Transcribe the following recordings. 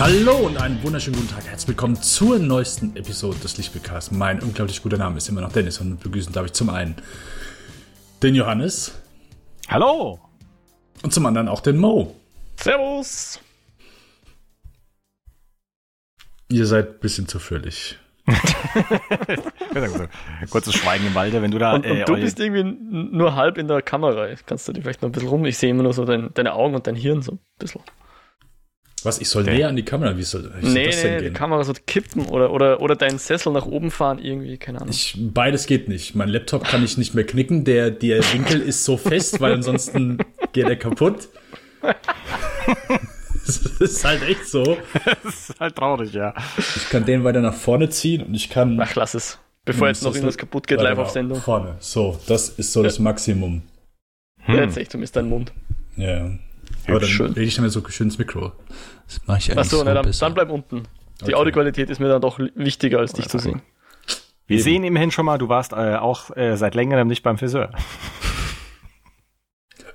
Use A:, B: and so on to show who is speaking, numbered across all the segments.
A: Hallo und einen wunderschönen guten Tag. Herzlich willkommen zur neuesten Episode des Lichtbildcasts. Mein unglaublich guter Name ist immer noch Dennis und begrüßen darf ich zum einen den Johannes.
B: Hallo.
A: Und zum anderen auch den Mo.
B: Servus.
A: Ihr seid ein bisschen zu fürlich.
B: Kurzes Schweigen im Walde, wenn du da.
C: Und, und
B: äh,
C: du bist irgendwie nur halb in der Kamera. Kannst du dich vielleicht noch ein bisschen rum? Ich sehe immer nur so dein, deine Augen und dein Hirn so ein bisschen.
A: Was? Ich soll
B: Okay.
A: näher an die Kamera? Wie soll, wie soll
C: nee,
A: das
C: nee,
A: denn
C: die
A: gehen?
C: Kamera so kippen oder, oder, oder deinen Sessel nach oben fahren, irgendwie, keine Ahnung.
A: Ich, beides geht nicht. Mein Laptop kann ich nicht mehr knicken. Der, der Winkel ist so fest, weil ansonsten geht er kaputt. Das ist halt echt so.
B: Das ist halt traurig, ja.
A: Ich kann den weiter nach vorne ziehen und ich kann.
C: Ach, lass es. Bevor jetzt noch irgendwas kaputt geht, live auf Sendung.
A: Vorne. So, das ist so das Maximum.
B: Hm.
C: Jetzt echt, du misst deinen Mund.
A: Ja. Aber dann
C: schön.
A: rede ich damit so schön ins Mikro. Das mache ich eigentlich
C: Achso,
A: so
C: ne, dann, dann bleib unten. Die
A: Okay.
C: Audioqualität ist mir dann doch wichtiger, als dich zu sehen.
B: Wir
A: Eben.
B: sehen immerhin schon mal, du warst äh, auch äh, seit längerem nicht beim Friseur.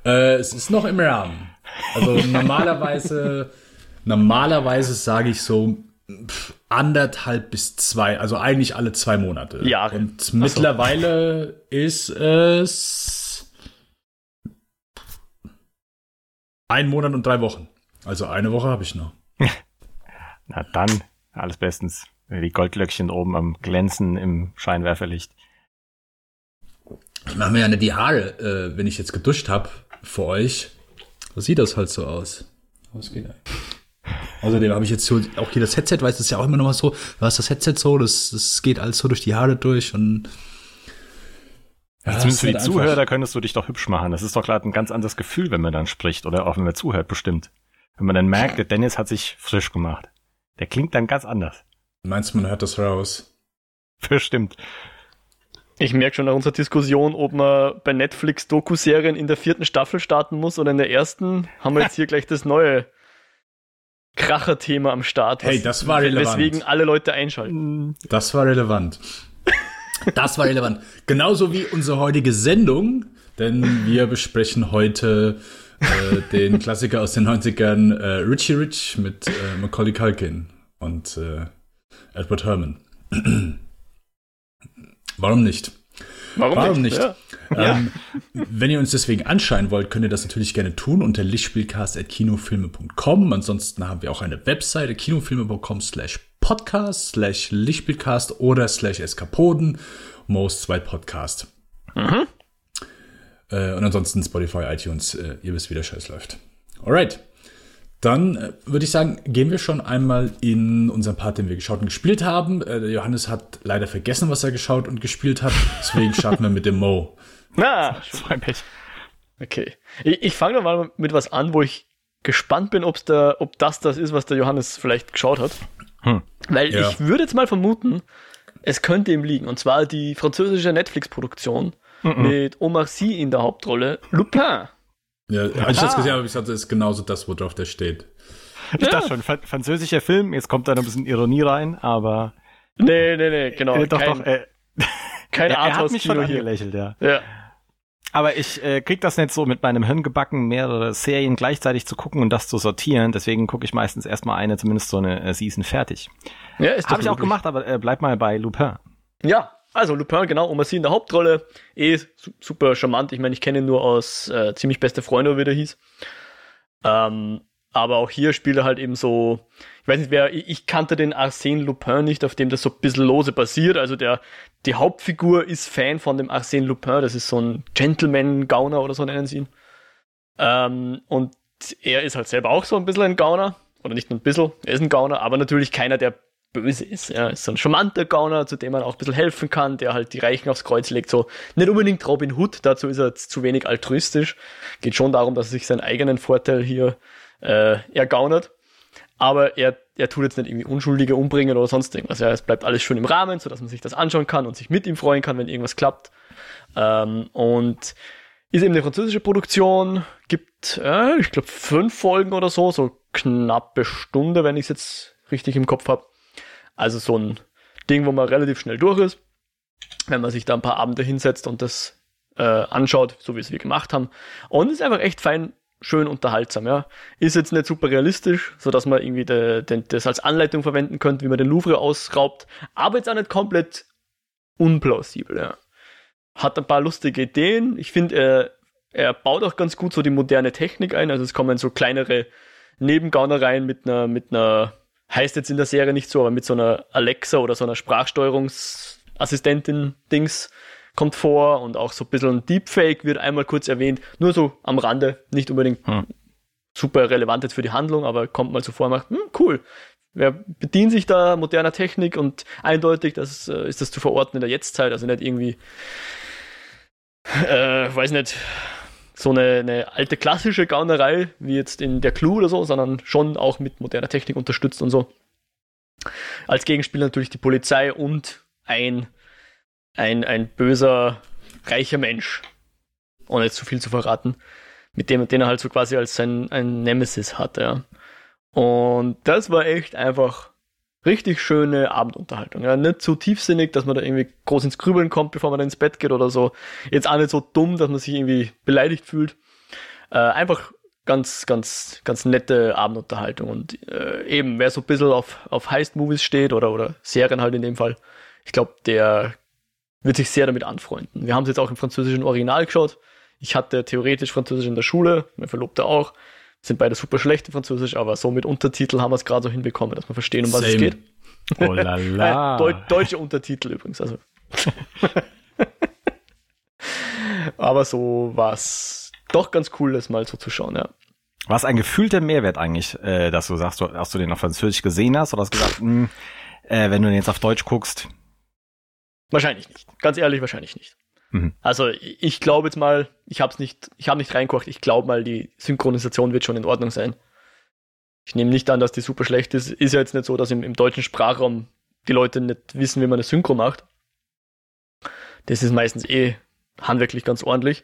A: Äh, es ist noch im Rahmen. Also normalerweise, normalerweise sage ich so pff, anderthalb bis zwei, also eigentlich alle zwei Monate.
C: Jahre.
A: Und mittlerweile ist es ein Monat und drei Wochen. Also eine Woche habe ich noch.
B: Na dann, alles bestens. Die Goldlöckchen oben am Glänzen im Scheinwerferlicht.
A: Ich mache mir ja nicht die Haare, äh, wenn ich jetzt geduscht habe für euch. So sieht das halt so aus. Was geht? Außerdem habe ich jetzt so, auch hier das Headset, weißt du, ist ja auch immer noch mal so, du hast das Headset so, das, das geht alles so durch die Haare durch und ja,
B: Zumindest
A: es
B: für die Zuhörer,
A: einfach-
B: da könntest du dich doch hübsch machen. Das ist doch klar ein ganz anderes Gefühl, wenn man dann spricht oder auch wenn man zuhört, bestimmt. Wenn man dann merkt, der Dennis hat sich frisch gemacht. Der klingt dann ganz anders.
A: Meinst du, man hört das raus?
B: Bestimmt.
C: Ich merke schon nach unserer Diskussion, ob man bei Netflix Doku-Serien in der vierten Staffel starten muss oder in der ersten, haben wir jetzt hier gleich das neue Kracher-Thema am Start.
A: Hey, das war relevant.
C: Weswegen alle Leute einschalten.
A: Das war relevant. Das war relevant. Genauso wie unsere heutige Sendung, denn wir besprechen heute äh, den Klassiker aus den 90ern, äh, Richie Rich mit äh, Macaulay Culkin und äh, Edward Herman. Warum nicht?
C: Warum,
A: Warum nicht?
C: Ja.
A: Ähm, wenn ihr uns deswegen anschauen wollt, könnt ihr das natürlich gerne tun unter lichtspielcast.kinofilme.com. Ansonsten haben wir auch eine Webseite kinofilme.com slash podcast slash Lichtspielcast oder slash Eskapoden, Most zwei Podcast. Äh, und ansonsten Spotify, iTunes, äh, ihr wisst, wie der Scheiß läuft. Alright. Dann äh, würde ich sagen, gehen wir schon einmal in unseren Part, den wir geschaut und gespielt haben. Äh, der Johannes hat leider vergessen, was er geschaut und gespielt hat. Deswegen starten wir mit dem Mo.
C: Na,
B: So ein Pech.
C: okay. Ich, ich fange mal mit was an, wo ich gespannt bin, ob's da, ob das das ist, was der Johannes vielleicht geschaut hat.
B: Hm.
C: Weil
A: Ja.
C: ich würde jetzt mal vermuten, es könnte ihm liegen. Und zwar die französische Netflix-Produktion mit Omar Sy in der Hauptrolle, Lupin.
A: Ja, als ich das gesehen habe, habe ich gesagt, das ist genauso das, worauf der steht.
B: Ich dachte schon, fran- französischer Film, jetzt kommt da noch ein bisschen Ironie rein, aber
C: Nee, nee, nee, genau.
B: äh, doch,
C: kein,
B: doch, äh,
C: kein
B: er, er hat mich schon
C: hier.
B: angelächelt, ja.
C: Ja.
B: Aber ich äh, krieg das nicht so mit meinem Hirn gebacken, mehrere Serien gleichzeitig zu gucken und das zu sortieren. Deswegen gucke ich meistens erstmal eine, zumindest so eine äh, Season fertig.
C: ja ist
B: Habe ich auch gemacht, aber äh, bleib mal bei Lupin.
C: Ja, also Lupin, genau, Omar Sy in der Hauptrolle. Eh su- super charmant. Ich meine, ich kenne ihn nur aus äh, Ziemlich beste Freunde, wie der hieß. Ähm, aber auch hier spielt er halt eben so, ich weiß nicht, wer, ich, ich kannte den Arsène Lupin nicht, auf dem das so ein bisschen lose basiert. Also der, die Hauptfigur ist Fan von dem Arsène Lupin, das ist so ein Gentleman-Gauner oder so nennen sie ihn. Ähm, und er ist halt selber auch so ein bisschen ein Gauner. Oder nicht nur ein bisschen, er ist ein Gauner, aber natürlich keiner, der böse ist. Er ist so ein charmanter Gauner, zu dem man auch ein bisschen helfen kann, der halt die Reichen aufs Kreuz legt. So nicht unbedingt Robin Hood, dazu ist er zu wenig altruistisch. Geht schon darum, dass er sich seinen eigenen Vorteil hier äh, ergaunert. Aber er, er tut jetzt nicht irgendwie Unschuldige umbringen oder sonst irgendwas. Ja, es bleibt alles schön im Rahmen, sodass man sich das anschauen kann und sich mit ihm freuen kann, wenn irgendwas klappt. Ähm, und ist eben eine französische Produktion, gibt, äh, ich glaube, fünf Folgen oder so, so knappe Stunde, wenn ich es jetzt richtig im Kopf habe. Also so ein Ding, wo man relativ schnell durch ist, wenn man sich da ein paar Abende hinsetzt und das äh, anschaut, so wie es wir gemacht haben. Und ist einfach echt fein schön unterhaltsam, ja. Ist jetzt nicht super realistisch, so dass man irgendwie de, de, das als Anleitung verwenden könnte, wie man den Louvre ausraubt, aber jetzt auch nicht komplett unplausibel, ja. Hat ein paar lustige Ideen. Ich finde, er, er baut auch ganz gut so die moderne Technik ein. Also es kommen so kleinere Nebengaunereien mit einer, mit einer, heißt jetzt in der Serie nicht so, aber mit so einer Alexa oder so einer Sprachsteuerungsassistentin-Dings kommt vor und auch so ein bisschen Deepfake wird einmal kurz erwähnt, nur so am Rande, nicht unbedingt hm. super relevant jetzt für die Handlung, aber kommt mal so vor, macht, hm, cool, wer bedient sich da moderner Technik und eindeutig das, äh, ist das zu verorten in der Jetztzeit, also nicht irgendwie, äh, weiß nicht, so eine, eine alte klassische Gaunerei, wie jetzt in der Clue oder so, sondern schon auch mit moderner Technik unterstützt und so. Als Gegenspiel natürlich die Polizei und ein, ein, ein böser, reicher Mensch, ohne jetzt zu viel zu verraten, mit dem den er halt so quasi als sein ein Nemesis hat, ja. Und das war echt einfach richtig schöne Abendunterhaltung. Ja, nicht zu tiefsinnig, dass man da irgendwie groß ins Grübeln kommt, bevor man ins Bett geht oder so. Jetzt auch nicht so dumm, dass man sich irgendwie beleidigt fühlt. Äh, einfach ganz, ganz, ganz nette Abendunterhaltung. Und äh, eben, wer so ein bisschen auf, auf Heist-Movies steht oder, oder Serien halt in dem Fall, ich glaube, der wird sich sehr damit anfreunden. Wir haben es jetzt auch im französischen Original geschaut. Ich hatte theoretisch Französisch in der Schule, mein Verlobter auch sind beide super schlecht in Französisch, aber so mit Untertitel haben wir es gerade so hinbekommen, dass wir verstehen, um was Same. es geht.
B: Oh la la.
C: Deu deutsche Untertitel übrigens, also. aber so war es doch ganz cool, das mal so zu schauen, ja.
B: Was ein gefühlter Mehrwert eigentlich, äh, dass du sagst, dass du den auf Französisch gesehen hast oder hast gesagt, mh, hm, äh, wenn du den jetzt auf Deutsch guckst?
C: Wahrscheinlich nicht. Ganz ehrlich, wahrscheinlich nicht. Mhm. Also ich glaube jetzt mal, ich habe es nicht, ich habe nicht reingekocht, ich glaube mal, die Synchronisation wird schon in Ordnung sein. Ich nehme nicht an, dass die super schlecht ist. Ist ja jetzt nicht so, dass im, im deutschen Sprachraum die Leute nicht wissen, wie man eine Synchro macht. Das ist meistens eh handwerklich ganz ordentlich.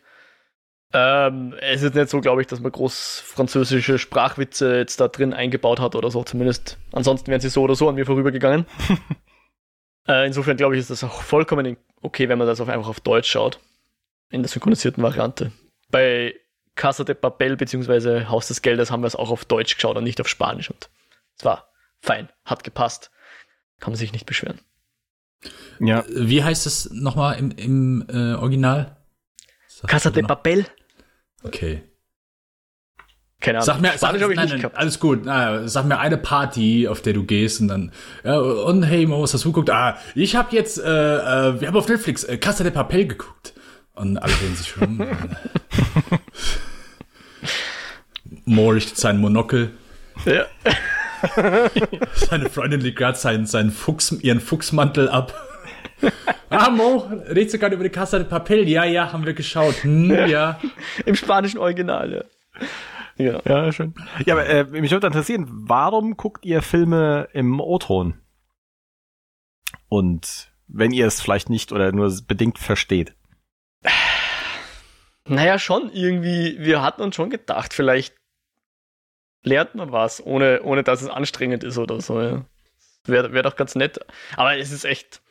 C: Ähm, es ist nicht so, glaube ich, dass man groß französische Sprachwitze jetzt da drin eingebaut hat oder so. Zumindest. Ansonsten wären sie so oder so an mir vorübergegangen. äh, insofern glaube ich, ist das auch vollkommen okay, wenn man das auf einfach auf Deutsch schaut. In der synchronisierten Variante. Bei Casa de Papel bzw. Haus des Geldes haben wir es auch auf Deutsch geschaut und nicht auf Spanisch. Und es war fein, hat gepasst. Kann man sich nicht beschweren.
A: Ja. Wie heißt es nochmal im, im äh, Original?
C: Casa de Papel.
A: Okay.
C: Keine Ahnung.
A: Sag mir, sag, nein, nein, alles gut. Ah, sag mir eine Party, auf der du gehst und dann, ja, und hey, Mo, was hast du geguckt? Ah, ich habe jetzt, äh, äh, wir haben auf Netflix äh, Casa de Papel geguckt. Und alle drehen sich schon. Mo richtet seinen Monokel.
C: Ja.
A: Seine Freundin legt gerade seinen, seinen Fuchs, ihren Fuchsmantel ab. ah, Mo, redest du gerade über die Casa de Papel? Ja, ja, haben wir geschaut. Hm, ja.
C: Im spanischen Original, ja.
B: Ja, ja schön. Ja, aber äh, mich würde interessieren, warum guckt ihr Filme im O-Ton? Und wenn ihr es vielleicht nicht oder nur bedingt versteht.
C: Naja, schon irgendwie, wir hatten uns schon gedacht, vielleicht lernt man was, ohne, ohne dass es anstrengend ist oder so. Ja. Wäre wär doch ganz nett. Aber es ist echt.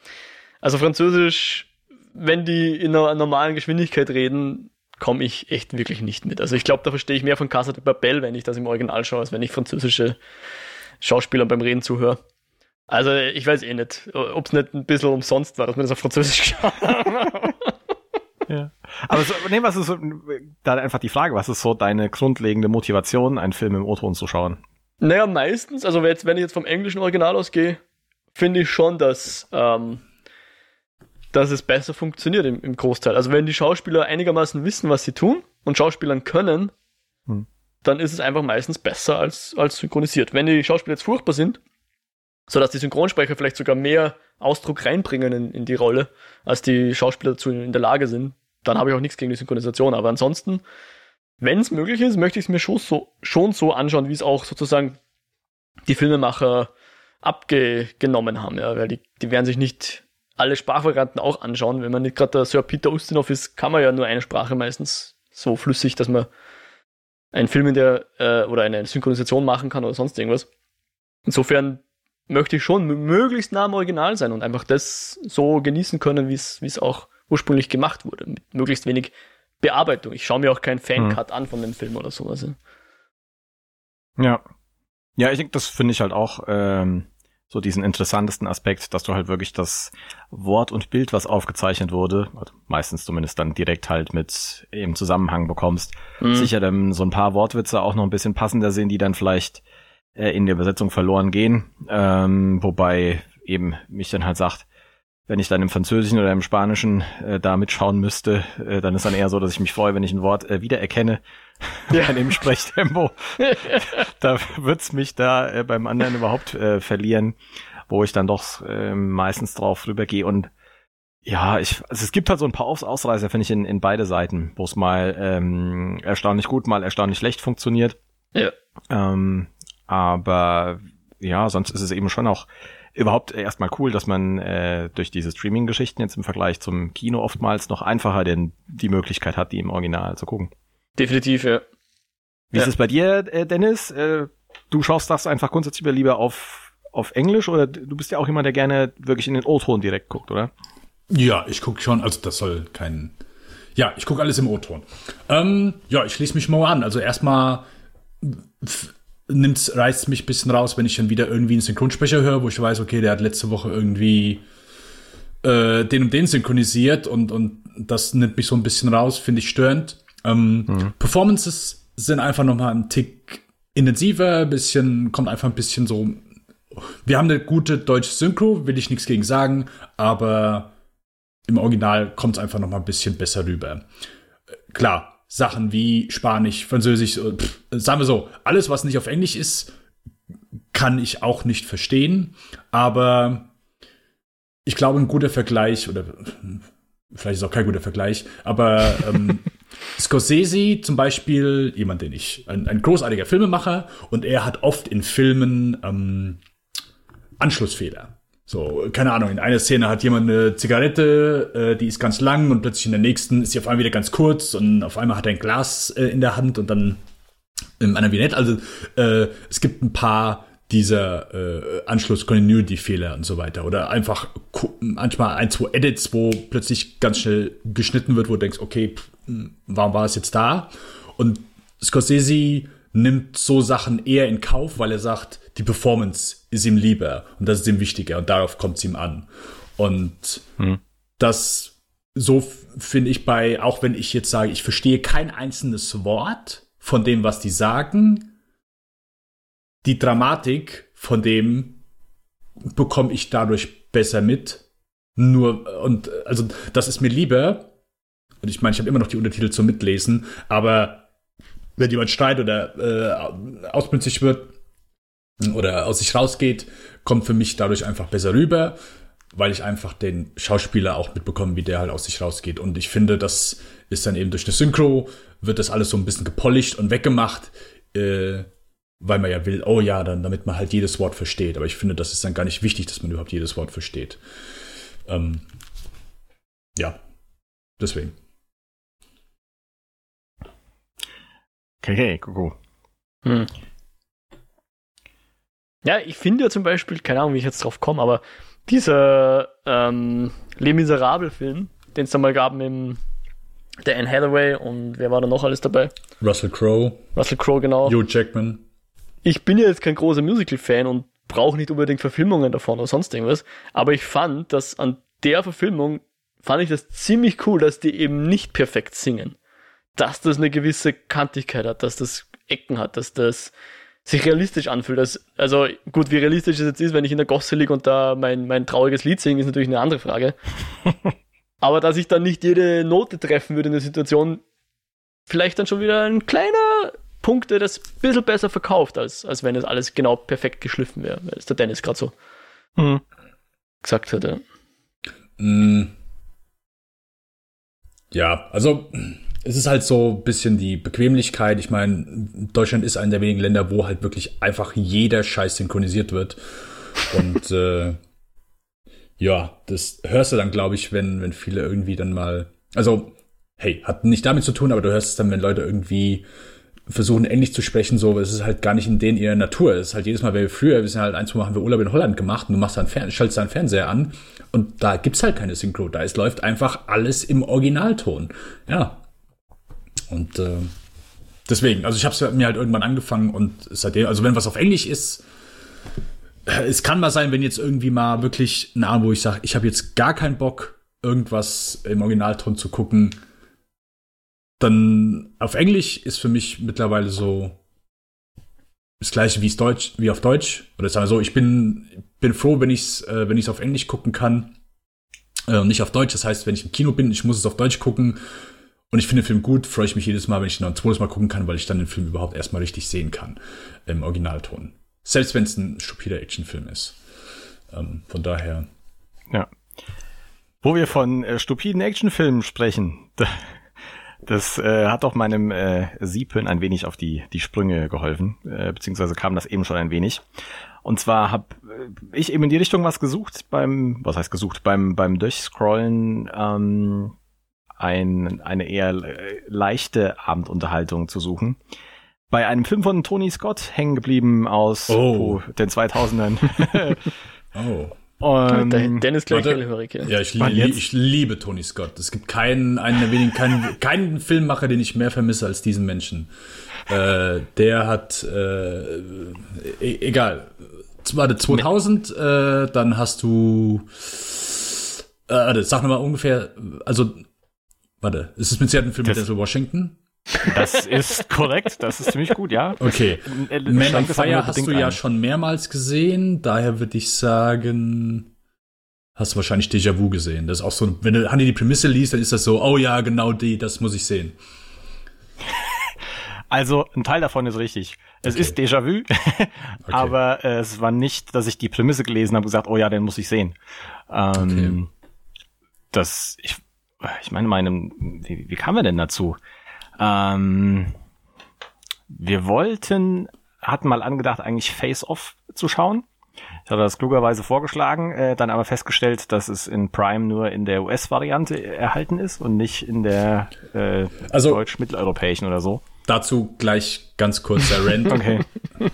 C: Also Französisch, wenn die in einer normalen Geschwindigkeit reden, komme ich echt wirklich nicht mit. Also ich glaube, da verstehe ich mehr von Casa de Papel, wenn ich das im Original schaue, als wenn ich französische Schauspieler beim Reden zuhöre. Also ich weiß eh nicht, ob es nicht ein bisschen umsonst war, dass wir das auf Französisch geschaut
B: ja. Aber so, nee, was ist so, da einfach die Frage, was ist so deine grundlegende Motivation, einen Film im O-Ton zu schauen?
C: Naja, meistens, also wenn ich jetzt vom englischen Original ausgehe, finde ich schon, dass ähm, dass es besser funktioniert im, im Großteil. Also wenn die Schauspieler einigermaßen wissen, was sie tun und Schauspielern können, hm. dann ist es einfach meistens besser als, als synchronisiert. Wenn die Schauspieler jetzt furchtbar sind, sodass die Synchronsprecher vielleicht sogar mehr Ausdruck reinbringen in, in die Rolle, als die Schauspieler dazu in der Lage sind, dann habe ich auch nichts gegen die Synchronisation. Aber ansonsten, wenn es möglich ist, möchte ich es mir schon so, schon so anschauen, wie es auch sozusagen die Filmemacher abgenommen haben, ja, weil die, die werden sich nicht alle Sprachvarianten auch anschauen. Wenn man nicht gerade der Sir Peter Ustinov ist, kann man ja nur eine Sprache meistens so flüssig, dass man einen Film in der äh, oder eine Synchronisation machen kann oder sonst irgendwas. Insofern möchte ich schon möglichst nah am Original sein und einfach das so genießen können, wie es auch ursprünglich gemacht wurde, mit möglichst wenig Bearbeitung. Ich schaue mir auch keinen Fancut hm. an von dem Film oder sowas.
B: Ja. Ja, ich denke, das finde ich halt auch ähm, so diesen interessantesten Aspekt, dass du halt wirklich das Wort und Bild, was aufgezeichnet wurde, also meistens zumindest dann direkt halt mit im Zusammenhang bekommst. Mhm. Sicher dann so ein paar Wortwitze auch noch ein bisschen passender sind, die dann vielleicht äh, in der Übersetzung verloren gehen. Ähm, wobei eben mich dann halt sagt, wenn ich dann im Französischen oder im Spanischen äh, da mitschauen müsste, äh, dann ist dann eher so, dass ich mich freue, wenn ich ein Wort äh, wiedererkenne ja. bei dem Sprechtempo. da wird's mich da äh, beim anderen überhaupt äh, verlieren, wo ich dann doch äh, meistens drauf rübergehe und ja, ich, also es gibt halt so ein paar Aus Ausreißer, finde ich, in, in beide Seiten, wo es mal ähm, erstaunlich gut, mal erstaunlich schlecht funktioniert.
C: Ja.
B: Ähm, aber ja, sonst ist es eben schon auch überhaupt erstmal cool, dass man äh, durch diese Streaming-Geschichten jetzt im Vergleich zum Kino oftmals noch einfacher denn die Möglichkeit hat, die im Original zu gucken.
C: Definitiv, ja.
B: Wie ja. ist es bei dir, äh, Dennis? Äh, du schaust das einfach grundsätzlich lieber auf, auf Englisch oder du bist ja auch jemand, der gerne wirklich in den O-Ton direkt guckt, oder?
A: Ja, ich gucke schon, also das soll kein. Ja, ich gucke alles im O-Ton. Ähm, ja, ich schließe mich mal an. Also erstmal nimmt's, reißt mich ein bisschen raus, wenn ich dann wieder irgendwie einen Synchronsprecher höre, wo ich weiß, okay, der hat letzte Woche irgendwie äh, den und den synchronisiert und, und das nimmt mich so ein bisschen raus, finde ich störend. Ähm, mhm. Performances sind einfach noch mal ein Tick intensiver, ein bisschen, kommt einfach ein bisschen so. Wir haben eine gute deutsche Synchro, will ich nichts gegen sagen, aber im Original kommt es einfach noch mal ein bisschen besser rüber. Klar, Sachen wie Spanisch, Französisch, äh, pff, sagen wir so, alles, was nicht auf Englisch ist, kann ich auch nicht verstehen. Aber ich glaube, ein guter Vergleich, oder vielleicht ist auch kein guter Vergleich, aber ähm, Scorsese zum Beispiel, jemand, den ich, ein, ein, großartiger Filmemacher, und er hat oft in Filmen ähm, Anschlussfehler. So, keine Ahnung, in einer Szene hat jemand eine Zigarette, äh, die ist ganz lang und plötzlich in der nächsten ist sie auf einmal wieder ganz kurz und auf einmal hat er ein Glas äh, in der Hand und dann in einer Vignette. Also äh, es gibt ein paar dieser äh, Anschluss-Continuity-Fehler und so weiter. Oder einfach manchmal ein, zwei Edits, wo plötzlich ganz schnell geschnitten wird, wo du denkst, okay, pff, warum war es jetzt da? Und Scorsese nimmt so Sachen eher in Kauf, weil er sagt, die Performance ist ihm lieber und das ist ihm wichtiger und darauf kommt es ihm an. Und hm. das so finde ich bei, auch wenn ich jetzt sage, ich verstehe kein einzelnes Wort von dem, was die sagen, die Dramatik von dem bekomme ich dadurch besser mit. Nur, und also das ist mir lieber, und ich meine, ich habe immer noch die Untertitel zum Mitlesen, aber wenn jemand schreit oder äh, ausmützig wird, oder aus sich rausgeht, kommt für mich dadurch einfach besser rüber, weil ich einfach den Schauspieler auch mitbekomme, wie der halt aus sich rausgeht. Und ich finde, das ist dann eben durch eine Synchro, wird das alles so ein bisschen gepolished und weggemacht, äh, weil man ja will, oh ja, dann, damit man halt jedes Wort versteht. Aber ich finde, das ist dann gar nicht wichtig, dass man überhaupt jedes Wort versteht. Ähm, ja, deswegen.
B: Okay, okay, Kuckuck.
C: Hm. Ja, ich finde ja zum Beispiel, keine Ahnung, wie ich jetzt drauf komme, aber dieser ähm, Les Miserables-Film, den es da mal gab mit der Anne Hathaway und wer war da noch alles dabei?
A: Russell Crowe.
C: Russell Crowe, genau.
A: Hugh Jackman.
C: Ich bin ja jetzt kein großer Musical-Fan und brauche nicht unbedingt Verfilmungen davon oder sonst irgendwas, aber ich fand, dass an der Verfilmung fand ich das ziemlich cool, dass die eben nicht perfekt singen. Dass das eine gewisse Kantigkeit hat, dass das Ecken hat, dass das sich realistisch anfühlt. Das, also gut, wie realistisch es jetzt ist, wenn ich in der Gosse liege und da mein, mein trauriges Lied singe, ist natürlich eine andere Frage. Aber dass ich dann nicht jede Note treffen würde in der Situation, vielleicht dann schon wieder ein kleiner Punkt, der das ein bisschen besser verkauft, als, als wenn es alles genau perfekt geschliffen wäre, weil es der Dennis gerade so mhm. gesagt hätte.
A: Mm. Ja, also es ist halt so ein bisschen die Bequemlichkeit. Ich meine, Deutschland ist einer der wenigen Länder, wo halt wirklich einfach jeder Scheiß synchronisiert wird. Und äh, ja, das hörst du dann, glaube ich, wenn, wenn viele irgendwie dann mal. Also, hey, hat nicht damit zu tun, aber du hörst es dann, wenn Leute irgendwie versuchen, Englisch zu sprechen, so, es ist halt gar nicht in denen ihrer Natur. Es ist halt jedes Mal, wenn wir früher, wir sind halt ein, zwei Mal haben wir Urlaub in Holland gemacht und du machst dann Fern schaltest deinen Fernseher an und da gibt's halt keine Synchro. Da ist, läuft einfach alles im Originalton. Ja, Und äh, deswegen, also ich habe es mir halt irgendwann angefangen und seitdem, also wenn was auf Englisch ist, äh, es kann mal sein, wenn jetzt irgendwie mal wirklich ein Abend, wo ich sage, ich habe jetzt gar keinen Bock, irgendwas im Originalton zu gucken, dann auf Englisch ist für mich mittlerweile so das gleiche wie es Deutsch, wie auf Deutsch. Oder sagen wir so, ich bin, bin froh, wenn ich es äh, auf Englisch gucken kann äh, und nicht auf Deutsch. Das heißt, wenn ich im Kino bin, ich muss es auf Deutsch gucken und ich finde den Film gut, freue ich mich jedes Mal, wenn ich ihn noch ein zweites Mal gucken kann, weil ich dann den Film überhaupt erstmal richtig sehen kann im Originalton. Selbst wenn es ein stupider Actionfilm ist. Ähm, von daher.
B: Ja. Wo wir von äh, stupiden Actionfilmen sprechen, das äh, hat auch meinem äh, Siepen ein wenig auf die, die Sprünge geholfen, äh, beziehungsweise kam das eben schon ein wenig. Und zwar habe äh, ich eben in die Richtung was gesucht beim, was heißt gesucht, beim, beim Durchscrollen ähm, ein, eine eher äh, leichte Abendunterhaltung zu suchen. Bei einem Film von Tony Scott hängen geblieben aus
A: Oh.
B: oh, den 2000ern.
A: Oh.
B: Und,
C: Dennis gleich hellhörig, ja.
A: Ja, ich, li
B: jetzt?
A: ich liebe Tony Scott. Es gibt keinen, einen der wenigen, keinen, keinen Filmmacher, den ich mehr vermisse als diesen Menschen. Äh, der hat, äh, e egal. Warte, 2000, äh, dann hast du, äh, sag nochmal ungefähr, also, warte, ist es mit Sicherheit ein Film mit
B: Das-
A: Denzel Washington?
B: das ist korrekt, das ist ziemlich gut, ja.
A: Okay.
B: Äh,
A: Man on Fire hast du ja
B: ein.
A: schon mehrmals gesehen, daher würde ich sagen, hast du wahrscheinlich Déjà-vu gesehen. Das ist auch so, wenn du Hanni die Prämisse liest, dann ist das so, oh ja, genau die, das muss ich sehen.
B: Also ein Teil davon ist richtig. Es
A: Okay.
B: ist Déjà-vu, aber äh, es war nicht, dass ich die Prämisse gelesen habe und gesagt, oh ja, den muss ich sehen. Ähm, Das, ich, ich meine, meinem, wie, wie kamen wir denn dazu? Ähm, wir wollten, hatten mal angedacht, eigentlich Face Off zu schauen. Ich hatte das klugerweise vorgeschlagen, äh, dann aber festgestellt, dass es in Prime nur in der US-Variante erhalten ist und nicht in der äh,
A: Also-
B: deutsch-mitteleuropäischen oder so.
A: Dazu gleich ganz kurz der Rant.
B: Okay.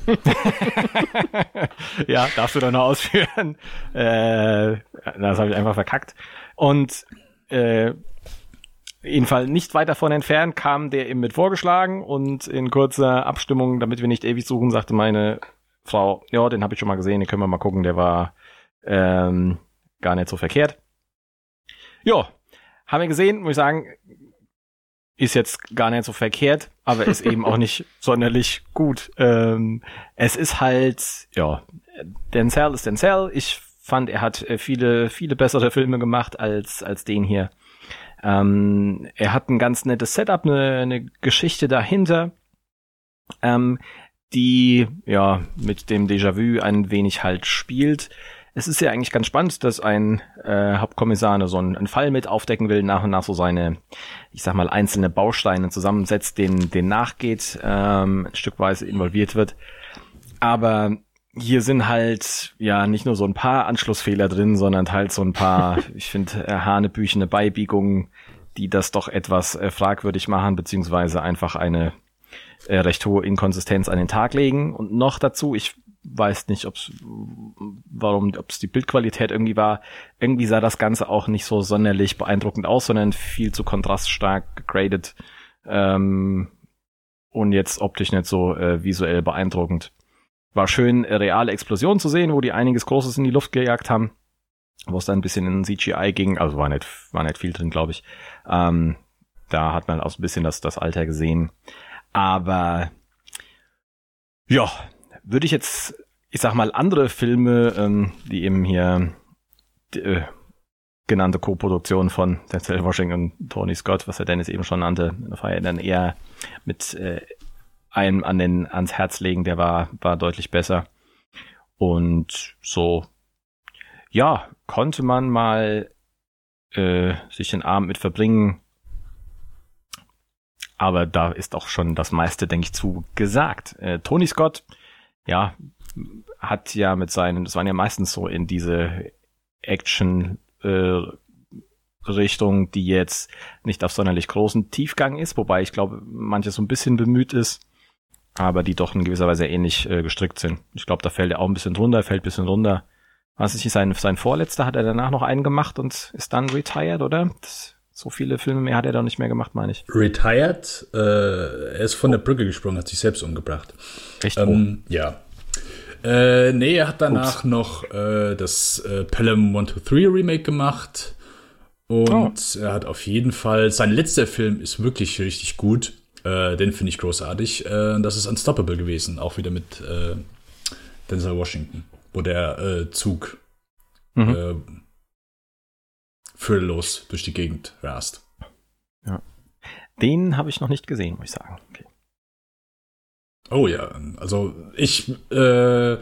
B: ja, darfst du doch noch ausführen. Äh, das habe ich einfach verkackt. Und äh, jedenfalls nicht weit davon entfernt kam der eben mit vorgeschlagen und in kurzer Abstimmung, damit wir nicht ewig suchen, sagte meine Frau, ja, den habe ich schon mal gesehen, den können wir mal gucken, der war ähm, gar nicht so verkehrt. Ja, haben wir gesehen, muss ich sagen, ist jetzt gar nicht so verkehrt, aber ist eben auch nicht sonderlich gut. Ähm, es ist halt, ja, Denzel ist Denzel. Ich fand, er hat äh, viele, viele bessere Filme gemacht als, als den hier. Ähm, er hat ein ganz nettes Setup, eine, eine Geschichte dahinter, ähm, die, ja, mit dem Déjà-vu ein wenig halt spielt. Es ist ja eigentlich ganz spannend, dass ein äh, Hauptkommissar so einen, einen Fall mit aufdecken will, nach und nach so seine, ich sag mal, einzelne Bausteine zusammensetzt, den, den nachgeht, ähm, ein Stückweise involviert wird. Aber hier sind halt ja nicht nur so ein paar Anschlussfehler drin, sondern halt so ein paar, ich finde, äh, hanebüchene Beibiegungen, die das doch etwas äh, fragwürdig machen, beziehungsweise einfach eine äh, recht hohe Inkonsistenz an den Tag legen. Und noch dazu, ich weiß nicht, ob's, warum, ob es die Bildqualität irgendwie war. Irgendwie sah das Ganze auch nicht so sonderlich beeindruckend aus, sondern viel zu kontraststark gegradet ähm, und jetzt optisch nicht so äh, visuell beeindruckend. War schön, äh, reale Explosionen zu sehen, wo die einiges Großes in die Luft gejagt haben, wo es dann ein bisschen in CGI ging. Also war nicht, war nicht viel drin, glaube ich. Ähm, da hat man auch so ein bisschen das, das Alter gesehen. Aber ja, würde ich jetzt, ich sag mal, andere Filme, ähm, die eben hier die, äh, genannte Co-Produktion von Denzel Washington und Tony Scott, was er Dennis eben schon nannte, ja dann eher mit äh, einem an den ans Herz legen, der war war deutlich besser. Und so ja konnte man mal äh, sich den Abend mit verbringen, aber da ist auch schon das meiste, denke ich, zu gesagt. Äh, Tony Scott, ja, hat ja mit seinen, das waren ja meistens so in diese Action äh, Richtung, die jetzt nicht auf sonderlich großen Tiefgang ist, wobei ich glaube, manches so ein bisschen bemüht ist, aber die doch in gewisser Weise ähnlich äh, gestrickt sind. Ich glaube, da fällt er auch ein bisschen drunter, fällt ein bisschen runter. Was ist nicht sein, sein Vorletzter? Hat er danach noch einen gemacht und ist dann retired, oder? Das So viele Filme mehr hat er doch nicht mehr gemacht, meine ich.
A: Retired, äh, er ist von der Brücke gesprungen, hat sich selbst umgebracht.
B: Echt?
A: Ähm, ja. Äh, nee, er hat danach Ups. noch äh, das äh, Pelham 123 Remake gemacht. Und oh. er hat auf jeden Fall, sein letzter Film ist wirklich richtig gut. Äh, den finde ich großartig. Äh, das ist Unstoppable gewesen, auch wieder mit äh, Denzel Washington, wo der äh, Zug mhm. äh, fülllos durch die Gegend rast.
B: Ja. Den habe ich noch nicht gesehen, muss ich sagen. Okay.
A: Oh ja, also ich, äh,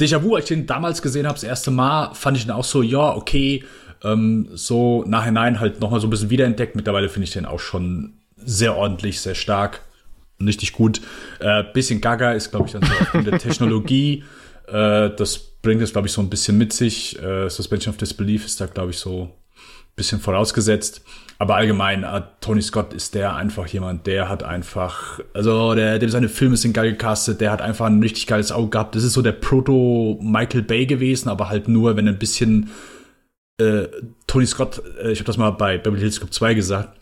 A: Déjà-vu, als ich den damals gesehen habe, das erste Mal, fand ich ihn auch so, ja, okay, ähm, so nachhinein halt nochmal so ein bisschen wiederentdeckt. Mittlerweile finde ich den auch schon sehr ordentlich, sehr stark richtig gut. Äh, bisschen gaga ist, glaube ich, dann so in der Technologie. Äh, das bringt es, glaube ich, so ein bisschen mit sich. Äh, Suspension of Disbelief ist da, glaube ich, so ein bisschen vorausgesetzt. Aber allgemein, äh, Tony Scott ist der einfach jemand, der hat einfach, also der, dem seine Filme sind geil gecastet, der hat einfach ein richtig geiles Auge gehabt. Das ist so der Proto-Michael Bay gewesen, aber halt nur, wenn ein bisschen äh, Tony Scott, äh, ich habe das mal bei Beverly Hills Cop 2 gesagt,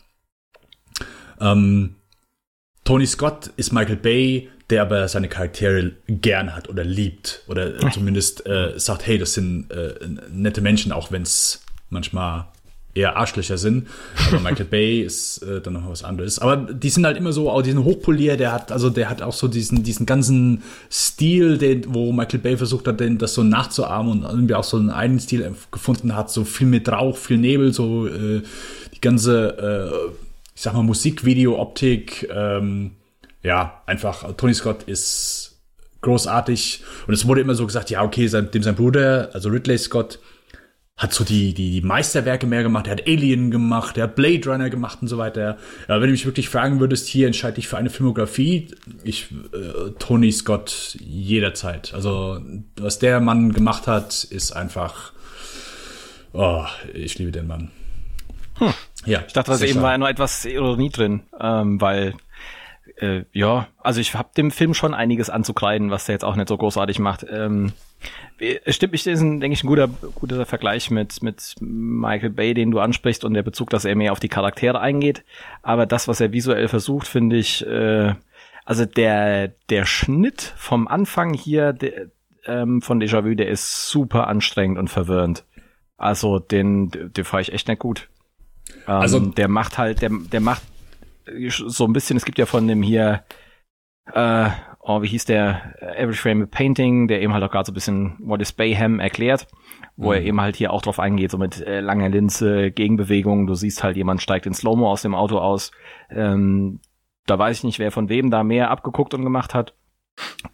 A: ähm, Tony Scott ist Michael Bay, der aber seine Charaktere gern hat oder liebt oder zumindest äh, sagt, hey, das sind äh, nette Menschen, auch wenn es manchmal eher Arschlöcher sind. Aber Michael Bay ist äh, dann noch was anderes. Aber die sind halt immer so, auch diesen Hochpolier, der hat, also der hat auch so diesen, diesen ganzen Stil, den, wo Michael Bay versucht hat, den, das so nachzuahmen und irgendwie auch so einen eigenen Stil gefunden hat, so viel mit Rauch, viel Nebel, so äh, die ganze, äh, ich sag mal, Musikvideo-Optik, ähm, ja, einfach, Tony Scott ist großartig. Und es wurde immer so gesagt, ja, okay, sein, dem sein Bruder, also Ridley Scott, hat so die, die, die Meisterwerke mehr gemacht, er hat Alien gemacht, er hat Blade Runner gemacht und so weiter. Ja, wenn du mich wirklich fragen würdest, hier entscheide ich für eine Filmografie, ich, äh, Tony Scott jederzeit. Also, was der Mann gemacht hat, ist einfach, oh, ich liebe den Mann.
B: Hm. Ja. Ich dachte, das eben war nur etwas Ironie drin, ähm, weil äh, ja, also ich habe dem Film schon einiges anzukreiden, was der jetzt auch nicht so großartig macht. Ähm, stimmt, ich ist ein, denke ich, ein guter, guter Vergleich mit, mit Michael Bay, den du ansprichst und der Bezug, dass er mehr auf die Charaktere eingeht. Aber das, was er visuell versucht, finde ich, äh, also der, der Schnitt vom Anfang hier der, ähm, von Déjà-vu, der ist super anstrengend und verwirrend. Also den, den fahre ich echt nicht gut. Ähm, also der macht halt, der, der macht so ein bisschen, es gibt ja von dem hier, äh, oh, wie hieß der, Every Frame a Painting, der eben halt auch gerade so ein bisschen What is Bayham erklärt, wo mhm. er eben halt hier auch drauf eingeht, so mit äh, langer Linse, Gegenbewegung, du siehst halt, jemand steigt in Slow-Mo aus dem Auto aus, ähm, da weiß ich nicht, wer von wem da mehr abgeguckt und gemacht hat,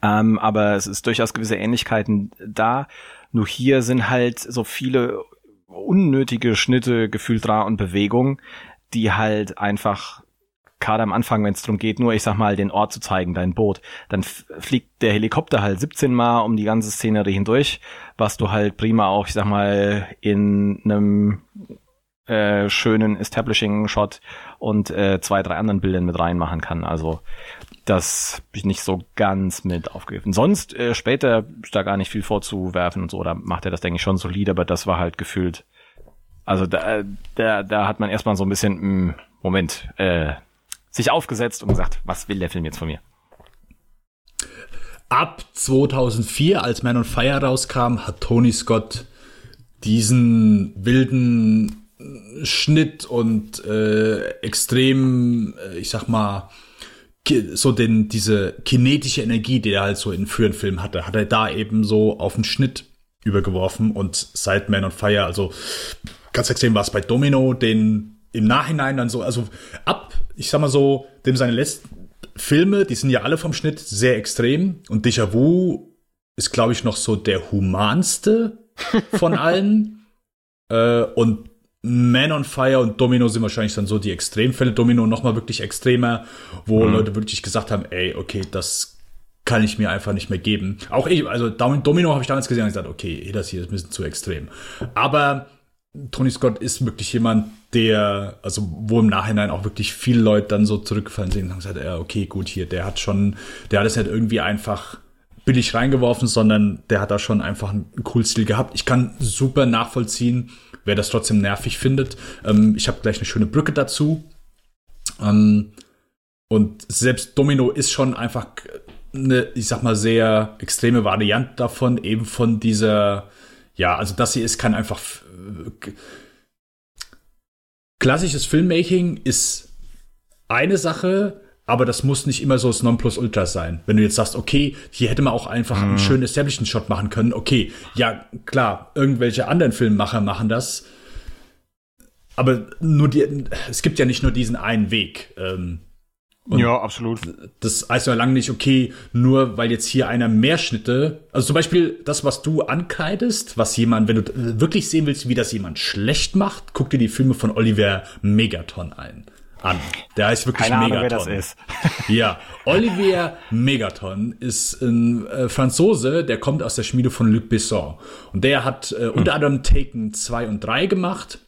B: ähm, aber es ist durchaus gewisse Ähnlichkeiten da, nur hier sind halt so viele unnötige Schnitte, Gefühlsdra und Bewegung, die halt einfach gerade am Anfang, wenn es darum geht, nur ich sag mal, den Ort zu zeigen, dein Boot, dann fliegt der Helikopter halt 17 Mal um die ganze Szenerie hindurch, was du halt prima auch, ich sag mal, in einem äh, schönen Establishing-Shot und äh, zwei, drei anderen Bildern mit reinmachen kann. Also das bin ich nicht so ganz mit aufgegriffen. Sonst äh, später ist da gar nicht viel vorzuwerfen und so, da macht er das, denke ich, schon solide, aber das war halt gefühlt. Also da, da, da hat man erstmal so ein bisschen, mh, hm, Moment, äh, sich aufgesetzt und gesagt, was will der Film jetzt von mir?
A: Ab 2004, als Man on Fire rauskam, hat Tony Scott diesen wilden Schnitt und äh, extrem, äh, ich sag mal, so den, diese kinetische Energie, die er halt so in früheren Filmen hatte, hat er da eben so auf den Schnitt übergeworfen und seit Man on Fire, also ganz extrem war es bei Domino, den im Nachhinein dann so, also ab ich sag mal so, dem seine letzten Filme, die sind ja alle vom Schnitt sehr extrem und Déjà-vu ist, glaube ich, noch so der humanste von allen. äh, und Man on Fire und Domino sind wahrscheinlich dann so die Extremfälle. Domino noch mal wirklich extremer, wo mhm. Leute wirklich gesagt haben, ey, okay, das kann ich mir einfach nicht mehr geben. Auch ich, also Domino habe ich damals gesehen und gesagt, okay, das hier ist ein bisschen zu extrem. Aber Tony Scott ist wirklich jemand, der, also wo im Nachhinein auch wirklich viele Leute dann so zurückgefallen sind und haben gesagt, ja, okay, gut, hier, der hat schon, der hat es nicht irgendwie einfach billig reingeworfen, sondern der hat da schon einfach einen Cool-Stil gehabt. Ich kann super nachvollziehen, wer das trotzdem nervig findet. Ähm, ich habe gleich eine schöne Brücke dazu. Ähm, und selbst Domino ist schon einfach eine, ich sag mal, sehr extreme Variante davon, eben von dieser, ja, also das hier ist kann einfach klassisches Filmmaking ist eine Sache, aber das muss nicht immer so das Nonplusultra sein. Wenn du jetzt sagst, okay, hier hätte man auch einfach mhm. einen schönen Establishment-Shot machen können. Okay, ja, klar, irgendwelche anderen Filmemacher machen das. Aber nur die, es gibt ja nicht nur diesen einen Weg. Ähm,
B: ja, absolut.
A: Das heißt ja lange nicht, okay, nur weil jetzt hier einer mehr Schnitte, also zum Beispiel das, was du ankleidest, was jemand, wenn du wirklich sehen willst, wie das jemand schlecht macht, guck dir die Filme von Oliver Megaton ein. An. Der heißt wirklich
B: Keine
A: Megaton.
B: Ahnung, wer das ist.
A: ja, Olivier Megaton ist ein äh, Franzose, der kommt aus der Schmiede von Luc Besson. Und der hat äh, unter hm. anderem Taken 2 und 3 gemacht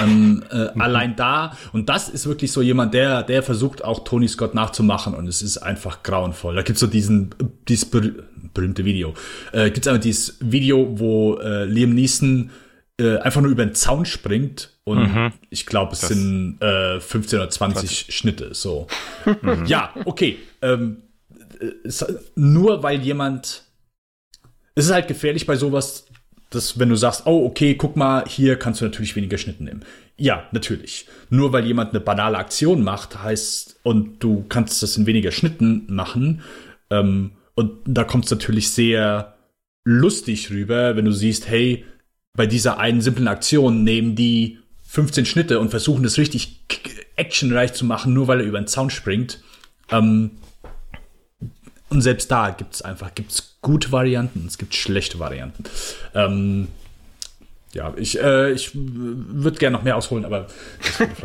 A: ähm, äh, mhm. allein da, und das ist wirklich so jemand, der, der versucht auch Tony Scott nachzumachen und es ist einfach grauenvoll. Da gibt's so diesen, dieses ber berühmte Video. Äh, gibt's einfach dieses Video, wo äh, Liam Neeson äh, einfach nur über den Zaun springt und mhm. ich glaube, es das sind äh, 15 oder 20, 20. Schnitte. So. Mhm. Ja, okay. Ähm, es, nur weil jemand. Es ist halt gefährlich bei sowas, dass wenn du sagst, oh, okay, guck mal, hier kannst du natürlich weniger Schnitte nehmen. Ja, natürlich. Nur weil jemand eine banale Aktion macht, heißt, und du kannst das in weniger Schnitten machen, ähm, und da kommt es natürlich sehr lustig rüber, wenn du siehst, hey, bei dieser einen simplen Aktion nehmen die 15 Schnitte und versuchen das richtig actionreich zu machen, nur weil er über den Zaun springt. Ähm, und selbst da gibt es einfach gibt's gute Varianten, es gibt schlechte Varianten. Ähm, ja, ich, äh, ich würde gerne noch mehr ausholen, aber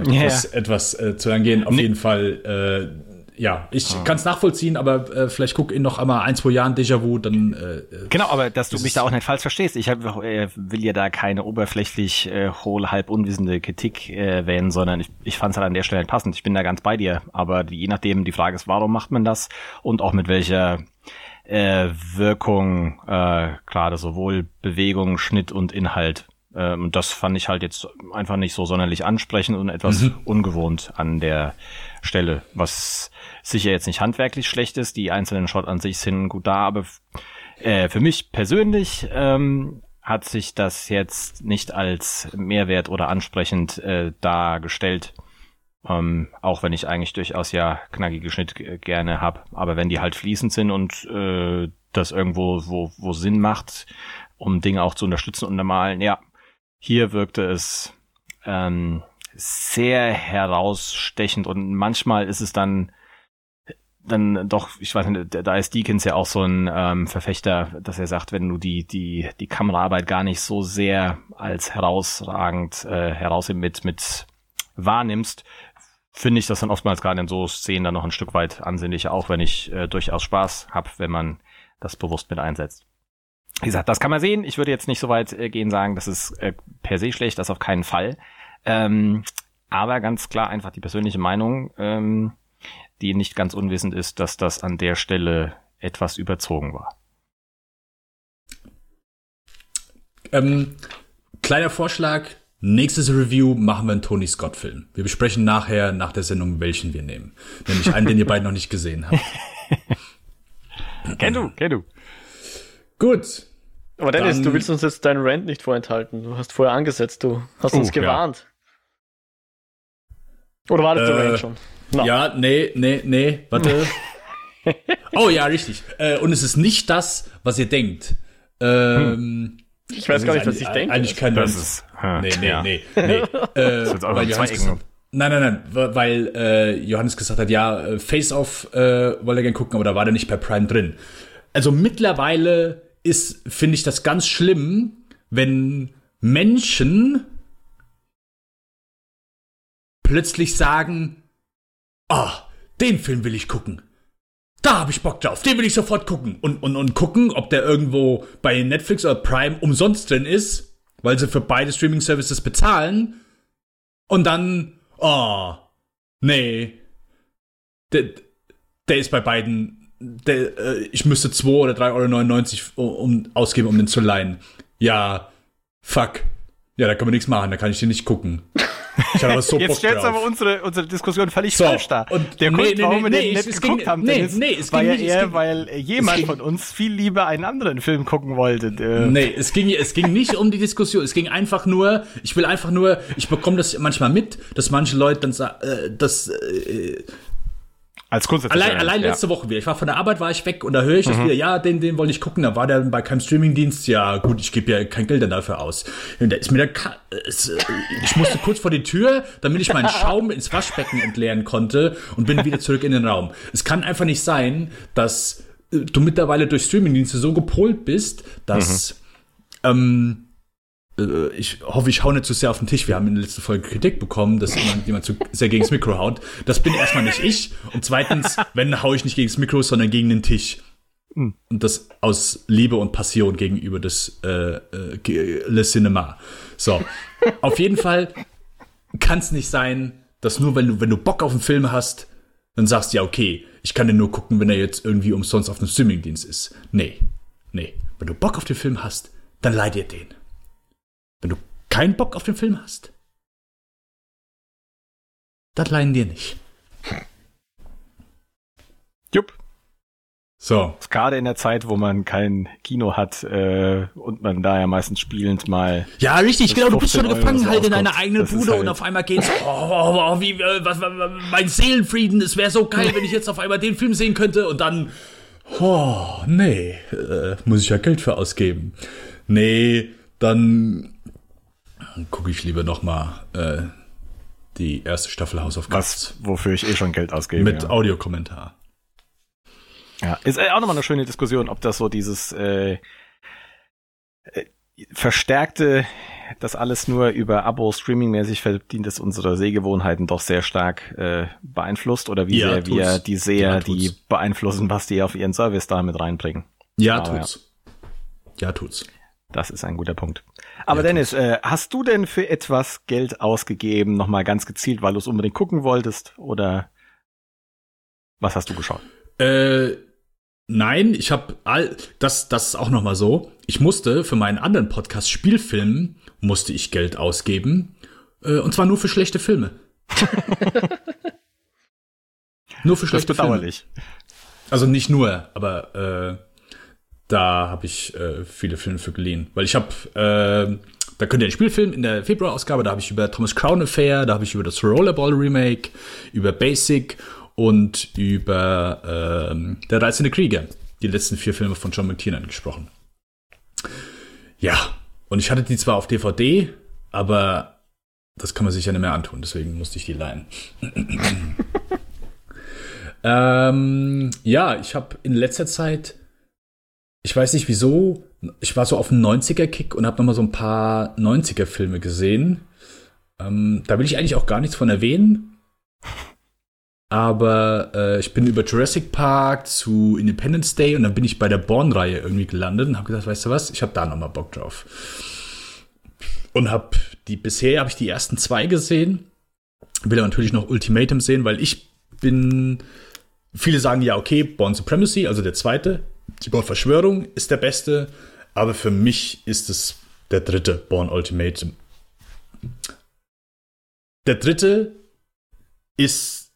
A: yeah. etwas, etwas äh, zu angehen. Auf nee. jeden Fall äh, ja, ich ah. kann es nachvollziehen, aber äh, vielleicht guck in noch einmal ein, zwei Jahren Déjà-vu, dann. Äh,
B: äh genau, aber dass du mich da auch nicht falsch verstehst. Ich hab, äh, will ja da keine oberflächlich äh, hohl, halb unwissende Kritik äh, wählen, sondern ich, ich fand es halt an der Stelle halt passend. Ich bin da ganz bei dir. Aber die, je nachdem, die Frage ist, warum macht man das und auch mit welcher äh, Wirkung, äh, gerade sowohl Bewegung, Schnitt und Inhalt. Ähm, das fand ich halt jetzt einfach nicht so sonderlich ansprechend und etwas mhm. ungewohnt an der Stelle, was sicher jetzt nicht handwerklich schlecht ist. Die einzelnen Shot an sich sind gut da, aber äh, für mich persönlich ähm, hat sich das jetzt nicht als Mehrwert oder ansprechend äh, dargestellt. Ähm, auch wenn ich eigentlich durchaus ja knackige Schnitt gerne hab, aber wenn die halt fließend sind und äh, das irgendwo wo, wo Sinn macht, um Dinge auch zu unterstützen und normalen, ja, hier wirkte es ähm, sehr herausstechend und manchmal ist es dann dann doch, ich weiß nicht, da ist Deakins ja auch so ein ähm, Verfechter, dass er sagt, wenn du die die die Kameraarbeit gar nicht so sehr als herausragend äh, heraus mit mit wahrnimmst, finde ich das dann oftmals gerade in so Szenen dann noch ein Stück weit ansehnlicher, auch wenn ich äh, durchaus Spaß habe, wenn man das bewusst mit einsetzt. Wie gesagt, das kann man sehen. Ich würde jetzt nicht so weit äh, gehen sagen, das ist äh, per se schlecht, das auf keinen Fall. Ähm, aber ganz klar einfach die persönliche Meinung, ähm, die nicht ganz unwissend ist, dass das an der Stelle etwas überzogen war.
A: Ähm, kleiner Vorschlag. Nächstes Review machen wir einen Tony Scott Film. Wir besprechen nachher nach der Sendung, welchen wir nehmen. Nämlich einen, den ihr beide noch nicht gesehen habt.
B: kenn du, kenn du.
A: Gut.
C: Aber Dennis, Dann, du willst uns jetzt deinen Rant nicht vorenthalten. Du hast vorher angesetzt, du hast uh, uns gewarnt. Oder war das äh, der Rant schon?
A: No. Ja, nee, nee, nee, warte. oh ja, richtig. Äh, und es ist nicht das, was ihr denkt. Ähm,
C: ich weiß gar nicht, was ich denke.
A: Eigentlich kein
B: das ist,
A: Nee, nee, ja. nee, nee. Äh, weil Johannes gesagt, nein, nein, nein, weil äh, Johannes gesagt hat, ja, äh, Face-Off äh, wollte er gerne gucken, aber da war der nicht per Prime drin. Also mittlerweile ist, finde ich das ganz schlimm, wenn Menschen plötzlich sagen, ah, oh, den Film will ich gucken. Da habe ich Bock drauf, den will ich sofort gucken. Und, und, und gucken, ob der irgendwo bei Netflix oder Prime umsonst drin ist, weil sie für beide Streaming-Services bezahlen. Und dann, oh, nee. Der, der ist bei beiden, der, äh, ich müsste 2 oder 3,99 Euro um, ausgeben, um den zu leihen. Ja, fuck. Ja, da kann man nichts machen, da kann ich den nicht gucken. Ich hatte aber so
B: Jetzt
A: Bock
B: stellst du aber unsere, unsere Diskussion völlig
A: So,
B: falsch dar.
A: und-
B: der
A: nee,
B: Grund,
A: nee,
B: warum wir
A: nee,
B: den
A: nee,
B: nicht geguckt
A: ging-
B: haben,
A: nee,
B: Dennis,
A: nee, es
B: war
A: ging
B: ja
A: nicht,
B: eher,
A: ging-
B: weil jemand
A: ging-
B: von uns viel lieber einen anderen Film gucken wollte. Äh,
A: Nee, es ging, es ging nicht um die Diskussion. Es ging einfach nur, ich will einfach nur, ich bekomme das manchmal mit, dass manche Leute dann sagen, äh, das, äh,
B: Als
A: allein, allein letzte Woche wieder. Ich war von der Arbeit, war ich weg und da höre ich das wieder, ja, den, den wollte ich gucken. Da war der bei keinem Streamingdienst. Ja, gut, ich gebe ja kein Geld dafür aus. Und da ist mir der Ka äh, ich musste kurz vor die Tür, damit ich meinen Schaum ins Waschbecken entleeren konnte und bin wieder zurück in den Raum. Es kann einfach nicht sein, dass äh, du mittlerweile durch Streamingdienste so gepolt bist, dass ähm, äh, ich hoffe, ich hau nicht zu sehr auf den Tisch. Wir haben in der letzten Folge Kritik bekommen, dass jemand, jemand zu sehr gegen das Mikro haut. Das bin erstmal nicht ich. Und zweitens, wenn, hau ich nicht gegen das Mikro, sondern gegen den Tisch. Und das aus Liebe und Passion gegenüber des äh, äh, Le Cinema. So. Auf jeden Fall kann es nicht sein, dass nur wenn du, wenn du Bock auf einen Film hast, dann sagst du ja, okay, ich kann den nur gucken, wenn er jetzt irgendwie umsonst auf einem Streamingdienst ist. Nee. Nee. Wenn du Bock auf den Film hast, dann leih dir den. Wenn du keinen Bock auf den Film hast, dann leihen dir nicht.
B: Jupp.
A: So.
B: Gerade in der Zeit, wo man kein Kino hat äh, und man da ja meistens spielend mal.
A: Ja, richtig,
B: Das
A: genau. Du bist
B: 15
A: schon gefangen halt in deiner
B: auskommt.
A: eigenen
B: Das
A: Bude
B: halt-
A: und auf einmal geht's, oh, oh, oh wie, äh, was, was, was, mein Seelenfrieden, es wäre so geil, wenn ich jetzt auf einmal den Film sehen könnte und dann, oh, nee, äh, muss ich ja Geld für ausgeben. Nee, dann gucke ich lieber noch mal äh, die erste Staffel House of Cards
B: Was, wofür ich eh schon Geld ausgebe.
A: mit
B: ja.
A: Audiokommentar.
B: Ja, ist äh, auch nochmal eine schöne Diskussion, ob das so dieses äh, äh, verstärkte, das alles nur über Abo streamingmäßig verdient ist, unsere Sehgewohnheiten doch sehr stark äh, beeinflusst oder wie
A: Ja,
B: sehr wir die Seher,
A: Ja,
B: die beeinflussen, was die auf ihren Service da mit reinbringen.
A: Ja,
B: Aber
A: tut's. Ja, tut's.
B: Das ist ein guter Punkt. Aber
A: Ja,
B: Dennis, äh, hast du denn für etwas Geld ausgegeben, nochmal ganz gezielt, weil du es unbedingt gucken wolltest? Oder was hast du geschaut?
A: Äh, nein, ich habe all das das ist auch noch mal so. Ich musste für meinen anderen Podcast Spielfilm musste ich Geld ausgeben äh, und zwar nur für schlechte Filme. nur für
B: Das ist
A: schlechte
B: bedauerlich.
A: Filme. Also nicht nur, aber äh, da habe ich äh, viele Filme für geliehen, weil ich habe äh, da könnt ihr den Spielfilm in der Februarausgabe, da habe ich über Thomas Crown Affair, da habe ich über das Rollerball Remake, über Basic und über ähm, Der reizende Krieger, die letzten vier Filme von John McTiernan gesprochen. Ja, und ich hatte die zwar auf DVD, aber das kann man sich ja nicht mehr antun, deswegen musste ich die leihen. ähm, ja, ich habe in letzter Zeit, ich weiß nicht wieso, ich war so auf einem 90er-Kick und habe nochmal so ein paar 90er-Filme gesehen. Ähm, da will ich eigentlich auch gar nichts von erwähnen. Aber äh, ich bin über Jurassic Park zu Independence Day und dann bin ich bei der Born-Reihe irgendwie gelandet und habe gesagt, weißt du was, ich habe da nochmal Bock drauf. Und habe die, bisher habe ich die ersten zwei gesehen. Will natürlich noch Ultimatum sehen, weil ich bin, viele sagen ja, okay, Born Supremacy, also der zweite, die Born Verschwörung ist der beste, aber für mich ist es der dritte Born Ultimatum. Der dritte ist,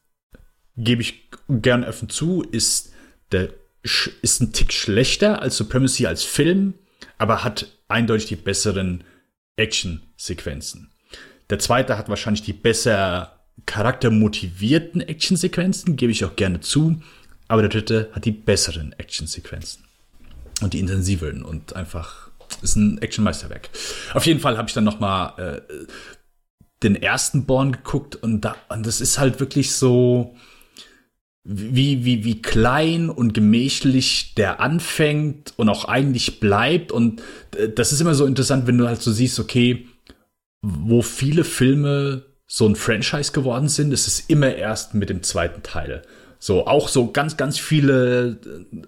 A: gebe ich gern offen zu, ist der ist ein Tick schlechter als Supremacy als Film, aber hat eindeutig die besseren Action-Sequenzen. Der zweite hat wahrscheinlich die besser charaktermotivierten Action-Sequenzen, gebe ich auch gerne zu, aber der dritte hat die besseren Action-Sequenzen und die intensiveren und einfach ist ein Action-Meisterwerk. Auf jeden Fall habe ich dann noch mal äh, den ersten Born geguckt und da und das ist halt wirklich so wie, wie, wie klein und gemächlich der anfängt und auch eigentlich bleibt. Und äh, das ist immer so interessant, wenn du halt so siehst, okay, wo viele Filme so ein Franchise geworden sind, ist es immer erst mit dem zweiten Teil. So, auch so ganz, ganz viele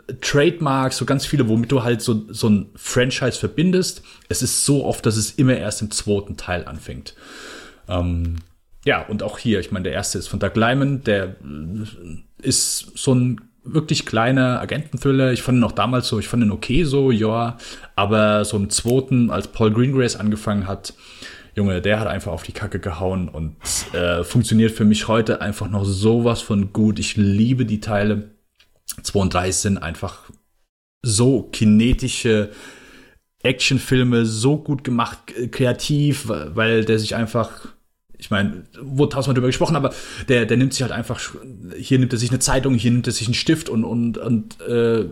A: äh, Trademarks, so ganz viele, womit du halt so, so ein Franchise verbindest. Es ist so oft, dass es immer erst im zweiten Teil anfängt. Ähm, ja, und auch hier, ich meine, der erste ist von Doug Lyman, der äh, ist so ein wirklich kleiner Agententhriller. Ich fand ihn auch damals so, ich fand ihn okay so, ja, aber so im zweiten, als Paul Greengrass angefangen hat, Junge, der hat einfach auf die Kacke gehauen und äh, funktioniert für mich heute einfach noch sowas von gut. Ich liebe die Teile. 2 und 3 sind einfach so kinetische Actionfilme, so gut gemacht, kreativ, weil der sich einfach ich meine, wurde tausendmal drüber gesprochen, aber der, der nimmt sich halt einfach, hier nimmt er sich eine Zeitung, hier nimmt er sich einen Stift und, und, und äh,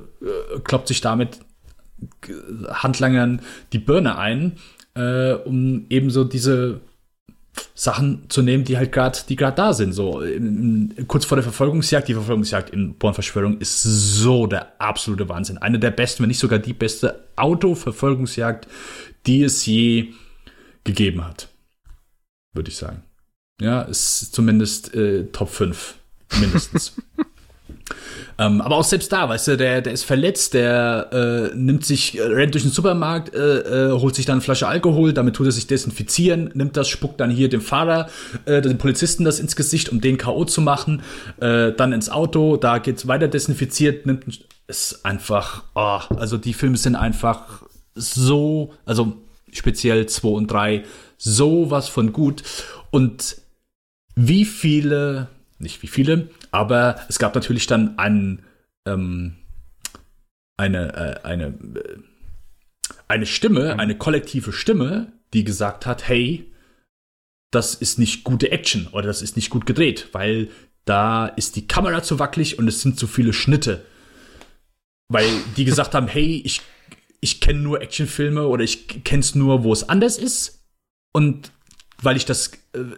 A: kloppt sich damit Handlangern die Birne ein, äh, um ebenso diese Sachen zu nehmen, die halt gerade, die gerade da sind. So in, in, kurz vor der Verfolgungsjagd, die Verfolgungsjagd in Born-Verschwörung ist so der absolute Wahnsinn. Eine der besten, wenn nicht sogar die beste Autoverfolgungsjagd, die es je gegeben hat würde ich sagen. Ja, ist zumindest äh, Top 5, mindestens. ähm, aber auch selbst da, weißt du, der, der ist verletzt, der äh, nimmt sich, äh, rennt durch den Supermarkt, äh, äh, holt sich dann eine Flasche Alkohol, damit tut er sich desinfizieren, nimmt das, spuckt dann hier dem Fahrer, äh, dem Polizisten das ins Gesicht, um den K.O. zu machen, äh, dann ins Auto, da geht's weiter desinfiziert, nimmt ist einfach, oh, also die Filme sind einfach so, also speziell 2 und 3, sowas von gut. Und wie viele, nicht wie viele, aber es gab natürlich dann ein, ähm, eine, äh, eine, äh, eine Stimme, eine kollektive Stimme, die gesagt hat, hey, das ist nicht gute Action oder das ist nicht gut gedreht, weil da ist die Kamera zu wackelig und es sind zu viele Schnitte. Weil die gesagt haben, hey, ich, ich kenne nur Actionfilme oder ich kenne es nur, wo es anders ist. Und weil ich das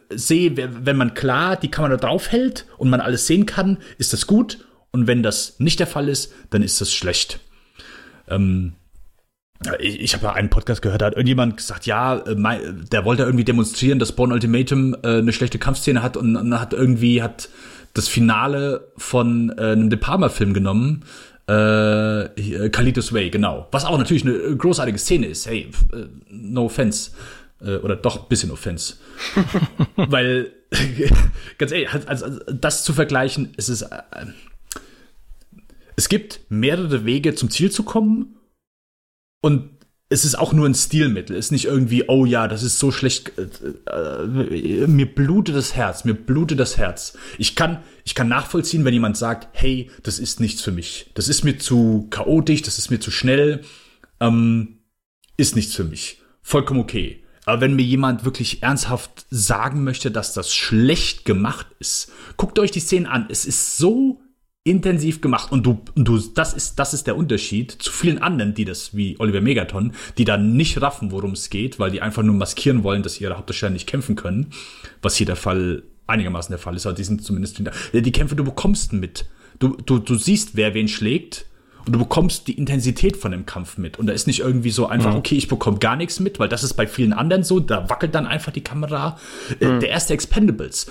A: sehe, wenn man klar die Kamera draufhält und man alles sehen kann, ist das gut. Und wenn das nicht der Fall ist, dann ist das schlecht. Ähm, ich, ich habe ja einen Podcast gehört, da hat irgendjemand gesagt, ja, äh, der wollte irgendwie demonstrieren, dass Born Ultimatum äh, eine schlechte Kampfszene hat und, und hat irgendwie hat das Finale von äh, einem De Palma-Film genommen. Äh, Kalitos Way, genau. Was auch natürlich eine großartige Szene ist. Hey, äh, no offense. Äh, oder doch ein bisschen Offense. Weil, ganz ehrlich, also, also, das zu vergleichen, es ist. Äh, es gibt mehrere Wege zum Ziel zu kommen und es ist auch nur ein Stilmittel. Es ist nicht irgendwie, oh ja, das ist so schlecht. Äh, äh, mir blutet das Herz, mir blutet das Herz. Ich kann, ich kann nachvollziehen, wenn jemand sagt, hey, das ist nichts für mich. Das ist mir zu chaotisch, das ist mir zu schnell, ähm, ist nichts für mich. Vollkommen okay. Aber wenn mir jemand wirklich ernsthaft sagen möchte, dass das schlecht gemacht ist, guckt euch die Szenen an. Es ist so intensiv gemacht und du, du, das ist, das ist der Unterschied zu vielen anderen, die das, wie Oliver Megaton, die da nicht raffen, worum es geht, weil die einfach nur maskieren wollen, dass ihre Hauptdarsteller nicht kämpfen können, was hier der Fall, einigermaßen der Fall ist, aber die sind zumindest, die Kämpfe, du bekommst mit. Du, du, du siehst, wer wen schlägt, und du bekommst die Intensität von dem Kampf mit. Und da ist nicht irgendwie so einfach, mhm. okay, ich bekomme gar nichts mit, weil das ist bei vielen anderen so, da wackelt dann einfach die Kamera. Äh, mhm. Der erste Expendables.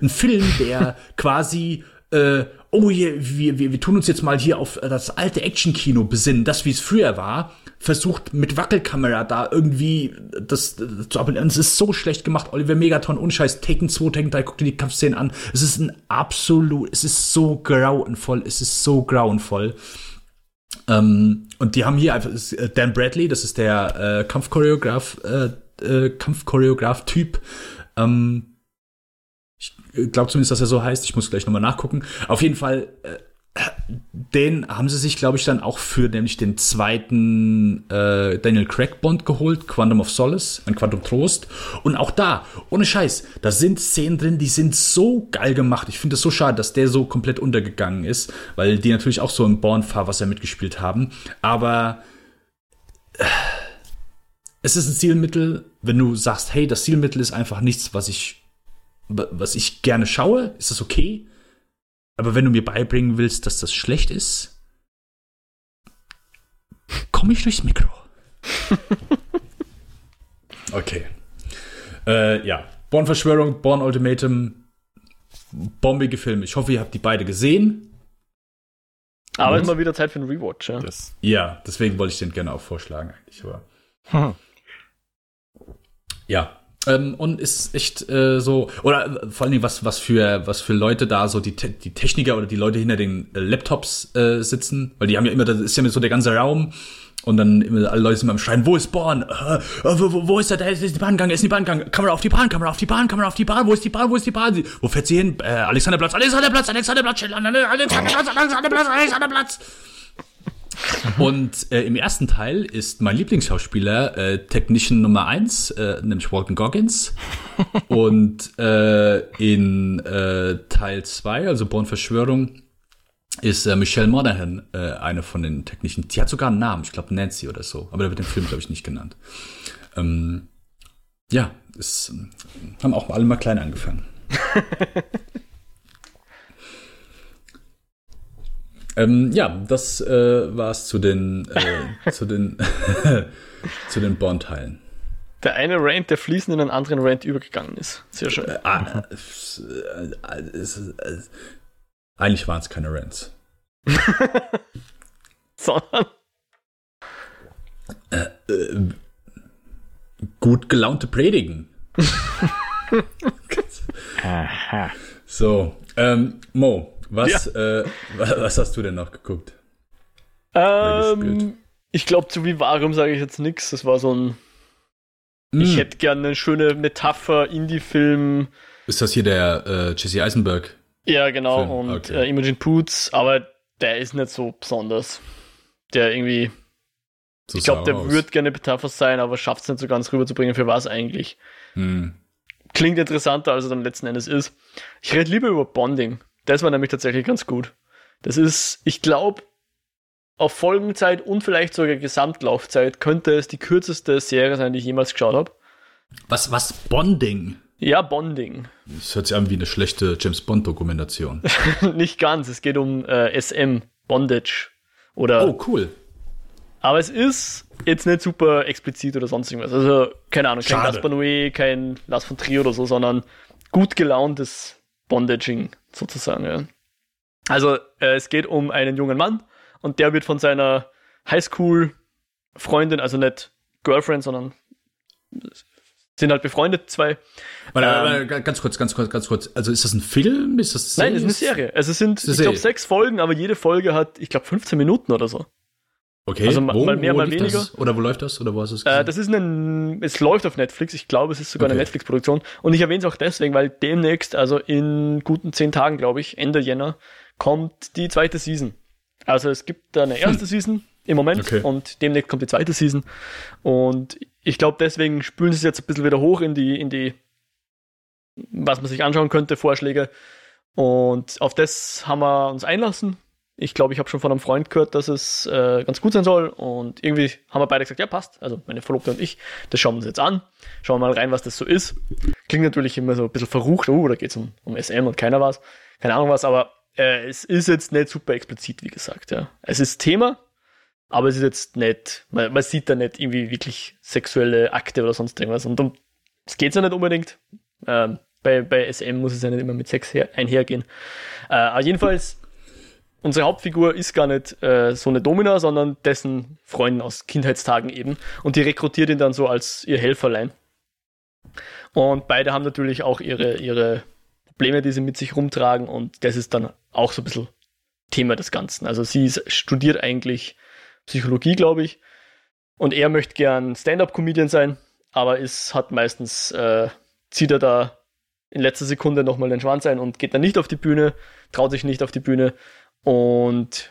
A: Ein Film, der quasi äh, oh, hier, wir, wir, wir tun uns jetzt mal hier auf das alte Actionkino besinnen, das wie es früher war, versucht mit Wackelkamera da irgendwie das, zu appellieren. Es ist so schlecht gemacht. Oliver Megaton, unscheiß, Taken 2, Taken 3, guck dir die Kampfszenen an. Es ist ein absolut, es ist so grauenvoll, es ist so grauenvoll. Ähm, und die haben hier einfach äh, Dan Bradley, das ist der äh, Kampfchoreograf, äh, äh, Kampfchoreograf-Typ. Ähm, ich glaube zumindest, dass er so heißt. Ich muss gleich nochmal nachgucken. Auf jeden Fall äh, den haben sie sich, glaube ich, dann auch für nämlich den zweiten äh, Daniel Craig Bond geholt, Quantum of Solace, ein Quantum Trost. Und auch da, ohne Scheiß, da sind Szenen drin, die sind so geil gemacht. Ich finde es so schade, dass der so komplett untergegangen ist, weil die natürlich auch so im Born-Fahrwasser mitgespielt haben. Aber äh, es ist ein Zielmittel, wenn du sagst, hey, das Zielmittel ist einfach nichts, was ich, was ich gerne schaue, ist das okay? Aber wenn du mir beibringen willst, dass das schlecht ist, komme ich durchs Mikro. okay. Äh, ja. Born-Verschwörung, Born Ultimatum, bombige Filme. Ich hoffe, ihr habt die beide gesehen.
C: Aber es ist mal wieder Zeit für einen Rewatch, ja.
A: Das, ja, deswegen wollte ich den gerne auch vorschlagen, eigentlich. Aber. Hm. Ja, ähm, und ist echt äh, so, oder äh, vor allen Dingen, was, was, für, was für Leute da so die, die Techniker oder die Leute hinter den äh, Laptops äh, sitzen, weil die haben ja immer, das ist ja so der ganze Raum, Und dann immer alle Leute sind beim Schreien, wo ist Born? Äh, äh, wo, wo, ist der? Da ist die Bahn gegangen, ist die Bahn gegangen. Kamera auf die Bahn, Kamera auf die Bahn, Kamera auf die Bahn. Wo ist die Bahn, wo ist die Bahn? Wo fährt sie hin? Äh, Alexanderplatz, Alexanderplatz, Alexanderplatz, Alexanderplatz, Alexanderplatz, Alexanderplatz. Und äh, im ersten Teil ist mein Lieblingsschauspieler äh, Technician Nummer eins, äh, nämlich Walton Goggins. Und äh, in äh, Teil zwei, also Born Verschwörung, ist äh, Michelle Monaghan eine von den Technischen. Die hat sogar einen Namen, ich glaube Nancy oder so, aber der wird im Film, glaube ich, nicht genannt. Ähm, ja, es haben auch alle mal klein angefangen. ähm, ja, das äh, war es zu den äh, zu den zu den Bond-Teilen.
C: Der eine Rant, der fließend in einen anderen Rant übergegangen ist. Sehr schön.
A: Äh, ah, äh, es, eigentlich waren es keine Rants.
C: Sondern.
A: Äh, äh, gut gelaunte Predigen.
B: Aha.
A: So, ähm, Mo, was, äh, was, hast du denn noch geguckt?
C: Ähm, ich glaube, zu Vivarium sage ich jetzt nichts. Das war so ein. Ich
A: Hm,
C: hätte gerne eine schöne Metapher, Indie-Film.
A: ist das hier der äh, Jesse Eisenberg?
C: Ja, genau.
A: Film,
C: Und
A: okay.
C: äh, Imogen Poots, aber der ist nicht so besonders. Der irgendwie.
A: So
C: Ich glaube, der
A: er
C: wird gerne Metapher sein, aber schafft es nicht so ganz rüberzubringen, für was eigentlich.
A: Hm.
C: Klingt interessanter, als er dann letzten Endes ist. Ich rede lieber über Bonding. Das war nämlich tatsächlich ganz gut. Das ist, ich glaube, auf Folgenzeit und vielleicht sogar Gesamtlaufzeit könnte es die kürzeste Serie sein, die ich jemals geschaut habe.
A: Was, was Bonding?
C: Ja, Bonding.
A: Das hört sich an wie eine schlechte James Bond-Dokumentation.
C: Nicht ganz. Es geht um äh, SM, Bondage. Oder
A: Oh, cool.
C: Aber es ist jetzt nicht super explizit oder sonst irgendwas. Also, keine Ahnung, kein
A: Schade.
C: Gaspar Noé, kein Lars von Trier oder so, sondern gut gelauntes Bondaging sozusagen. Ja. Also, äh, es geht um einen jungen Mann und der wird von seiner Highschool-Freundin, also nicht Girlfriend, sondern sind halt befreundet, zwei.
A: Warte,
C: Ähm,
A: warte, ganz kurz, ganz kurz, ganz kurz. Also ist das ein Film? Ist das
C: Nein, es ist eine Serie. Also es sind, ich glaube, sechs Folgen, aber jede Folge hat, ich glaube, 15 Minuten oder so.
A: Okay.
C: Also mal- mal mehr, mal
A: liegt
C: weniger.
A: Das? Oder wo läuft das? Oder wo hast du es
C: Äh,
A: gesehen?
C: das ist ein, es läuft auf Netflix. Ich glaube, es ist sogar eine
A: Okay.
C: Netflix-Produktion. Und ich erwähne es auch deswegen, weil demnächst, also in guten zehn Tagen, glaube ich, Ende Jänner, kommt die zweite Season. Also es gibt eine erste Season im Moment
A: Okay.
C: und demnächst kommt die zweite Season. Und ich glaube, deswegen spülen sie es jetzt ein bisschen wieder hoch in die, in die, was man sich anschauen könnte, Vorschläge. Und auf das haben wir uns einlassen. Ich glaube, ich habe schon von einem Freund gehört, dass es äh, ganz gut sein soll. Und irgendwie haben wir beide gesagt, ja, passt. Also meine Verlobte und ich, das schauen wir uns jetzt an. Schauen wir mal rein, was das so ist. Klingt natürlich immer so ein bisschen verrucht. Oh, da geht es um, um SM und keiner was. Keine Ahnung was, aber äh, es ist jetzt nicht super explizit, wie gesagt. Ja. Es ist Thema, aber es ist jetzt nicht, man, man sieht da nicht irgendwie wirklich sexuelle Akte oder sonst irgendwas. Und um es geht ja nicht unbedingt. Ähm, bei, bei SM muss es ja nicht immer mit Sex her, einhergehen. Äh, aber jedenfalls, unsere Hauptfigur ist gar nicht äh, so eine Domina, sondern dessen Freundin aus Kindheitstagen eben. Und die rekrutiert ihn dann so als ihr Helferlein. Und beide haben natürlich auch ihre, ihre Probleme, die sie mit sich rumtragen. Und das ist dann auch so ein bisschen Thema des Ganzen. Also sie ist, studiert eigentlich Psychologie, glaube ich. Und er möchte gern Stand-up-Comedian sein, aber ist, hat meistens, äh, zieht er da in letzter Sekunde nochmal den Schwanz ein und geht dann nicht auf die Bühne, traut sich nicht auf die Bühne. Und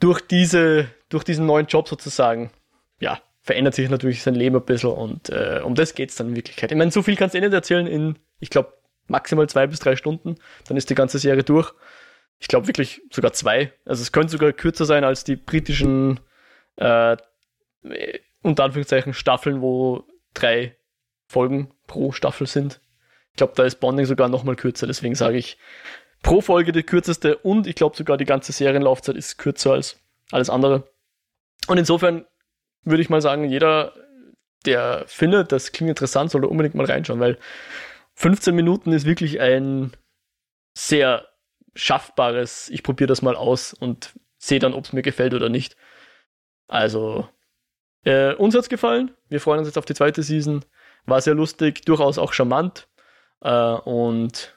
C: durch diese, durch diesen neuen Job sozusagen, ja, verändert sich natürlich sein Leben ein bisschen und äh, um das geht's dann in Wirklichkeit. Ich meine, so viel kannst du eh nicht erzählen in, ich glaube, maximal zwei bis drei Stunden, dann ist die ganze Serie durch. Ich glaube wirklich sogar zwei. Also es könnte sogar kürzer sein als die britischen äh, unter Anführungszeichen Staffeln, wo drei Folgen pro Staffel sind. Ich glaube, da ist Bonding sogar noch mal kürzer, deswegen sage ich pro Folge die kürzeste und ich glaube sogar die ganze Serienlaufzeit ist kürzer als alles andere. Und insofern würde ich mal sagen, jeder, der findet, das klingt interessant, soll da unbedingt mal reinschauen, weil 15 Minuten ist wirklich ein sehr schaffbares, ich probiere das mal aus und sehe dann, ob es mir gefällt oder nicht. Also, äh, uns hat's gefallen. Wir freuen uns jetzt auf die zweite Season. War sehr lustig, durchaus auch charmant. Äh, und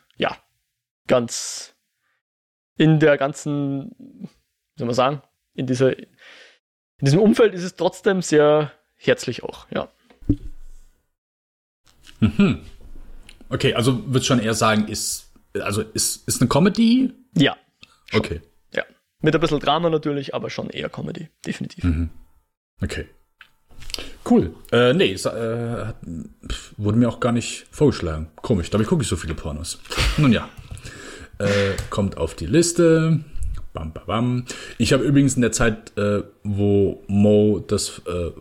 C: ganz in der ganzen, wie soll man sagen, in dieser, in diesem Umfeld ist es trotzdem sehr herzlich auch, ja.
A: Mhm. Okay, also würde schon eher sagen, ist, also ist, ist eine Comedy?
C: Ja.
A: Okay.
C: Ja. Mit ein bisschen Drama natürlich, aber schon eher Comedy, definitiv.
A: Mhm. Okay. Cool. Äh, nee, es, äh, wurde mir auch gar nicht vorgeschlagen. Komisch, dabei gucke ich so viele Pornos. Nun ja. Äh, kommt auf die Liste. Bam, bam, bam. Ich habe übrigens in der Zeit, äh, wo Mo das äh,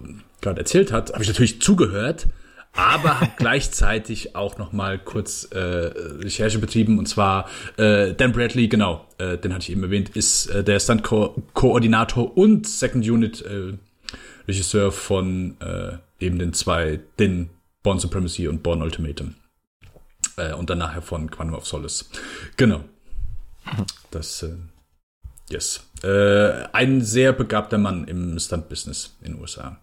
A: gerade erzählt hat, habe ich natürlich zugehört, aber habe gleichzeitig auch noch mal kurz äh, Recherche betrieben und zwar äh, Dan Bradley, genau, äh, den hatte ich eben erwähnt, ist äh, der Stunt-Koordinator und Second Unit äh, Regisseur von äh, eben den zwei, den Born Supremacy und Born Ultimatum. Äh, und dann nachher von Quantum of Solace. Genau. Das, äh, yes. Äh, ein sehr begabter Mann im Stunt-Business in den USA.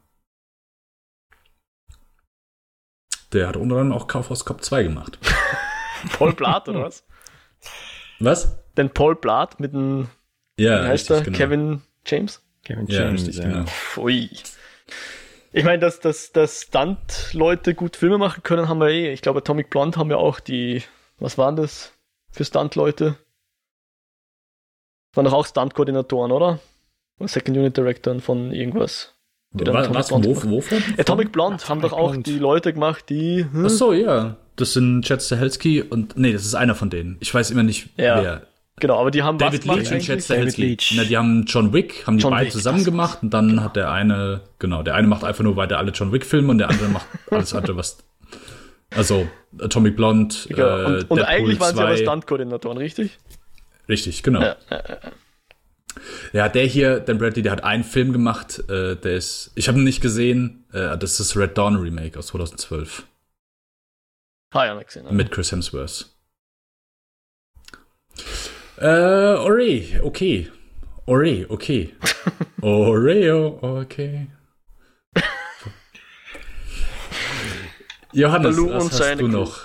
A: Der hat unter anderem auch Kaufhaus Cop 2 gemacht.
C: Paul Blatt, oder was?
A: Was?
C: Den Paul Blatt mit dem,
A: Ja,
C: wie heißt
A: richtig,
C: der?
A: genau.
C: Kevin James?
B: Kevin
A: Ja,
B: James,
A: richtig,
B: ja.
A: genau.
C: Pfui. Ich meine, dass, dass, dass Stunt-Leute gut Filme machen können, haben wir eh. Ich glaube, Atomic Blonde haben ja auch die, was waren das für Stunt-Leute? Waren doch auch Stunt-Koordinatoren, oder? Oder Second Unit Directoren von irgendwas.
A: Was,
C: Atomic
A: was wo,
C: gemacht-
A: wovon?
C: Atomic Blonde haben
B: Atomic
C: doch auch
B: Blonde.
C: die Leute gemacht, die. Hm?
A: Ach so, ja. Das sind Chad Stahelski und, nee, das ist einer von denen. Ich weiß immer nicht,
C: Ja.
A: wer.
C: Genau, aber die haben
A: David
C: was
A: Leach und Chad? Stahelski. Na, die haben John Wick, haben die
C: John
A: beide
C: Wick,
A: zusammen gemacht und dann hat der eine, genau, der eine macht einfach nur weiter alle John Wick-Filme und der andere macht alles andere, was. Also, Atomic Blonde,
C: Ja,
A: äh,
C: und, und
A: Deadpool
C: eigentlich waren sie aber
A: 2.
C: Stunt-Koordinatoren, richtig?
A: Richtig, genau.
C: Ja,
A: Ja,
C: ja, ja.
A: der hier, Dan Bradley, der hat einen Film gemacht, äh, der ist, ich habe ihn nicht gesehen, äh, das ist das Red Dawn Remake aus 2012
C: Ah, ja, nicht gesehen. ja.
A: mit Chris Hemsworth. Äh, Ore, okay. Ore, okay. Oreo, okay. Johannes,
C: Baloo
A: was hast du
C: Crew.
A: noch?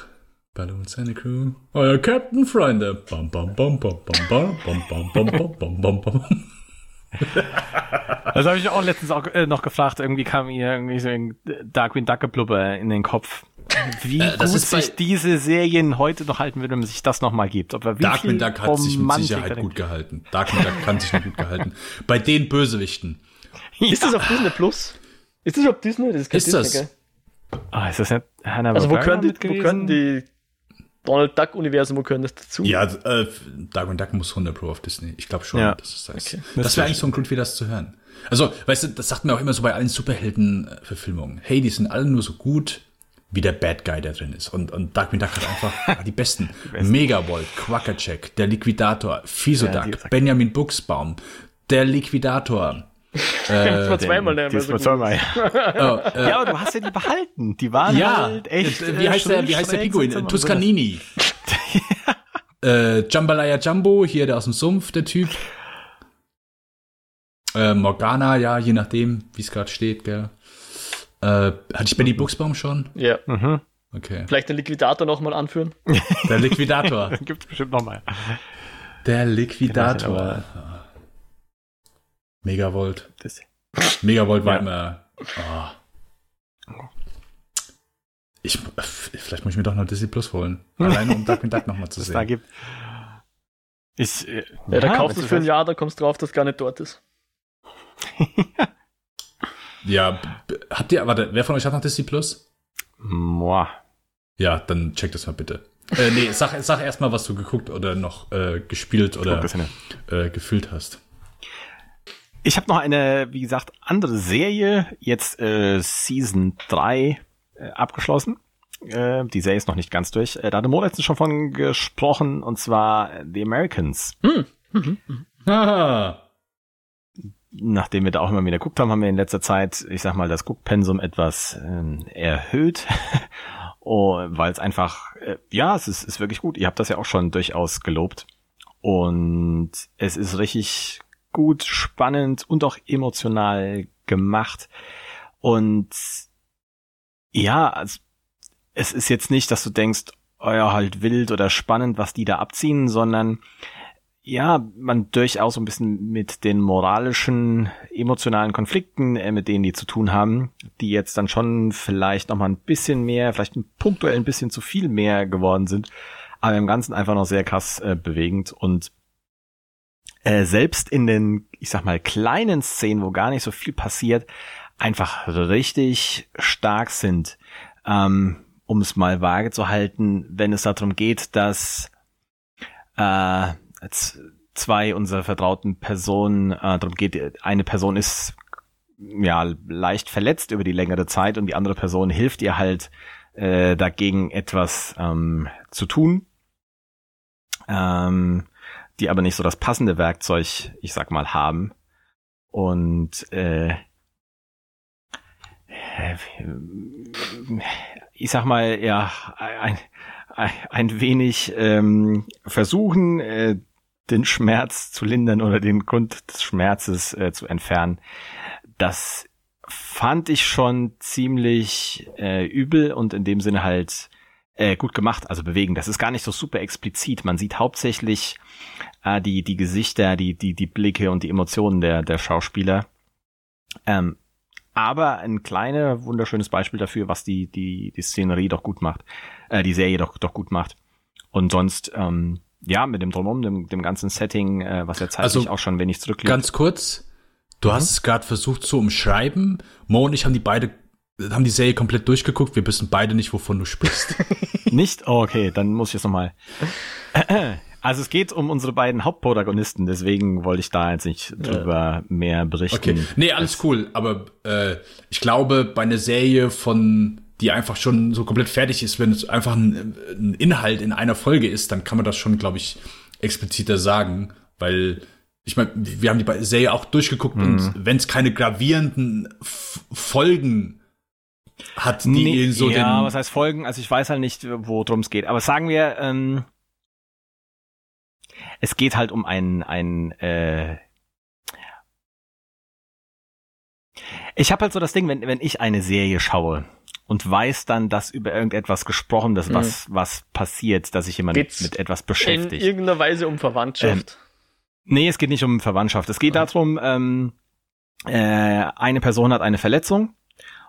A: Baloo und seine Crew. Euer Captain, Freunde. Bam, bam, bam, bam, bam, bam, bam, bam, bam, bam, bam, bam.
B: Das habe ich auch letztens auch äh, noch gefragt. Irgendwie kam mir irgendwie so ein Darkwing Duck Blubber in den Kopf. Wie
A: Äh, das
B: gut sich diese Serien heute noch halten würde, wenn man sich das nochmal gibt. Ob er wie viel
A: Duck hat sich mit Sicherheit gut gehalten. Darkwing Duck kann sich noch gut gehalten. Bei den Bösewichten.
C: Ist das auf Disney Plus? Ist das auf Disney? Das ist kein
A: Ist
C: Disney,
A: das?
C: gell?
B: Ah, ist das nicht Hanna
C: Also wo können die, wo können die Donald Duck Universum, wo können das dazu?
A: Ja, äh, Darkwing Duck muss 100 Pro auf Disney. Ich glaube schon,
B: Ja.
A: dass es heißt.
C: Okay.
A: Das wäre eigentlich so ein Grund, wie das zu hören. Also, weißt du, das sagt man auch immer so bei allen Superhelden-Verfilmungen. Hey, die sind alle nur so gut, wie der Bad Guy, der drin ist. Und, und Darkwing Duck hat einfach die besten. Megavolt, Quackercheck, der Liquidator, Fisoduck,
B: Ja, die
A: Benjamin Buchsbaum, der Liquidator.
C: das war zweimal
B: war
C: gut.
B: zweimal.
A: Oh, äh,
B: Ja, aber du hast ja die behalten. Die waren
A: ja,
B: halt echt.
A: äh, wie
B: äh,
A: heißt der, wie heißt der Pinguin? Tuscanini. äh, Jambalaya Jumbo, hier der aus dem Sumpf, der Typ. Äh, Morgana, ja, je nachdem, wie es gerade steht, gell. Äh, hatte ich Benny Buchsbaum schon?
C: Ja.
B: Mhm.
A: Okay.
C: Vielleicht den Liquidator nochmal anführen.
A: Der Liquidator.
B: Gibt's bestimmt nochmal.
A: Der Liquidator. Megavolt.
B: Das,
A: Megavolt war
B: Ja.
A: immer. Oh. Ich, vielleicht muss ich mir doch noch Disney Plus holen. Alleine um Darkwing Duck nochmal zu
B: das da
A: sehen.
B: gibt. Ich, äh,
C: Ja, da kaufst du für ein? Jahr, dann kommst du drauf, dass gar nicht dort ist.
A: Ja, habt ihr, warte, wer von euch hat noch Disney Plus?
B: Moa.
A: Ja, dann check das mal bitte. Äh, nee, sag, sag erst mal, was du geguckt oder noch äh, gespielt oder äh, gefühlt hast.
B: Ich habe noch eine, wie gesagt, andere Serie, jetzt äh, Season 3 äh, abgeschlossen. Äh, die Serie ist noch nicht ganz durch. Äh, da hatte Mo letztens schon von gesprochen, und zwar The Americans.
A: Haha.
B: Nachdem wir da auch immer wieder geguckt haben, haben wir in letzter Zeit, ich sag mal, das Guckpensum etwas ähm, erhöht. oh, Weil es einfach, äh, ja, es ist, ist wirklich gut. Ihr habt das ja auch schon durchaus gelobt. Und es ist richtig gut, spannend und auch emotional gemacht. Und ja, also, es ist jetzt nicht, dass du denkst, oh ja, halt wild oder spannend, was die da abziehen, sondern ja, man durchaus so ein bisschen mit den moralischen, emotionalen Konflikten, äh, mit denen die zu tun haben, die jetzt dann schon vielleicht noch mal ein bisschen mehr, vielleicht punktuell ein bisschen zu viel mehr geworden sind, aber im Ganzen einfach noch sehr krass äh, bewegend und äh, selbst in den, ich sag mal, kleinen Szenen, wo gar nicht so viel passiert, einfach richtig stark sind. Ähm, um es mal vage zu halten, wenn es darum geht, dass äh, zwei unserer vertrauten Personen, äh, darum geht, eine Person ist ja leicht verletzt über die längere Zeit und die andere Person hilft ihr halt äh, dagegen etwas ähm, zu tun, ähm, die aber nicht so das passende Werkzeug, ich sag mal, haben. Und äh, ich sag mal, ja, ein, ein wenig ähm, versuchen, äh, den Schmerz zu lindern oder den Grund des Schmerzes äh, zu entfernen. Das fand ich schon ziemlich äh, übel und in dem Sinne halt äh, gut gemacht, also bewegen. Das ist gar nicht so super explizit. Man sieht hauptsächlich äh, die die Gesichter, die die die Blicke und die Emotionen der der Schauspieler. Ähm, aber ein kleiner wunderschönes Beispiel dafür, was die die die Szenerie doch gut macht, äh, die Serie doch doch gut macht. Und sonst ähm, ja mit dem drumherum, dem, dem ganzen Setting, äh, was ja zeitlich also, auch schon wenig zurückliegt.
A: Ganz kurz, du mhm. hast es gerade versucht zu umschreiben. Mo und ich haben die beide haben die Serie komplett durchgeguckt. Wir wissen beide nicht, wovon du sprichst.
B: nicht? Oh, okay, dann muss ich jetzt nochmal. Also es geht um unsere beiden Hauptprotagonisten, deswegen wollte ich da jetzt nicht drüber mehr berichten. Okay,
A: nee, alles cool, aber äh, ich glaube, bei einer Serie von, die einfach schon so komplett fertig ist, wenn es einfach ein, ein Inhalt in einer Folge ist, dann kann man das schon, glaube ich, expliziter sagen, weil ich meine, wir haben die Serie auch durchgeguckt mhm. und wenn es keine gravierenden F Folgen hat, die nee, so
B: ja, den was heißt Folgen? Also ich weiß halt nicht, worum es geht. Aber sagen wir, ähm, es geht halt um ein, ein äh, ich habe halt so das Ding, wenn, wenn ich eine Serie schaue und weiß dann, dass über irgendetwas gesprochen ist, was, mhm. was passiert, dass sich jemand Geht's mit etwas beschäftigt.
C: In irgendeiner Weise um Verwandtschaft. Ähm,
B: nee, es geht nicht um Verwandtschaft. Es geht darum, ähm, äh, eine Person hat eine Verletzung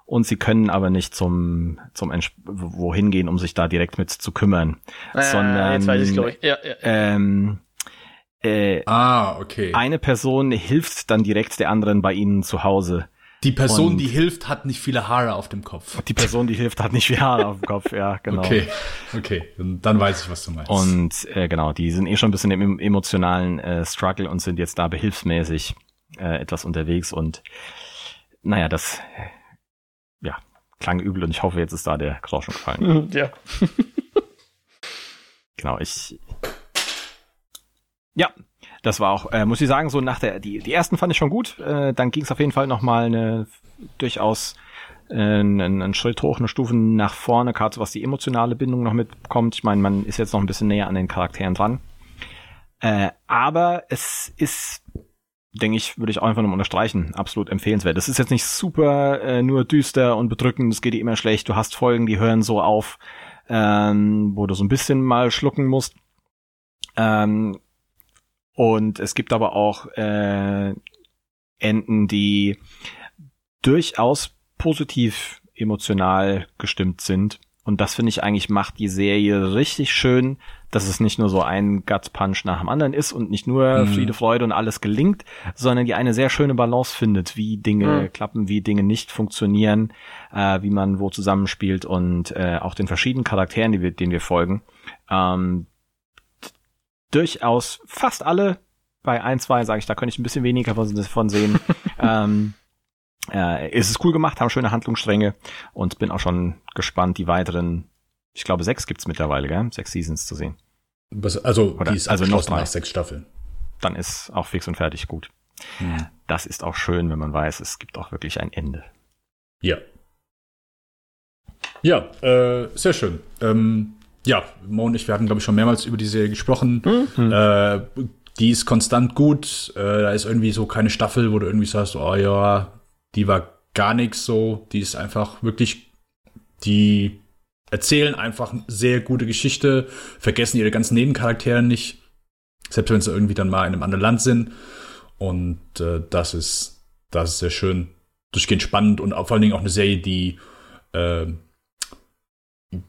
B: und sie können aber nicht zum zum wohin gehen, um sich da direkt mit zu kümmern, äh, sondern jetzt weiß ich, ich. Ja, ja. Ähm, äh,
A: ah, okay.
B: Eine Person hilft dann direkt der anderen bei ihnen zu Hause.
A: Die Person, und die hilft, hat nicht viele Haare auf dem Kopf.
B: Die Person, die hilft, hat nicht viele Haare auf dem Kopf, ja, genau.
A: Okay, okay, dann weiß ich, was du meinst.
B: Und äh, genau, die sind eh schon ein bisschen im emotionalen äh, Struggle und sind jetzt da behilfsmäßig äh, etwas unterwegs und naja, das ja, klang übel und ich hoffe, jetzt ist da der Groschen gefallen.
C: Ja.
B: genau, ich ja, das war auch, äh, muss ich sagen, so nach der, die, die ersten fand ich schon gut. Äh, dann ging es auf jeden Fall nochmal eine durchaus äh, einen, Schritt hoch, eine Stufe nach vorne, gerade so was die emotionale Bindung noch mitbekommt. Ich meine, man ist jetzt noch ein bisschen näher an den Charakteren dran. Äh, aber es ist, denke ich, würde ich auch einfach nur unterstreichen, absolut empfehlenswert. Es ist jetzt nicht super äh, nur düster und bedrückend, es geht dir immer schlecht. Du hast Folgen, die hören so auf, ähm, wo du so ein bisschen mal schlucken musst. Ähm, und es gibt aber auch äh, Enden, die durchaus positiv emotional gestimmt sind. Und das finde ich eigentlich macht die Serie richtig schön, dass es nicht nur so ein Gut Punch nach dem anderen ist und nicht nur mhm. Friede, Freude und alles gelingt, sondern die eine sehr schöne Balance findet, wie Dinge mhm. klappen, wie Dinge nicht funktionieren, äh, wie man wo zusammenspielt und äh, auch den verschiedenen Charakteren, die wir, denen wir folgen. Ähm, durchaus fast alle. Bei ein, zwei sage ich, da könnte ich ein bisschen weniger davon sehen. ähm, äh, ist es cool gemacht, haben schöne Handlungsstränge und bin auch schon gespannt, die weiteren, ich glaube, sechs gibt's mittlerweile, gell? Sechs Seasons zu sehen.
A: Also, Oder, die ist also noch drei. nach sechs Staffeln.
B: Dann ist auch fix und fertig gut. Hm. Das ist auch schön, wenn man weiß, es gibt auch wirklich ein Ende.
A: Ja. Ja, äh, sehr schön. Ähm, ja, Mo und ich, wir hatten, glaube ich, schon mehrmals über die Serie gesprochen. Mhm. Äh, die ist konstant gut. Äh, da ist irgendwie so keine Staffel, wo du irgendwie sagst, oh ja, die war gar nichts so. Die ist einfach wirklich, die erzählen einfach eine sehr gute Geschichte, vergessen ihre ganzen Nebencharaktere nicht. Selbst wenn sie irgendwie dann mal in einem anderen Land sind. Und äh, das ist, das ist sehr schön. Durchgehend spannend und vor allen Dingen auch eine Serie, die äh,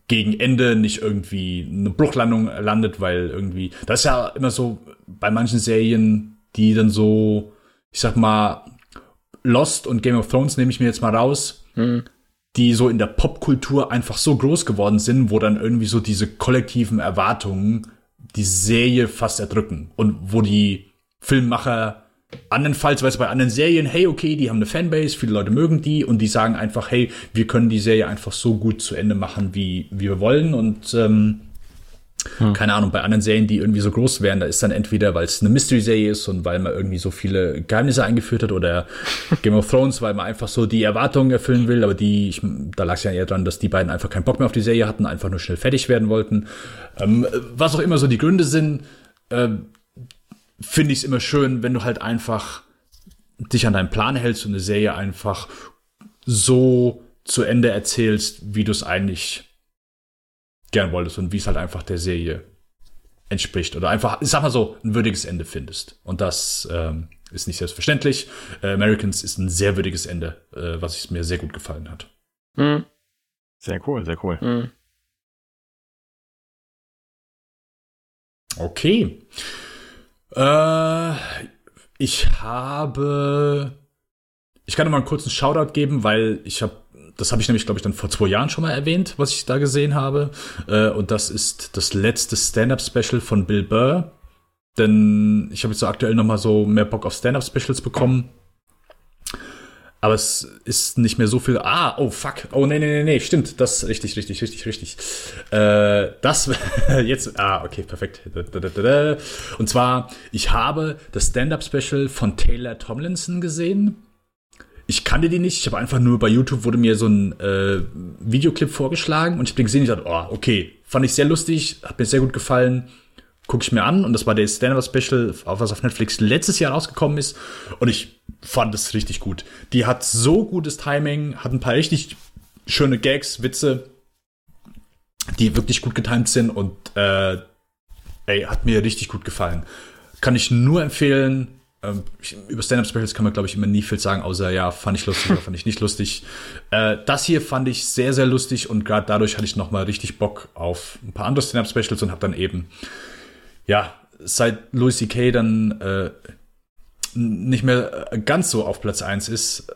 A: gegen Ende nicht irgendwie eine Bruchlandung landet, weil irgendwie, das ist ja immer so bei manchen Serien, die dann so, ich sag mal, Lost und Game of Thrones nehme ich mir jetzt mal raus, mhm. die so in der Popkultur einfach so groß geworden sind, wo dann irgendwie so diese kollektiven Erwartungen die Serie fast erdrücken und wo die Filmmacher andernfalls, weißt du, bei anderen Serien, hey, okay, die haben eine Fanbase, viele Leute mögen die und die sagen einfach, hey, wir können die Serie einfach so gut zu Ende machen, wie, wie wir wollen und ähm, hm. Keine Ahnung, bei anderen Serien, die irgendwie so groß wären, da ist dann entweder, weil es eine Mystery-Serie ist und weil man irgendwie so viele Geheimnisse eingeführt hat oder Game of Thrones, weil man einfach so die Erwartungen erfüllen will, aber die, ich, da lag es ja eher dran, dass die beiden einfach keinen Bock mehr auf die Serie hatten, einfach nur schnell fertig werden wollten. Ähm, was auch immer so die Gründe sind, äh, finde ich es immer schön, wenn du halt einfach dich an deinen Plan hältst und eine Serie einfach so zu Ende erzählst, wie du es eigentlich gern wolltest und wie es halt einfach der Serie entspricht oder einfach, ich sag mal so, ein würdiges Ende findest. Und das ähm, ist nicht selbstverständlich. Äh, Americans ist ein sehr würdiges Ende, äh, was mir sehr gut gefallen hat.
B: Mhm. Sehr cool, sehr cool. Mhm.
A: Okay. Äh, ich habe. Ich kann mal einen kurzen Shoutout geben, weil ich habe das habe ich nämlich, glaube ich, dann vor zwei Jahren schon mal erwähnt, was ich da gesehen habe. Äh, und das ist das letzte Stand-Up-Special von Bill Burr. Denn ich habe jetzt so aktuell noch mal so mehr Bock auf Stand-Up-Specials bekommen. Aber es ist nicht mehr so viel. Ah, oh fuck. Oh nee, nee, nee, nee, stimmt. Das ist richtig, richtig, richtig, richtig. Äh, das jetzt. Ah, okay, perfekt. Und zwar, ich habe das Stand-Up-Special von Taylor Tomlinson gesehen ich kannte die nicht. Ich habe einfach nur bei YouTube wurde mir so ein äh, Videoclip vorgeschlagen und ich habe den gesehen und ich dachte, oh, okay, fand ich sehr lustig, hat mir sehr gut gefallen. Gucke ich mir an und das war der Stand-Up-Special, was auf Netflix letztes Jahr rausgekommen ist und ich fand es richtig gut. Die hat so gutes Timing, hat ein paar richtig schöne Gags, Witze, die wirklich gut getimt sind und äh, ey, hat mir richtig gut gefallen. Kann ich nur empfehlen, ähm, über Stand-Up-Specials kann man, glaube ich, immer nie viel sagen, außer ja, fand ich lustig oder fand ich nicht lustig. Äh, das hier fand ich sehr, sehr lustig und gerade dadurch hatte ich noch mal richtig Bock auf ein paar andere Stand-Up-Specials und habe dann eben, ja, seit Louis C.K. dann äh, nicht mehr ganz so auf Platz 1 ist,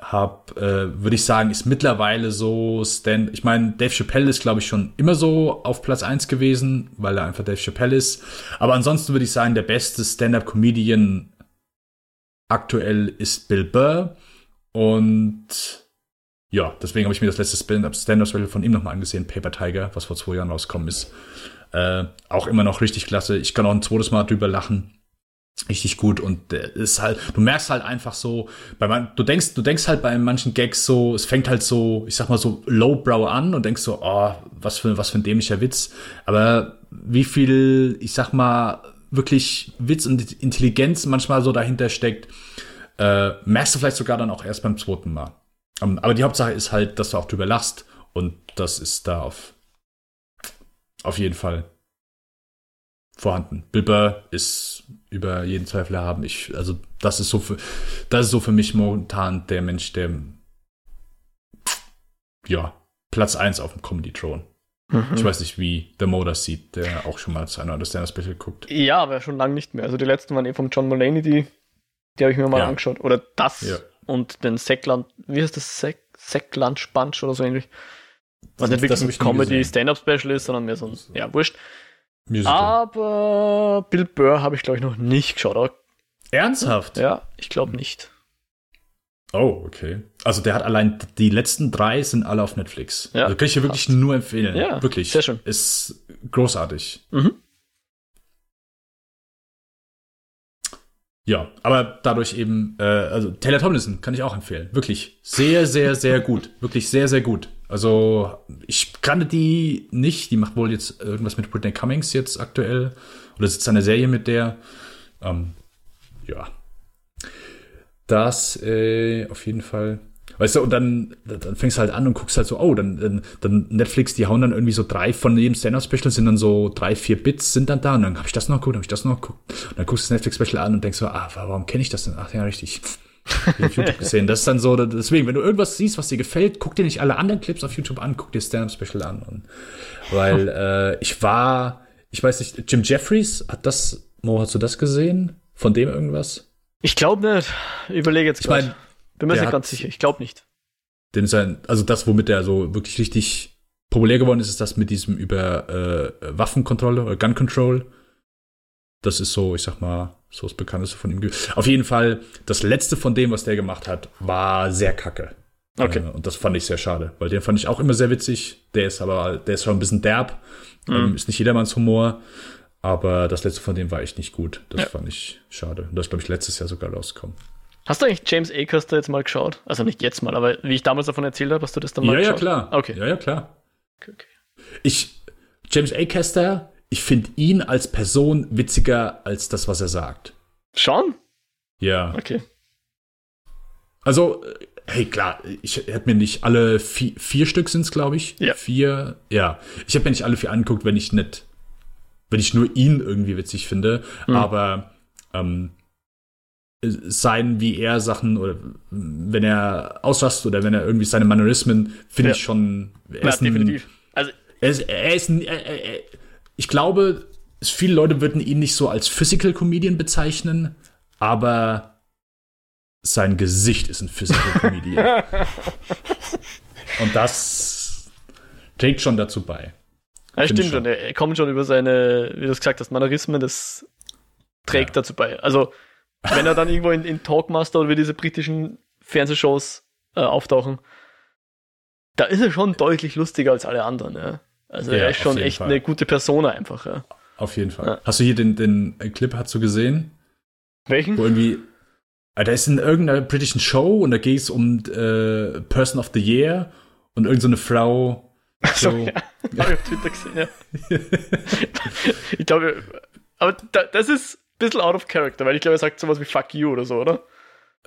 A: hab, äh, würde ich sagen, ist mittlerweile so Stand. Ich meine, Dave Chappelle ist, glaube ich, schon immer so auf Platz 1 gewesen, weil er einfach Dave Chappelle ist. Aber ansonsten würde ich sagen, der beste Stand-up-Comedian Aktuell ist Bill Burr und ja, deswegen habe ich mir das letzte Stand-Up-Special von ihm nochmal angesehen, Paper Tiger, was vor zwei Jahren rausgekommen ist. Äh, auch immer noch richtig klasse. Ich kann auch ein zweites Mal drüber lachen. Richtig gut und äh, ist halt, du merkst halt einfach so, bei man, du denkst, du denkst halt bei manchen Gags so, es fängt halt so, ich sag mal so lowbrow an und denkst so, oh, was für, was für ein dämlicher Witz. Aber wie viel, ich sag mal, wirklich Witz und Intelligenz manchmal so dahinter steckt, äh, merkst du vielleicht sogar dann auch erst beim zweiten Mal. Ähm, aber die Hauptsache ist halt, dass du auch drüber lachst und das ist da auf, auf jeden Fall vorhanden. Bill Burr ist über jeden Zweifel erhaben. Ich, also das ist so für, das ist so für mich momentan der Mensch, der ja Platz eins auf dem Comedy Throne. Mhm. Ich weiß nicht, wie der Mo das sieht, der auch schon mal zu einer Understander Special guckt.
C: Ja, aber schon lange nicht mehr. Also die letzten waren eh vom John Mulaney, die, die habe ich mir mal ja. angeschaut. Oder das ja. und den Säckland, wie heißt das? Säck, Säckland Sponge oder so ähnlich. Was nicht wirklich ein Comedy Stand-Up Special ist, sondern mehr so ein, ja, wurscht. Musical. Aber Bill Burr habe ich glaube ich noch nicht geschaut.
A: Ernsthaft?
C: Ja, ich glaube nicht.
A: Oh, okay. Also der hat allein die letzten drei sind alle auf Netflix. Ja, also kann ich dir wirklich nur empfehlen. Ja, wirklich. Sehr schön. Ist großartig. Mhm. Ja, aber dadurch eben, äh, also Taylor Tomlinson kann ich auch empfehlen. Wirklich sehr, sehr, sehr gut. Wirklich sehr, sehr gut. Also ich kannte die nicht. Die macht wohl jetzt irgendwas mit Britney Cummings jetzt aktuell. Oder sitzt eine Serie mit der. Ähm, ja, das äh, auf jeden Fall. Weißt du, und dann, dann fängst du halt an und guckst halt so, oh, dann, dann, dann Netflix, die hauen dann irgendwie so drei von jedem Stand-Up-Special sind dann so drei, vier Bits sind dann da und dann habe ich das noch geguckt, habe ich das noch geguckt. Und dann guckst du das Netflix-Special an und denkst so, ah, warum kenne ich das denn? Ach ja, richtig. Auf YouTube gesehen. Das ist dann so, deswegen, wenn du irgendwas siehst, was dir gefällt, guck dir nicht alle anderen Clips auf YouTube an, guck dir Stand-Up-Special an. Und, weil äh, ich war, ich weiß nicht, Jim Jeffries, hat das, Mo, hast du das gesehen? Von dem irgendwas?
C: Ich glaube nicht. Überlege jetzt
A: Ich mein,
C: Bin mir nicht ganz sicher. Ich glaube nicht.
A: Den sein, also das, womit er so wirklich richtig populär geworden ist, ist das mit diesem über äh, Waffenkontrolle oder Gun Control. Das ist so, ich sag mal, so das Bekannteste von ihm. Auf jeden Fall, das letzte von dem, was der gemacht hat, war sehr kacke.
C: Okay.
A: Äh, und das fand ich sehr schade, weil den fand ich auch immer sehr witzig. Der ist aber, der ist schon ein bisschen derb. Ähm, ist nicht jedermanns Humor. Aber das letzte von dem war echt nicht gut. Das
C: Ja.
A: fand ich schade. Und das ist, glaube ich, letztes Jahr sogar rausgekommen.
C: Hast du eigentlich James Acaster jetzt mal geschaut? Also nicht jetzt mal, aber wie ich damals davon erzählt habe, hast du das dann mal
A: Ja, ja,
C: geschaut?
A: klar.
C: Okay.
A: Ja, ja, klar.
C: okay, okay.
A: Ich, James Acaster, ich finde ihn als Person witziger als das, was er sagt.
C: Schon?
A: Ja.
C: Okay.
A: Also, äh, hey, klar, ich hätte mir nicht alle vier, vier Stück sind's, glaube ich.
C: Ja.
A: Vier, ja. Ich habe mir nicht alle vier angeguckt, wenn ich nicht, wenn ich nur ihn irgendwie witzig finde.
C: Hm.
A: Aber ähm, sein, wie er Sachen oder wenn er ausrastet oder wenn er irgendwie seine Mannerismen, finde
C: Ja.
A: ich schon. Er ein-
C: definitiv. Also,
A: Er ist, er ist ein, er, er- ich glaube, viele Leute würden ihn nicht so als Physical Comedian bezeichnen, aber sein Gesicht ist ein Physical Comedian. Und das trägt schon dazu bei.
C: ja, stimmt schon. Er, er kommt schon über seine, wie du es gesagt hast, Mannerismen, das trägt
A: Ja.
C: dazu bei. Also, wenn er dann irgendwo in, in Talkmaster oder wie diese britischen Fernsehshows äh, auftauchen, da ist er schon deutlich lustiger als alle anderen. Ja. Also,
A: Ja,
C: er ist schon echt
A: Fall.
C: eine gute Persona einfach. Ja.
A: Auf jeden Fall.
C: Ja.
A: Hast du hier den, den Clip hast du gesehen?
C: Welchen?
A: Wo irgendwie, ah, da ist in irgendeiner britischen Show und da geht es um äh, Person of the Year und irgendeine so eine Frau.
C: So,
A: So,
C: ja. Hab ich auf Twitter gesehen, ja. ich glaube, aber da, das ist ein bisschen out of character, weil ich glaube, er sagt sowas wie fuck you oder so, oder?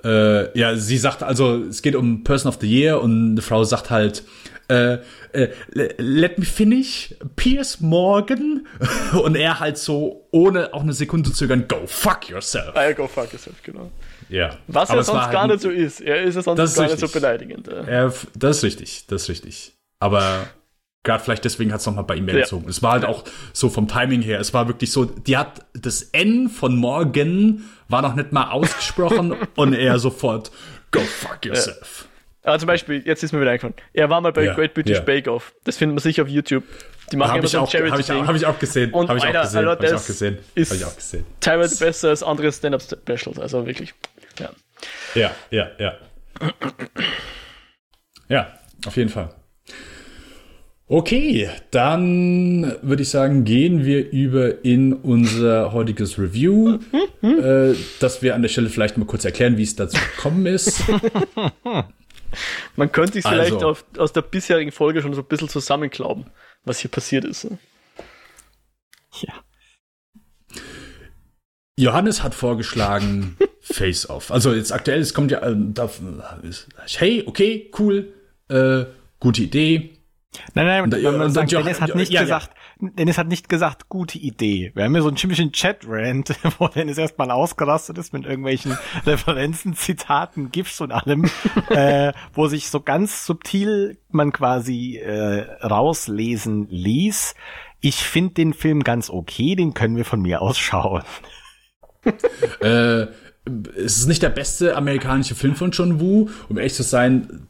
A: Äh, ja, sie sagt also, es geht um Person of the Year und eine Frau sagt halt, äh, äh, le- let me finish, Piers Morgan. Und er halt so, ohne auch eine Sekunde zu zögern, go fuck yourself.
C: Ah, ja, go fuck yourself, genau.
A: Ja.
C: Was
A: Aber
C: er sonst
A: halt
C: gar
A: ein-
C: nicht so ist. Er ist ja sonst gar nicht so beleidigend. Ja.
A: Er, das ist richtig, das ist richtig. Aber gerade vielleicht deswegen hat es nochmal bei ihm mehr
C: Ja.
A: gezogen. Es war halt auch so vom Timing her, es war wirklich so, die hat das N von Morgan war noch nicht mal ausgesprochen und er sofort, go fuck yourself.
C: Aber zum Beispiel, jetzt ist mir wieder eingefallen, er war mal bei
A: Ja,
C: Great British
A: ja.
C: Bake Off. Das findet man sicher auf YouTube. Die machen
A: Habe
C: immer so ein
A: auch, hab ich, hab ich auch gesehen.
C: Und
A: Habe ich,
C: Alter,
A: auch gesehen.
C: Alter,
A: Hab ich
C: das
A: auch gesehen.
C: ist-
A: Habe ich auch gesehen.
C: Teilweise besser als andere Stand-Up-Specials, also wirklich. Ja.
A: Ja, ja, ja. Ja, auf jeden Fall. Okay, dann würde ich sagen, gehen wir über in unser heutiges Review, äh, dass wir an der Stelle vielleicht mal kurz erklären, wie es dazu gekommen ist.
C: Man könnte sich
A: Also.
C: vielleicht auf, aus der bisherigen Folge schon so ein bisschen zusammenklauben, was hier passiert ist.
B: Ja.
A: Johannes hat vorgeschlagen Face Off. Also jetzt aktuell, es kommt ja, äh, da, ist, hey, okay, cool, äh, gute Idee.
B: Nein, nein,
A: Und- und- und Johann-
B: Dennis hat nicht
A: ja, ja.
B: Dennis hat nicht gesagt, gute Idee. Wir haben hier so einen typischen Chat-Rant, wo Dennis erstmal ausgerastet ist mit irgendwelchen Referenzen, Zitaten, GIFs und allem, äh, wo sich so ganz subtil man quasi äh, rauslesen ließ. Ich finde den Film ganz okay, den können wir von mir aus schauen.
A: Äh, es ist nicht der beste amerikanische Film von John Woo. Um ehrlich zu sein,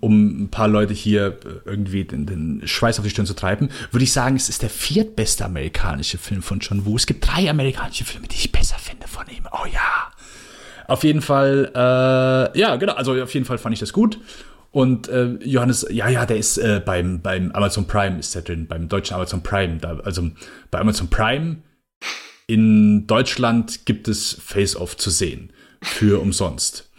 A: um ein paar Leute hier irgendwie den, den Schweiß auf die Stirn zu treiben, würde ich sagen, es ist der viertbeste amerikanische Film von John Woo. Es gibt drei amerikanische Filme, die ich besser finde von ihm. Oh ja. Auf jeden Fall, äh, ja, genau, also auf jeden Fall fand ich das gut. Und äh, Johannes, ja, ja, der ist äh, beim, beim Amazon Prime, ist der drin, beim deutschen Amazon Prime. Da, also bei Amazon Prime in Deutschland gibt es Face-Off zu sehen. Für umsonst.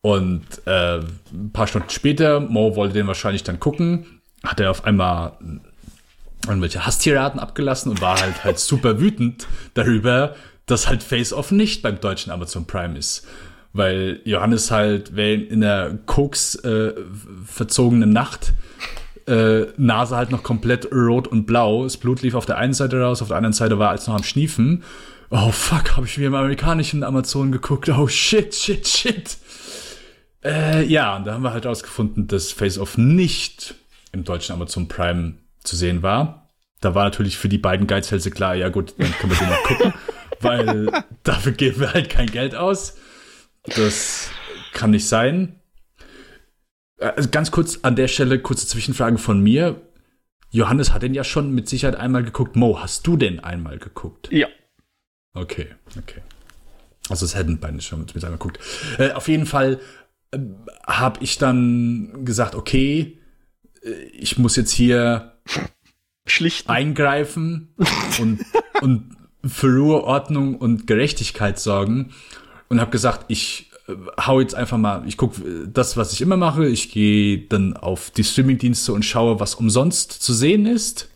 A: Und äh, ein paar Stunden später, Mo wollte den wahrscheinlich dann gucken, hat er auf einmal irgendwelche Hasstiraden abgelassen und war halt halt super wütend darüber, dass halt Face-Off nicht beim deutschen Amazon Prime ist. weil Johannes halt in der Koks äh, verzogenen Nacht äh, Nase halt noch komplett rot und blau. Das Blut lief auf der einen Seite raus, auf der anderen Seite war als noch am Schniefen. Oh fuck, habe ich mir im amerikanischen Amazon geguckt. Oh shit, shit, shit. Äh, ja, und da haben wir halt ausgefunden, dass Face Off nicht im deutschen Amazon Prime zu sehen war. Da war natürlich für die beiden Geizhälse klar, ja gut, dann können wir den noch gucken, weil dafür geben wir halt kein Geld aus. Das kann nicht sein. Also ganz kurz an der Stelle, kurze Zwischenfrage von mir. Johannes hat den ja schon mit Sicherheit einmal geguckt. Mo, hast du den einmal geguckt?
C: Ja.
A: Okay, okay. Also es hätten beide schon mit einmal geguckt. Äh, auf jeden Fall äh, habe ich dann gesagt, okay, äh, ich muss jetzt hier
C: schlicht
A: eingreifen und, und für Ruhe, Ordnung und Gerechtigkeit sorgen und habe gesagt, ich äh, hau jetzt einfach mal, ich gucke äh, das, was ich immer mache, ich gehe dann auf die Streamingdienste und schaue, was umsonst zu sehen ist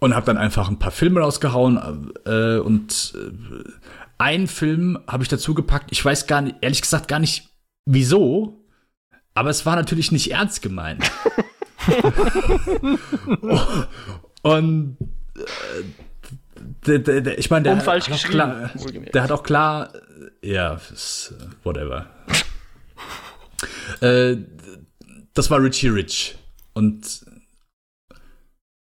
A: und habe dann einfach ein paar Filme rausgehauen äh, und äh, einen Film habe ich dazu gepackt. Ich weiß gar nicht, ehrlich gesagt gar nicht wieso, aber es war natürlich nicht ernst gemeint. und äh, der, der, der, ich meine, der, hat klar, der hat auch klar, ja, ist, whatever. äh, das war Richie Rich. Und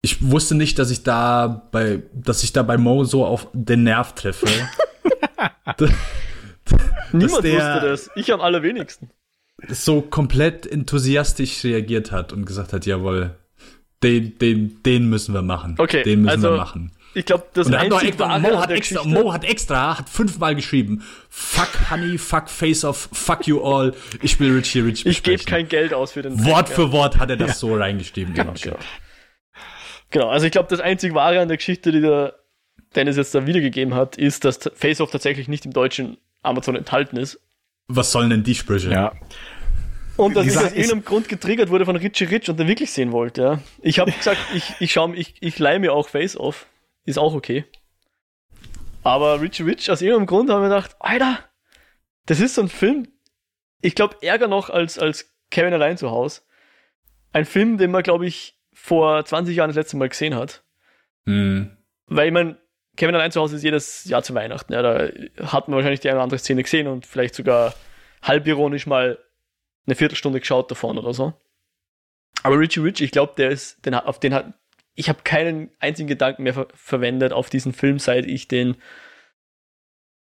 A: ich wusste nicht, dass ich da bei, dass ich da bei Mo so auf den Nerv treffe.
C: Niemand wusste das. Ich am allerwenigsten.
A: So komplett enthusiastisch reagiert hat und gesagt hat, jawohl, den, den, den müssen wir machen.
C: Okay,
A: den müssen
C: also,
A: wir machen.
C: Ich glaube, das
A: und hat noch extra, Mo, hat extra, Mo hat extra, hat fünfmal geschrieben, fuck Honey, fuck Face Off, fuck you all, ich will Richie Rich
C: Ich gebe kein Geld aus für den
A: Wort für Wort hat er das ja. so reingeschrieben.
C: Genau, genau. genau. also ich glaube, das einzig Wahre an der Geschichte, die der Dennis jetzt da wiedergegeben hat, ist, dass Face Off tatsächlich nicht im deutschen Amazon enthalten ist.
A: Was sollen denn die Sprüche?
C: Ja. Und dass ich aus irgendeinem Grund getriggert wurde von Richie Rich und den wirklich sehen wollte, ja. Ich habe gesagt, ich, ich schau, ich, ich leih mir auch Face Off. Ist auch okay. Aber Richie Rich, aus irgendeinem Grund haben wir gedacht, Alter, das ist so ein Film, ich glaube, ärger noch als, als Kevin allein zu Hause. Ein Film, den man, glaube ich, vor 20 Jahren das letzte Mal gesehen hat.
A: Mhm.
C: Weil ich meine, Kevin allein zu Hause ist jedes Jahr zu Weihnachten. Ja, da hat man wahrscheinlich die eine oder andere Szene gesehen und vielleicht sogar halbironisch mal eine Viertelstunde geschaut davon oder so. Aber Richie Rich, ich glaube, der ist, den, auf den hat, ich habe keinen einzigen Gedanken mehr ver verwendet auf diesen Film, seit ich den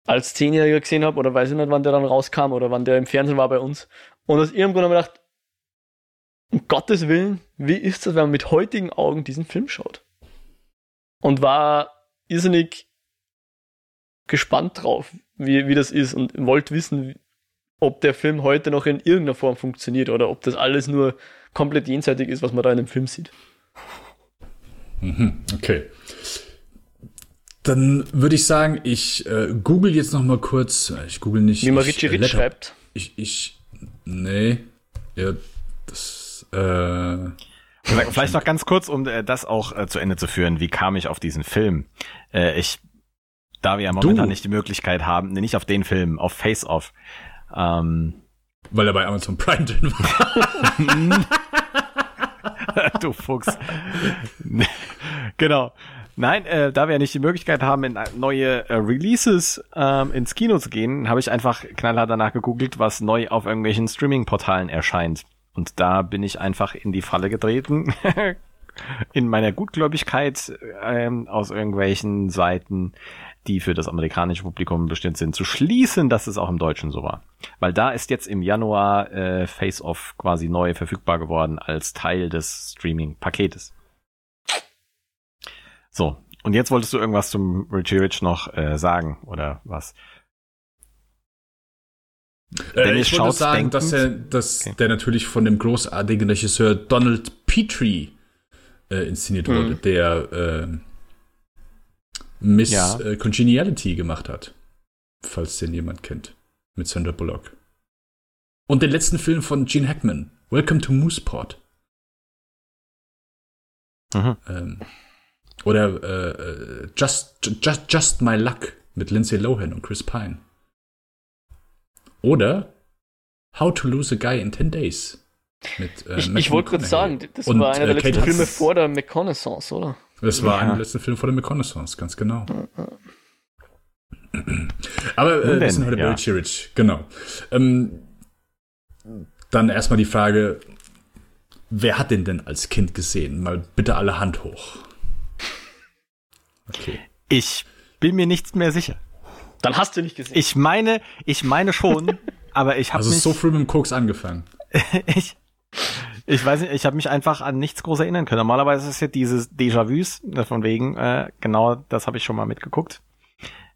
C: als Zehnjähriger gesehen habe oder weiß ich nicht, wann der dann rauskam oder wann der im Fernsehen war bei uns. Und aus irgendeinem Grund habe ich gedacht, um Gottes Willen, wie ist das, wenn man mit heutigen Augen diesen Film schaut? Und war irrsinnig gespannt drauf, wie, wie das ist und wollte wissen, ob der Film heute noch in irgendeiner Form funktioniert oder ob das alles nur komplett jenseitig ist, was man da in dem Film sieht.
A: Mhm, okay. Dann würde ich sagen, ich äh, google jetzt noch mal kurz. Ich google nicht.
C: Wie Rich äh, schreibt.
A: Ich, ich, nee. Ja, das, äh,
B: Vielleicht noch ganz kurz, um äh, das auch äh, zu Ende zu führen. Wie kam ich auf diesen Film? Äh, ich, da wir ja momentan du. nicht die Möglichkeit haben, nee, nicht auf den Film, auf Face Off. Ähm,
A: Weil er bei Amazon Prime drin war.
B: du Fuchs. genau. Nein, äh, da wir ja nicht die Möglichkeit haben, in neue äh, Releases ähm, ins Kino zu gehen, habe ich einfach knallhart danach gegoogelt, was neu auf irgendwelchen Streaming-Portalen erscheint. Und da bin ich einfach in die Falle getreten. in meiner Gutgläubigkeit ähm, aus irgendwelchen Seiten, die für das amerikanische Publikum bestimmt sind, zu schließen, dass es auch im Deutschen so war. Weil da ist jetzt im Januar äh, Face Off quasi neu verfügbar geworden als Teil des Streaming-Paketes. So, und jetzt wolltest du irgendwas zum Richie Rich noch äh, sagen, oder was?
A: Äh, ich wollte sagen, dass, er, dass okay. der natürlich von dem großartigen Regisseur Donald Petrie äh, inszeniert mhm. wurde, der äh, Miss ja. äh, Congeniality gemacht hat. Falls den jemand kennt. Mit Sandra Bullock. Und den letzten Film von Gene Hackman, Welcome to Mooseport. Mhm. Ähm, oder äh, äh, Just, Just, Just My Luck mit Lindsay Lohan und Chris Pine. Oder How to Lose a Guy in 10 Days.
C: Mit, äh, ich, ich wollte gerade sagen, das Und, war einer der äh, letzten Filme vor der McConaissance, oder?
A: Das war ja. einer der letzten Filme vor der McConaissance, ganz genau. Aber äh, wir sind heute ja. bei Richie Rich, genau. Ähm, dann erstmal die Frage, wer hat den denn als Kind gesehen? Mal bitte alle Hand hoch.
B: Okay. Ich bin mir nicht mehr sicher.
C: Dann hast du nicht gesehen.
B: Ich meine, ich meine schon, aber ich habe
A: Also so früh mit dem Koks angefangen.
B: ich, ich weiß nicht, ich habe mich einfach an nichts groß erinnern können. Normalerweise ist ja dieses Déjà-vus, ne, von wegen, äh, genau das habe ich schon mal mitgeguckt.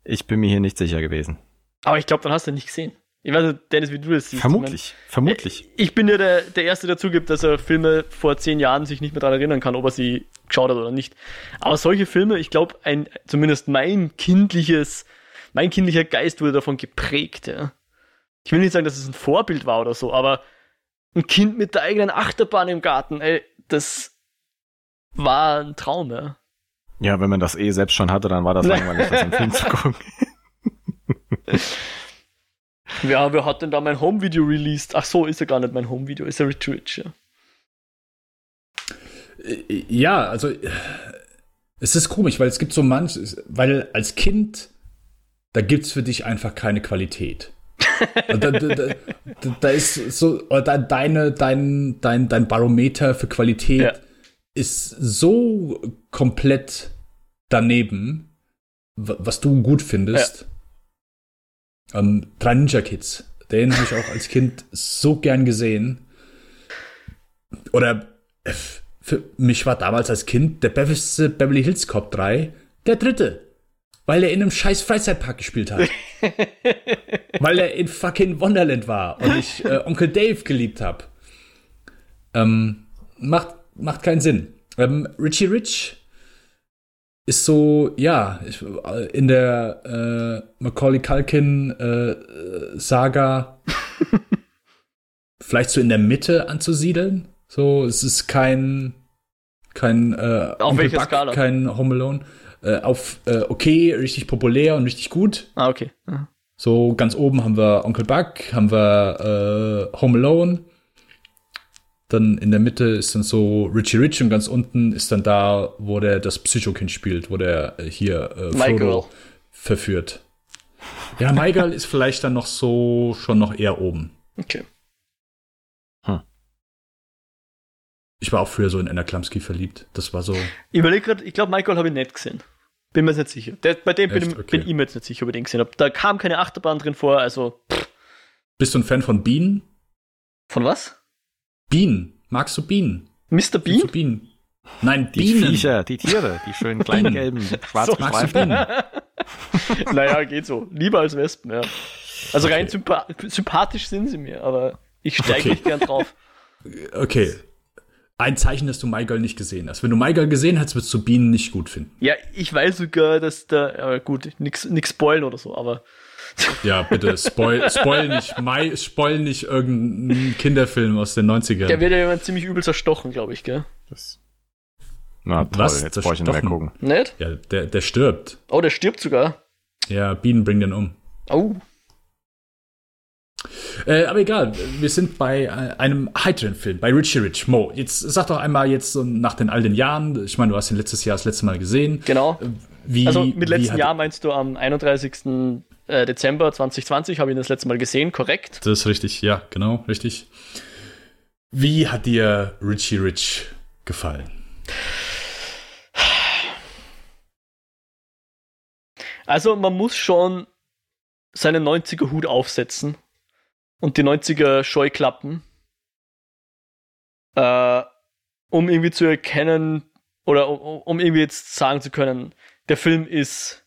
B: Ich bin mir hier nicht sicher gewesen.
C: Aber ich glaube, dann hast du nicht gesehen. Ich weiß nicht, Dennis, wie du das siehst.
B: Vermutlich, meine, vermutlich.
C: Äh, ich bin ja der, der Erste, der zugibt, dass er Filme vor zehn Jahren sich nicht mehr daran erinnern kann, ob er sie geschaut hat oder nicht. Aber solche Filme, ich glaube, ein, zumindest mein kindliches, mein kindlicher Geist wurde davon geprägt, ja. Ich will nicht sagen, dass es ein Vorbild war oder so, aber ein Kind mit der eigenen Achterbahn im Garten, ey, das war ein Traum, ja.
B: Ja, wenn man das eh selbst schon hatte, dann war das langweilig, das im Film zu gucken.
C: ja, wer hat denn da mein Home-Video released? Ach so, ist ja gar nicht mein Home-Video, ist ja Rich ja.
A: Ja, also es ist komisch, weil es gibt so manch, weil als Kind, da gibt es für dich einfach keine Qualität da, da, da, ist so, deine, dein, dein, dein Barometer für Qualität ja. ist so komplett daneben, was du gut findest. Ja. Ähm, Drei Ninja Kids, den habe ich auch als Kind so gern gesehen. Oder äh, für mich war damals als Kind der beste Beverly Hills Cop 3 der dritte weil er in einem scheiß Freizeitpark gespielt hat. weil er in fucking Wonderland war und ich äh, Onkel Dave geliebt habe. Ähm, macht, macht keinen Sinn. Ähm, Richie Rich ist so, ja, ich, in der äh, Macaulay Culkin äh, Saga vielleicht so in der Mitte anzusiedeln. So, es ist kein kein äh,
C: Auf welcher Buck, Skala?
A: kein Home Alone äh, auf äh, okay, richtig populär und richtig gut.
C: Ah, okay. Aha.
A: So ganz oben haben wir Onkel Buck, haben wir äh, Home Alone. Dann in der Mitte ist dann so Richie Rich und ganz unten ist dann da, wo der das Psychokind spielt, wo der äh, hier äh, Frodo verführt. Ja, Michael ist vielleicht dann noch so schon noch eher oben.
C: Okay.
A: Ich war auch früher so in Anna Klamski verliebt. Das war so.
C: Ich überlege gerade, ich glaube, Michael habe ich nicht gesehen. Bin mir jetzt nicht sicher. Der, bei dem bin, okay. bin, ich mir jetzt nicht sicher, ob ich den gesehen habe. Da kam keine Achterbahn drin vor, also. Pff.
A: Bist du ein Fan von Bienen?
C: Von was?
A: Bienen. Magst du Bienen?
C: Mr. Bean?
A: Bienen. Nein,
B: die Bienen. Viecher, die Tiere, die schönen kleinen gelben schwarzen so,
A: Magst Bienen?
C: naja, geht so. Lieber als Wespen, ja. Also okay. rein sympa sympathisch sind sie mir, aber ich steige okay. nicht gern drauf.
A: Okay, ein Zeichen, dass du MyGirl nicht gesehen hast. Wenn du MyGirl gesehen hast, wirst du Bienen nicht gut finden.
C: Ja, ich weiß sogar, dass da, aber gut, nix, nix spoilen oder so, aber.
A: Ja, bitte, spoil, spoil nicht, My, spoil nicht irgendeinen Kinderfilm aus den 90ern.
C: Der wird ja jemand ziemlich übel zerstochen, glaube ich, gell? Das.
B: Na toll, Was? jetzt brauche ich nicht mehr gucken.
C: Nicht?
A: Ja, der, der stirbt.
C: Oh, der stirbt sogar.
A: Ja, Bienen bringen den um.
C: Oh.
A: Äh, aber egal, wir sind bei äh, einem heiteren Film, bei Richie Rich. Mo, jetzt sag doch einmal jetzt so nach den all den Jahren, ich meine, du hast ihn letztes Jahr das letzte Mal gesehen.
C: Genau.
A: Äh, wie,
C: also mit letztem Jahr meinst du am 31. Äh, Dezember 2020 habe ich ihn das letzte Mal gesehen, korrekt?
A: Das ist richtig, ja, genau, richtig. Wie hat dir Richie Rich gefallen?
C: Also man muss schon seinen 90er Hut aufsetzen und die 90er Scheuklappen, äh, um irgendwie zu erkennen oder um, um, irgendwie jetzt sagen zu können, der Film ist,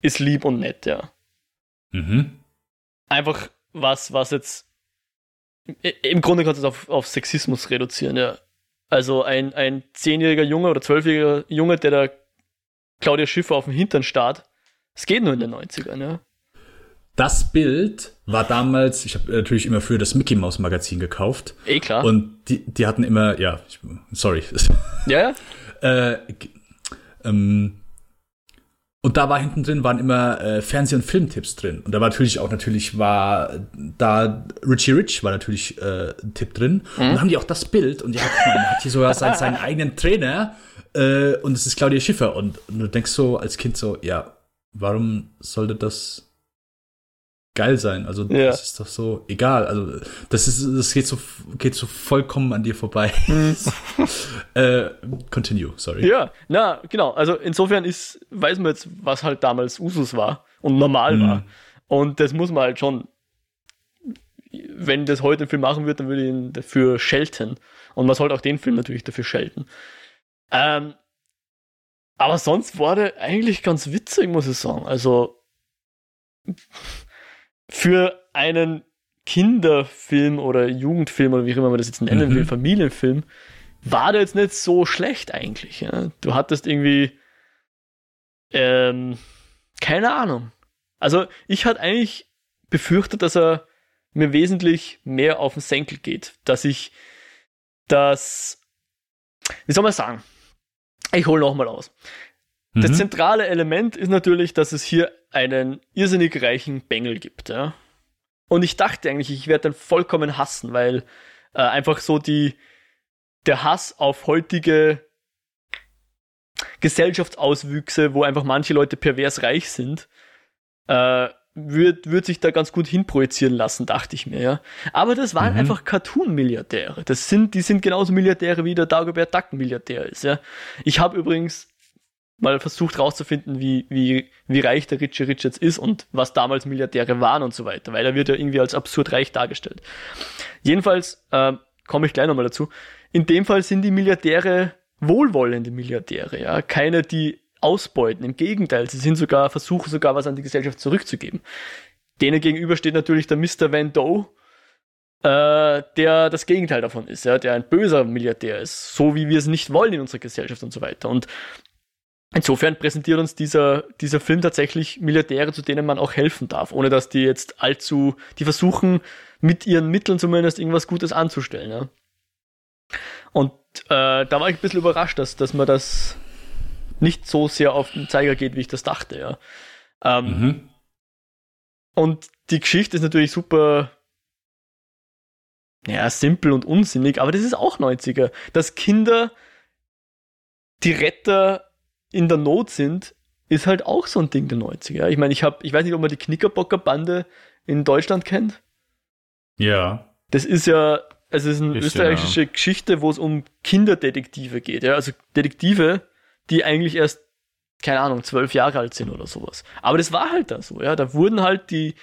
C: ist lieb und nett, ja.
A: Mhm.
C: Einfach was, was jetzt im Grunde kannst du es auf, auf Sexismus reduzieren, ja. Also ein, ein zehnjähriger Junge oder zwölfjähriger Junge, der da Claudia Schiffer auf dem Hintern starrt, es geht nur in den 90ern, ja
A: das Bild war damals, ich habe natürlich immer für das Mickey Mouse Magazin gekauft.
C: Eh klar.
A: Und die, die hatten immer, ja, ich, sorry.
C: Ja.
A: äh, ähm, Und da war hinten drin, waren immer äh, Fernseh- und Filmtipps drin. Und da war natürlich auch, natürlich war da Richie Rich war natürlich äh, ein Tipp drin. Mhm. Und dann haben die auch das Bild und ja, man hat hier sogar seinen, seinen eigenen Trainer äh, und es ist Claudia Schiffer. Und, und du denkst so als Kind so, ja, warum sollte das geil sein. Also ja. das ist doch so egal. Also das ist, das geht so, geht so vollkommen an dir vorbei. Mhm. äh, continue, sorry.
C: Ja, na genau. Also insofern ist, weiß man jetzt, was halt damals Usus war und normal mhm. war. Und das muss man halt schon. Wenn das heute ein Film machen wird, dann würde ich ihn dafür schelten. Und man sollte auch den Film natürlich dafür schelten. Ähm, aber sonst war der eigentlich ganz witzig, muss ich sagen. Also für einen Kinderfilm oder Jugendfilm oder wie immer man das jetzt nennen mhm. will, Familienfilm, war der jetzt nicht so schlecht eigentlich. Ja? Du hattest irgendwie, ähm, keine Ahnung. Also ich hatte eigentlich befürchtet, dass er mir wesentlich mehr auf den Senkel geht, dass ich das, wie soll man sagen? Ich hole nochmal aus. Das mhm. zentrale Element ist natürlich, dass es hier einen irrsinnig reichen Bengel gibt. Ja? Und ich dachte eigentlich, ich werde den vollkommen hassen, weil äh, einfach so die der Hass auf heutige Gesellschaftsauswüchse, wo einfach manche Leute pervers reich sind, äh, wird, wird sich da ganz gut hinprojizieren lassen, dachte ich mir, ja. Aber das waren mhm. einfach Cartoon-Milliardäre. Das sind, die sind genauso Milliardäre wie der Dagobert Duck Milliardär ist, ja. Ich habe übrigens mal versucht rauszufinden, wie, wie, wie reich der Richie Richards ist und was damals Milliardäre waren und so weiter, weil er wird ja irgendwie als absurd reich dargestellt. Jedenfalls äh, komme ich gleich nochmal dazu. In dem Fall sind die Milliardäre wohlwollende Milliardäre, ja, keine, die ausbeuten. Im Gegenteil, sie sind sogar, versuchen sogar was an die Gesellschaft zurückzugeben. Denen gegenüber steht natürlich der Mr. Van Doe, äh, der das Gegenteil davon ist, ja, der ein böser Milliardär ist, so wie wir es nicht wollen in unserer Gesellschaft und so weiter. Und Insofern präsentiert uns dieser, dieser Film tatsächlich Milliardäre, zu denen man auch helfen darf, ohne dass die jetzt allzu, die versuchen, mit ihren Mitteln zumindest irgendwas Gutes anzustellen. Ja. Und äh, da war ich ein bisschen überrascht, dass, dass man das nicht so sehr auf den Zeiger geht, wie ich das dachte. Ja. Ähm, mhm. Und die Geschichte ist natürlich super ja, simpel und unsinnig, aber das ist auch 90er, dass Kinder die Retter in der Not sind, ist halt auch so ein Ding der 90er. Ich meine, ich habe, ich weiß nicht, ob man die Knickerbocker Bande in Deutschland kennt.
A: Ja.
C: Das ist ja, also es ist eine ist österreichische ja. Geschichte, wo es um Kinderdetektive geht. Ja? Also Detektive, die eigentlich erst, keine Ahnung, zwölf Jahre alt sind oder sowas. Aber das war halt da so, ja. Da wurden halt die,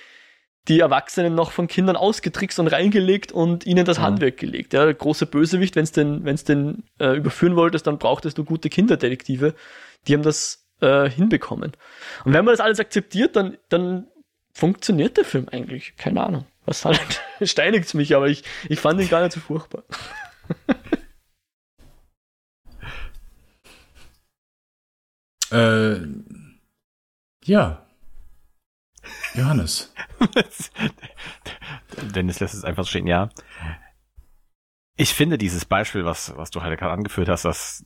C: die Erwachsenen noch von Kindern ausgetrickst und reingelegt und ihnen das mhm. Handwerk gelegt. Ja, der große Bösewicht, wenn es den, wenn's den äh, überführen wolltest, dann brauchtest du gute Kinderdetektive, die haben das äh, hinbekommen. Und wenn man das alles akzeptiert, dann, dann funktioniert der Film eigentlich. Keine Ahnung. Was halt steinigt mich, aber ich, ich fand ihn gar nicht so furchtbar.
A: äh, ja. Johannes.
B: Dennis lässt es einfach stehen, ja. Ich finde dieses Beispiel, was, was du halt gerade angeführt hast, dass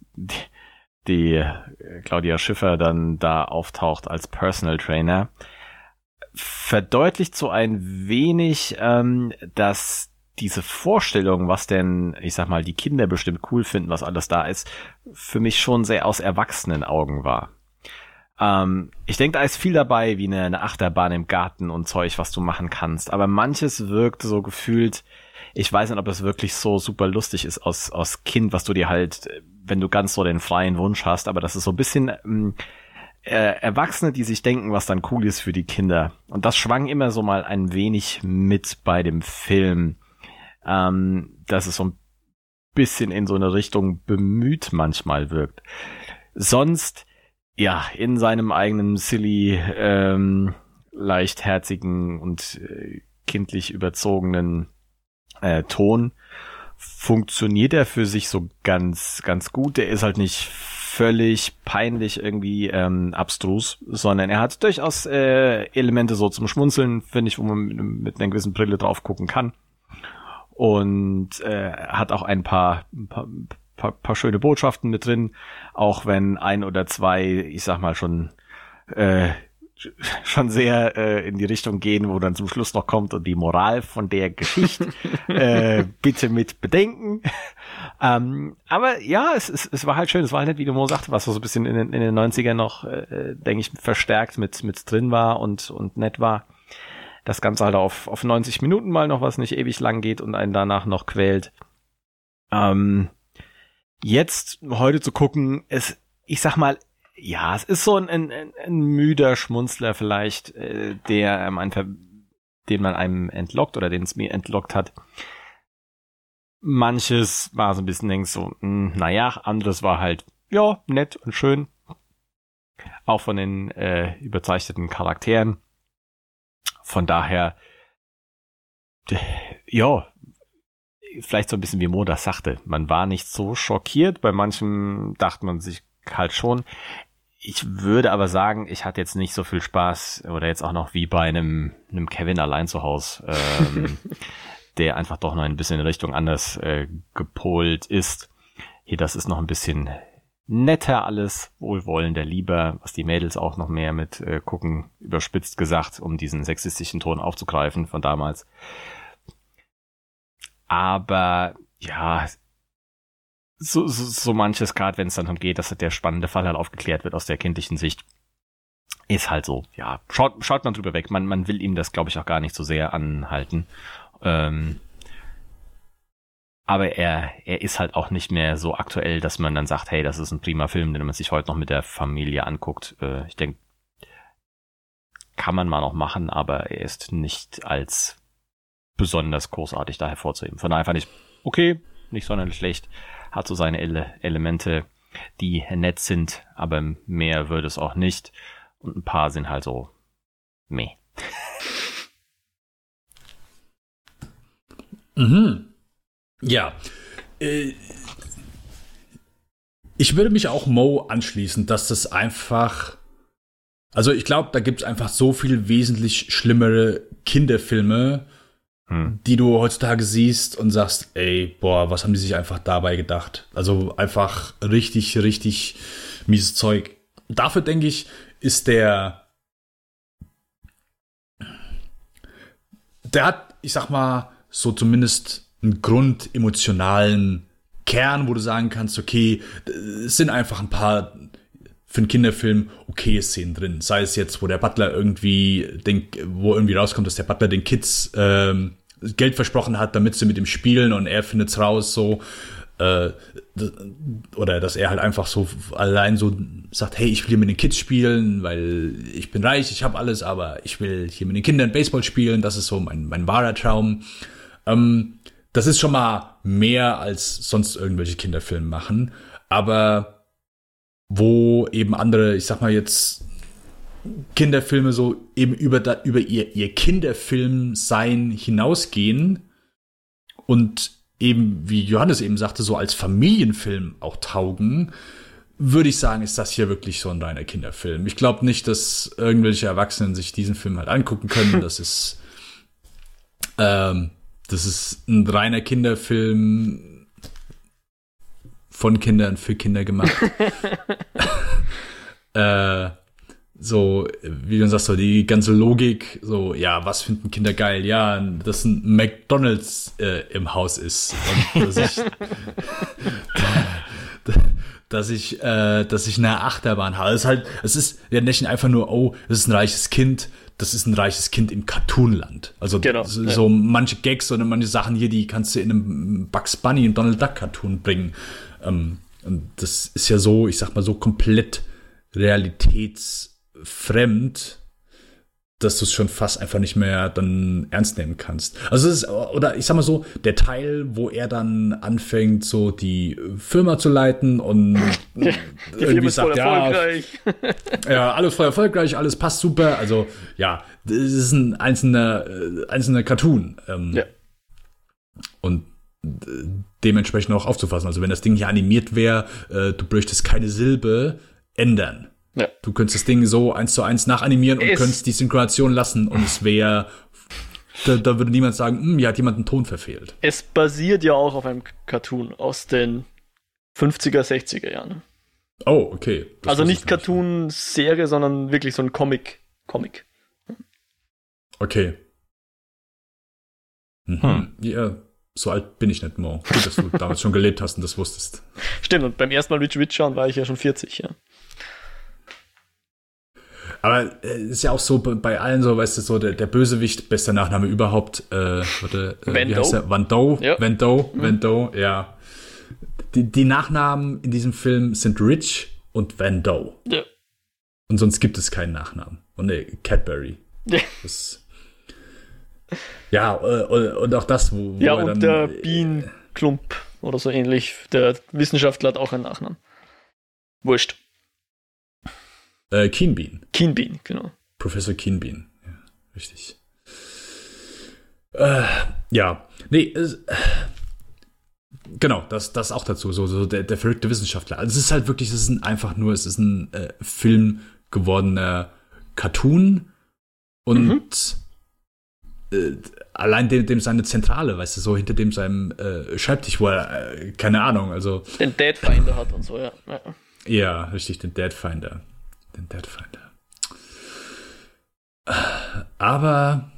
B: die, äh, Claudia Schiffer dann da auftaucht als Personal Trainer, verdeutlicht so ein wenig, ähm, dass diese Vorstellung, was denn, ich sag mal, die Kinder bestimmt cool finden, was alles da ist, für mich schon sehr aus erwachsenen Augen war. Ähm, ich denke, da ist viel dabei, wie eine, eine Achterbahn im Garten und Zeug, was du machen kannst. Aber manches wirkt so gefühlt, ich weiß nicht, ob es wirklich so super lustig ist aus, aus Kind, was du dir halt, wenn du ganz so den freien Wunsch hast, aber das ist so ein bisschen ähm, äh, Erwachsene, die sich denken, was dann cool ist für die Kinder. Und das schwang immer so mal ein wenig mit bei dem Film, ähm, dass es so ein bisschen in so eine Richtung bemüht manchmal wirkt. Sonst, ja, in seinem eigenen silly, ähm, leichtherzigen und äh, kindlich überzogenen äh, Ton funktioniert er für sich so ganz, ganz gut. Der ist halt nicht völlig peinlich irgendwie ähm, abstrus, sondern er hat durchaus äh, Elemente so zum Schmunzeln, finde ich, wo man mit, mit einer gewissen Brille drauf gucken kann. Und äh, hat auch ein paar, ein paar, paar, paar schöne Botschaften mit drin, auch wenn ein oder zwei, ich sag mal schon äh, schon sehr äh, in die Richtung gehen, wo dann zum Schluss noch kommt und die Moral von der Geschichte äh, bitte mit bedenken. ähm, aber ja, es, es, es war halt schön, es war halt nicht, wie du Mo sagte, was so ein bisschen in, in den 90ern noch, äh, denke ich, verstärkt mit, mit drin war und, und nett war. Das Ganze halt auf, auf 90 Minuten mal noch, was nicht ewig lang geht und einen danach noch quält. Ähm, jetzt heute zu gucken, es, ich sag mal, ja, es ist so ein, ein, ein müder Schmunzler vielleicht, äh, der ähm, einfach, den man einem entlockt oder den es mir entlockt hat. Manches war so ein bisschen denkst so, mh, hm, naja, anderes war halt, ja, nett und schön. Auch von den äh, überzeichneten Charakteren. Von daher, ja, vielleicht so ein bisschen wie Mo das sagte. Man war nicht so schockiert. Bei manchen dachte man sich, halt schon. Ich würde aber sagen, ich hatte jetzt nicht so viel Spaß oder jetzt auch noch wie bei einem, einem Kevin allein zu Hause, ähm, der einfach doch noch ein bisschen in Richtung anders äh, gepolt ist. Hier, das ist noch ein bisschen netter alles, wohlwollender, lieber, was die Mädels auch noch mehr mit äh, gucken, überspitzt gesagt, um diesen sexistischen Ton aufzugreifen von damals. Aber ja, so, so, so manches, gerade wenn es dann darum geht, dass der spannende Fall halt aufgeklärt wird aus der kindlichen Sicht, ist halt so, ja, schaut, schaut man drüber weg. Man, man will ihm das, glaube ich, auch gar nicht so sehr anhalten. Ähm, aber er, er ist halt auch nicht mehr so aktuell, dass man dann sagt, hey, das ist ein prima Film, den man sich heute noch mit der Familie anguckt. Äh, ich denke, kann man mal noch machen, aber er ist nicht als besonders großartig da hervorzuheben. Von daher fand ich okay, nicht sonderlich schlecht hat so seine Ele Elemente, die nett sind, aber mehr wird es auch nicht. Und ein paar sind halt so meh.
A: Mhm. Ja. Äh, ich würde mich auch Mo anschließen, dass das einfach. Also ich glaube, da gibt es einfach so viel wesentlich schlimmere Kinderfilme, hm. die du heutzutage siehst und sagst, ey, boah, was haben die sich einfach dabei gedacht? Also einfach richtig, richtig mieses Zeug. Dafür denke ich, ist der, der hat, ich sag mal, so zumindest einen grundemotionalen Kern, wo du sagen kannst, okay, es sind einfach ein paar für einen Kinderfilm okay Szenen drin. Sei es jetzt, wo der Butler irgendwie, den, wo irgendwie rauskommt, dass der Butler den Kids ähm, Geld versprochen hat, damit sie mit ihm spielen und er findet es raus so. Äh, oder dass er halt einfach so allein so sagt, hey, ich will hier mit den Kids spielen, weil ich bin reich, ich habe alles, aber ich will hier mit den Kindern Baseball spielen, das ist so mein, mein wahrer Traum. Ähm, das ist schon mal mehr als sonst irgendwelche Kinderfilme machen, aber wo eben andere, ich sag mal jetzt, Kinderfilme so eben über, da, über ihr, ihr Kinderfilm-Sein hinausgehen und eben, wie Johannes eben sagte, so als Familienfilm auch taugen, würde ich sagen, ist das hier wirklich so ein reiner Kinderfilm. Ich glaube nicht, dass irgendwelche Erwachsenen sich diesen Film halt angucken können. Das ist, ähm, das ist ein reiner Kinderfilm von Kindern für Kinder gemacht. äh, so, wie du sagst, so die ganze Logik, so, ja, was finden Kinder geil? Ja, dass ein McDonalds äh, im Haus ist. Und dass ich, dass ich, äh, dass ich eine Achterbahn habe. Es ist halt, es ist ja nicht einfach nur, oh, das ist ein reiches Kind, das ist ein reiches Kind im Cartoonland. Also genau, so, ja. manche Gags oder manche Sachen hier, die kannst du in einem Bugs Bunny und Donald Duck Cartoon bringen. Ähm, und das ist ja so, ich sag mal, so komplett realitätsfremd, dass du es schon fast einfach nicht mehr dann ernst nehmen kannst. Also es ist, oder ich sag mal so, der Teil, wo er dann anfängt, so die Firma zu leiten und die irgendwie sagt, ja, ja, alles voll erfolgreich, alles passt super. Also ja, das ist ein einzelner, äh, einzelner Cartoon. Ähm, ja. Und dementsprechend auch aufzufassen. Also wenn das Ding hier animiert wäre, äh, du bräuchtest keine Silbe ändern. Ja. Du könntest das Ding so eins zu eins nachanimieren und es könntest die Synchronisation lassen und es wäre da, da, würde niemand sagen, hm, hier hat jemand einen Ton verfehlt.
C: Es basiert ja auch auf einem Cartoon aus den 50er, 60er Jahren.
A: Oh, okay.
C: Das also nicht Cartoon-Serie, sondern wirklich so ein Comic. Comic.
A: Okay. Mhm. Hm. Ja, so alt bin ich nicht mehr. Gut, dass du damals schon gelebt hast und das wusstest.
C: Stimmt, und beim ersten Mal Rich Rich schauen war ich ja schon 40, ja.
A: Aber äh, ist ja auch so bei allen so, weißt du, so der, der Bösewicht, bester Nachname überhaupt, äh, warte, äh, Van wie heißt der? Van Doe, ja. Van Doe, mhm. Ja. Die, die Nachnamen in diesem Film sind Rich und Van Doe. Ja. Und sonst gibt es keinen Nachnamen. Und ne, Cadbury. Ja. Das, ja, äh, und auch das, wo,
C: wo Ja, und dann, der Bienenklump oder so ähnlich. Der Wissenschaftler hat auch einen Nachnamen. Wurscht.
A: Äh, Keenbean.
C: Keenbean, genau.
A: Professor Keenbean. Ja, richtig. Äh, ja, nee, äh, genau, das, das auch dazu, so, so der, der verrückte Wissenschaftler. Also es ist halt wirklich, es ist ein, einfach nur, es ist ein äh, Film gewordener Cartoon und mhm. äh, allein dem, dem seine Zentrale, weißt du, so hinter dem seinem äh, Schreibtisch, wo er, äh, keine Ahnung, also.
C: Den Deadfinder hat und so, ja.
A: ja. Ja, richtig, den Deadfinder den Deadfinder. Aber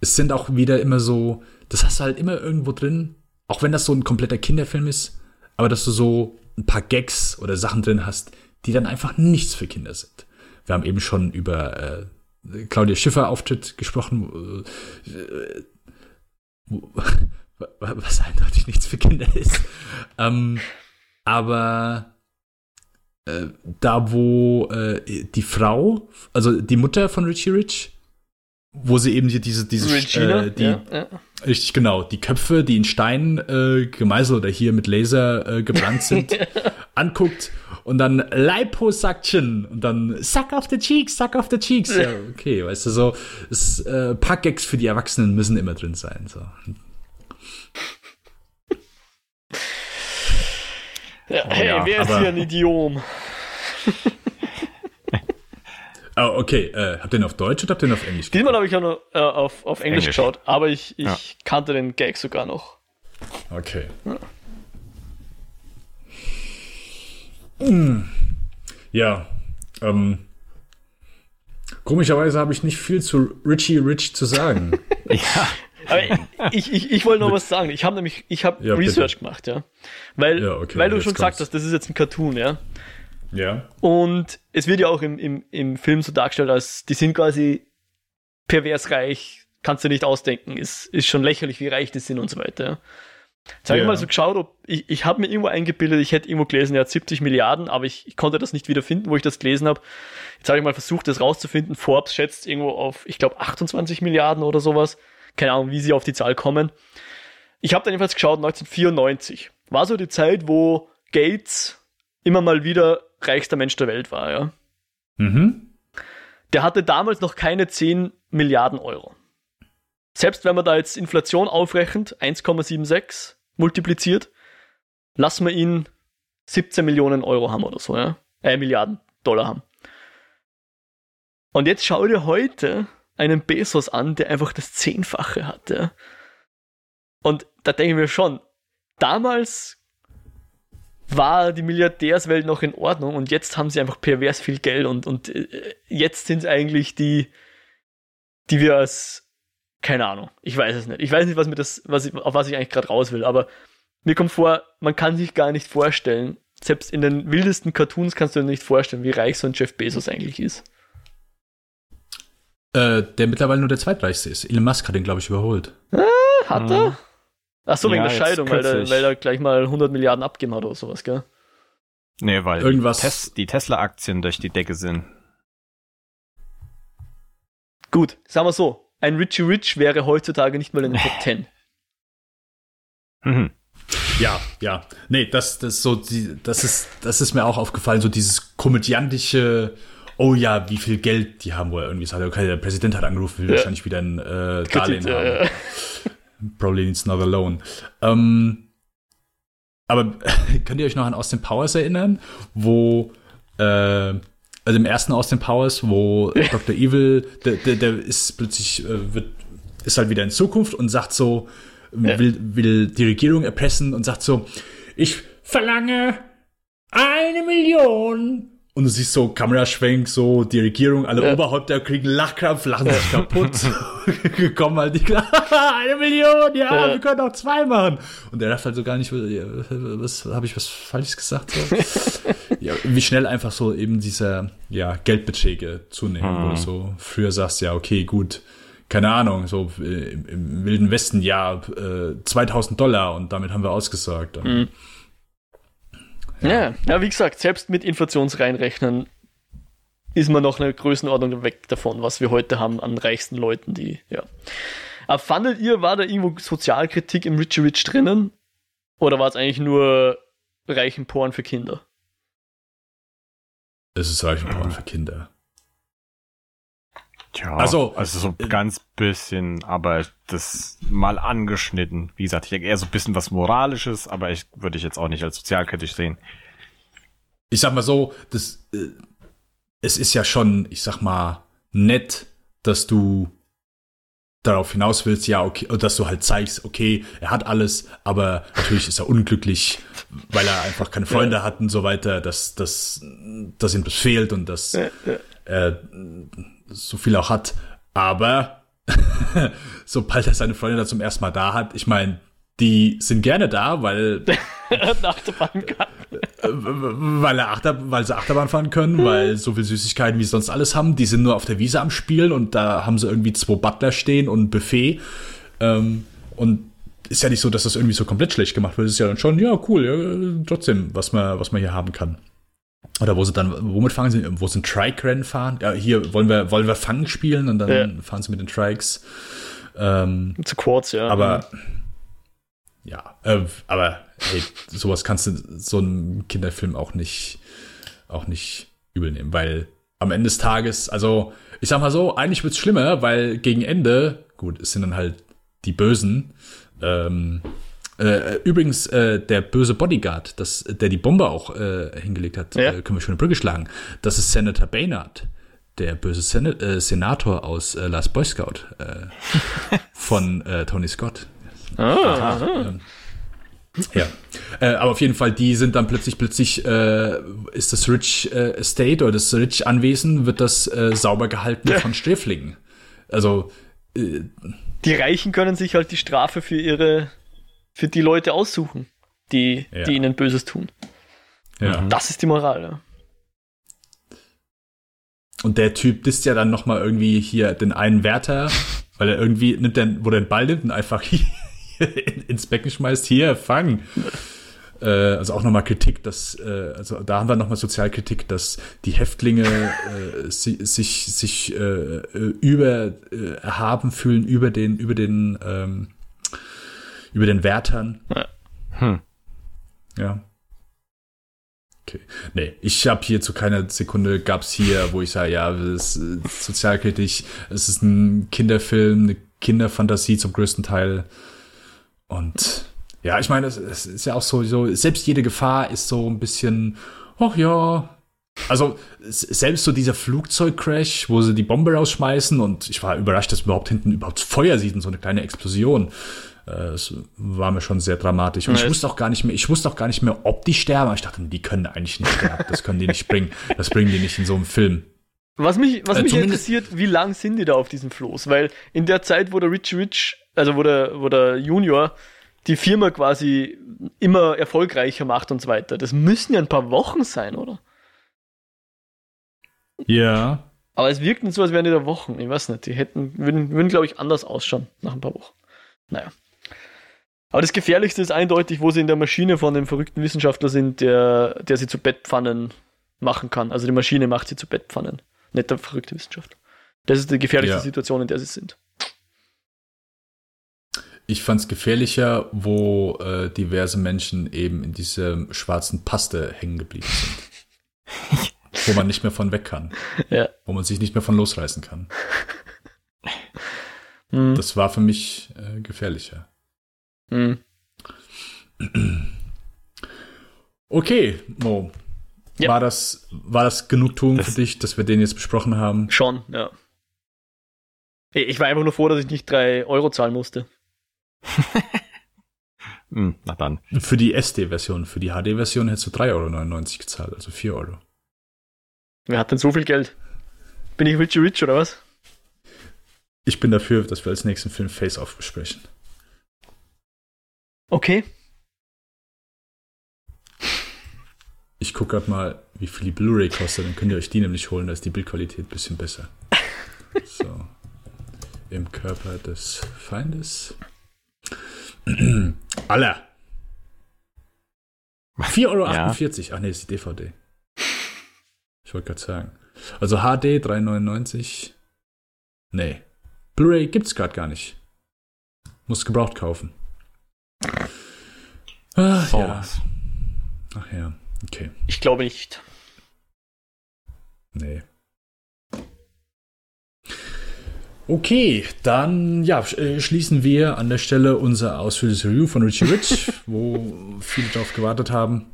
A: es sind auch wieder immer so, das hast du halt immer irgendwo drin, auch wenn das so ein kompletter Kinderfilm ist, aber dass du so ein paar Gags oder Sachen drin hast, die dann einfach nichts für Kinder sind. Wir haben eben schon über äh, Claudia Schiffer Auftritt gesprochen, äh, was eindeutig nichts für Kinder ist. ähm, aber äh, da wo äh, die Frau, also die Mutter von Richie Rich, wo sie eben hier diese, diese
C: Regina, äh,
A: die,
C: ja, ja.
A: richtig genau, die Köpfe, die in Stein äh, gemeißelt oder hier mit Laser äh, gebrannt sind, anguckt und dann Liposuction und dann Suck off the cheeks, suck off the cheeks. Ja, okay, weißt du, so, es, äh, Packgags für die Erwachsenen müssen immer drin sein. So.
C: Ja, oh, hey, ja, wer ist hier ein Idiom?
A: oh, okay, äh, habt ihr den auf Deutsch oder habt ihr den auf Englisch?
C: Diesmal habe ich ja noch äh, auf, auf Englisch, Englisch, geschaut, aber ich, ich ja. kannte den Gag sogar noch.
A: Okay. Ja, hm. ja ähm, komischerweise habe ich nicht viel zu Richie Rich zu sagen.
C: ja. Aber ich, ich, ich wollte noch was sagen. Ich habe nämlich, ich habe ja, Research bitte. gemacht, ja. Weil, ja, okay, weil du schon gesagt hast, das ist jetzt ein Cartoon, ja.
A: Ja.
C: Und es wird ja auch im, im, im Film so dargestellt, als die sind quasi pervers reich, kannst du nicht ausdenken, ist, ist schon lächerlich, wie reich die sind und so weiter. Ja. Jetzt habe ja. ich mal so geschaut, ob ich, ich habe mir irgendwo eingebildet, ich hätte irgendwo gelesen, er hat 70 Milliarden, aber ich, ich konnte das nicht wieder finden, wo ich das gelesen habe. Jetzt habe ich mal versucht, das rauszufinden. Forbes schätzt irgendwo auf, ich glaube, 28 Milliarden oder sowas. Keine Ahnung, wie sie auf die Zahl kommen. Ich habe dann jedenfalls geschaut, 1994. War so die Zeit, wo Gates immer mal wieder reichster Mensch der Welt war, ja. Mhm. Der hatte damals noch keine 10 Milliarden Euro. Selbst wenn man da jetzt Inflation aufrechnet, 1,76 multipliziert, lassen wir ihn 17 Millionen Euro haben oder so, ja. Äh, Milliarden Dollar haben. Und jetzt schau dir heute einen Bezos an, der einfach das Zehnfache hatte. Und da denke ich mir schon, damals war die Milliardärswelt noch in Ordnung und jetzt haben sie einfach pervers viel Geld und, und äh, jetzt sind es eigentlich die, die wir als, keine Ahnung, ich weiß es nicht. Ich weiß nicht, was mir das, was ich, auf was ich eigentlich gerade raus will, aber mir kommt vor, man kann sich gar nicht vorstellen, selbst in den wildesten Cartoons kannst du dir nicht vorstellen, wie reich so ein Jeff Bezos eigentlich ist.
A: Äh, der mittlerweile nur der zweitreichste ist. Elon Musk hat ihn, glaube ich, überholt.
C: Äh, hat er? Ach so, wegen ja, der Scheidung, weil er, weil er gleich mal 100 Milliarden abgeben hat oder sowas, gell?
B: Nee, weil
A: Irgendwas.
B: Die, Tes die Tesla-Aktien durch die Decke sind.
C: Gut, sagen wir so. Ein Richie Rich wäre heutzutage nicht mal in den Top 10.
A: Mhm. Ja, ja. Nee, das, das so, die, das ist, das ist mir auch aufgefallen, so dieses komödiantische, oh ja, wie viel Geld die haben, wo er irgendwie sagt, okay, der Präsident hat angerufen, will ja. wahrscheinlich wieder ein äh, Darlehen Kredit, haben. Ja. Probably needs another loan. Ähm, aber könnt ihr euch noch an Austin Powers erinnern, wo äh, also im ersten Austin Powers, wo Dr. Evil, der, der, der ist plötzlich, äh, wird, ist halt wieder in Zukunft und sagt so, will, will die Regierung erpressen und sagt so, ich verlange eine Million. Und du siehst so Kameraschwenk, so die Regierung, alle ja. Oberhäupter kriegen Lachkrampf, lachen sich kaputt. Gekommen halt die eine Million, ja, ja, wir können auch zwei machen. Und er dachte halt so gar nicht, was habe ich was falsch gesagt? So? ja, wie schnell einfach so eben dieser ja, Geldbeträge zunehmen, mhm. wo du so früher sagst, ja, okay, gut, keine Ahnung, so äh, im, im Wilden Westen, ja, äh, 2000 Dollar und damit haben wir ausgesorgt. Mhm.
C: Ja. ja, wie gesagt, selbst mit Inflationsreinrechnen ist man noch eine Größenordnung weg davon, was wir heute haben an reichsten Leuten, die, ja. Aber fandet ihr, war da irgendwo Sozialkritik im Richie Rich drinnen? Oder war es eigentlich nur reichen Porn für Kinder?
A: Es ist reichen Porn für Kinder.
B: Tja, also, also so äh, ganz bisschen, aber das mal angeschnitten. Wie gesagt, ich denke eher so ein bisschen was Moralisches, aber ich würde ich jetzt auch nicht als sozialkritisch sehen.
A: Ich sag mal so, das, äh, es ist ja schon, ich sag mal, nett, dass du darauf hinaus willst, ja, okay, dass du halt zeigst, okay, er hat alles, aber natürlich ist er unglücklich, weil er einfach keine Freunde ja. hat und so weiter, dass, dass, dass ihm das fehlt und dass ja, ja. er so viel auch hat. Aber sobald er seine Freunde da zum ersten Mal da hat, ich meine, die sind gerne da, weil Achterbahn kann. weil er Achter, weil sie Achterbahn fahren können, weil so viel Süßigkeiten wie sie sonst alles haben, die sind nur auf der Wiese am Spielen und da haben sie irgendwie zwei Butler stehen und ein Buffet. Ähm, und ist ja nicht so, dass das irgendwie so komplett schlecht gemacht wird. Es ist ja dann schon, ja, cool, ja, trotzdem, was man, was man hier haben kann. Oder wo sie dann, womit fangen sie, wo sie ein Trike-Rennen fahren? Ja, hier wollen wir, wollen wir Fangen spielen und dann ja. fahren sie mit den Trikes. Ähm,
C: Zu Quads, ja.
A: Aber, ja, äh, aber, hey, sowas kannst du so einen Kinderfilm auch nicht, auch nicht übel nehmen, weil am Ende des Tages, also, ich sag mal so, eigentlich wird's schlimmer, weil gegen Ende, gut, es sind dann halt die Bösen, ähm, äh, übrigens, äh, der böse Bodyguard, das, der die Bombe auch äh, hingelegt hat, ja. äh, können wir schon eine Brücke schlagen. Das ist Senator Baynard, der böse Sen äh, Senator aus äh, Last Boy Scout von Tony Scott. Ah, ähm, ja, äh, aber auf jeden Fall, die sind dann plötzlich, plötzlich äh, ist das Rich äh, Estate oder das Rich Anwesen, wird das äh, sauber gehalten ja. von Sträflingen. Also
C: die Reichen können sich halt die Strafe für ihre für die Leute aussuchen, die, ja. die ihnen Böses tun. Ja. Das ist die Moral, ja.
A: Und der Typ disst ja dann nochmal irgendwie hier den einen Wärter, weil er irgendwie nimmt den, wo der den Ball nimmt und einfach hier ins Becken schmeißt, hier, fang. Äh, also auch nochmal Kritik, dass, äh, also da haben wir nochmal Sozialkritik, dass die Häftlinge äh, si sich, sich äh, über äh, erhaben fühlen über den, über den ähm, über den Wärtern. Ja. Hm. Ja. Okay. Nee, ich habe hier zu keiner Sekunde gab's hier, wo ich sage, ja, das ist sozialkritisch, es ist ein Kinderfilm, eine Kinderfantasie zum größten Teil. Und ja, ich meine, es, es ist ja auch so, so, selbst jede Gefahr ist so ein bisschen, ach ja, also selbst so dieser Flugzeugcrash, wo sie die Bombe rausschmeißen und ich war überrascht, dass man überhaupt hinten überhaupt Feuer sieht und so eine kleine Explosion. Es war mir schon sehr dramatisch. Und ich wusste auch gar nicht mehr, ich wusste auch gar nicht mehr, ob die sterben. Ich dachte, die können eigentlich nicht sterben. Das können die nicht bringen. Das bringen die nicht in so einem Film.
C: Was mich, was äh, mich interessiert, wie lang sind die da auf diesem Floß? Weil in der Zeit, wo der Rich Rich, also wo der, wo der Junior die Firma quasi immer erfolgreicher macht und so weiter, das müssen ja ein paar Wochen sein, oder?
A: Ja.
C: Aber es wirkt nicht so, als wären die da Wochen. Ich weiß nicht. Die hätten, würden, würden glaube ich, anders ausschauen nach ein paar Wochen. Naja. Aber das Gefährlichste ist eindeutig, wo sie in der Maschine von dem verrückten Wissenschaftler sind, der, der sie zu Bettpfannen machen kann. Also die Maschine macht sie zu Bettpfannen. Nicht der verrückte Wissenschaftler. Das ist die gefährlichste ja. Situation, in der sie sind.
A: Ich fand es gefährlicher, wo äh, diverse Menschen eben in dieser schwarzen Paste hängen geblieben sind. wo man nicht mehr von weg kann. Ja. Wo man sich nicht mehr von losreißen kann. Mhm. Das war für mich äh, gefährlicher. Mhm. Okay, Mo. Ja. War, das, war das Genugtuung das, für dich, dass wir den jetzt besprochen haben?
C: Schon, ja. Ich war einfach nur froh, dass ich nicht drei Euro zahlen musste.
B: Hm, na dann.
A: Für die SD-Version, für die HD-Version hättest du 3,99 Euro gezahlt, also 4 Euro.
C: Wer hat denn so viel Geld? Bin ich Richie Rich oder was?
A: Ich bin dafür, dass wir als nächsten Film Face-Off besprechen.
C: Okay.
A: Ich gucke gerade mal, wie viel die Blu-ray kostet, dann könnt ihr euch die nämlich holen, da ist die Bildqualität ein bisschen besser. So. Im Körper des Feindes. Aller. 4,48 Euro.
B: Ja.
A: Ach nee, ist die DVD. Ich wollte gerade sagen. Also HD 3,99. Nee. Blu-ray gibt's gerade gar nicht. Muss gebraucht kaufen. Ach ja. Ach ja. Okay.
C: Ich glaube nicht.
A: Nee. Okay, dann ja, sch- äh, schließen wir an der Stelle unser ausführliches Review von Richie Rich, wo viele darauf gewartet haben.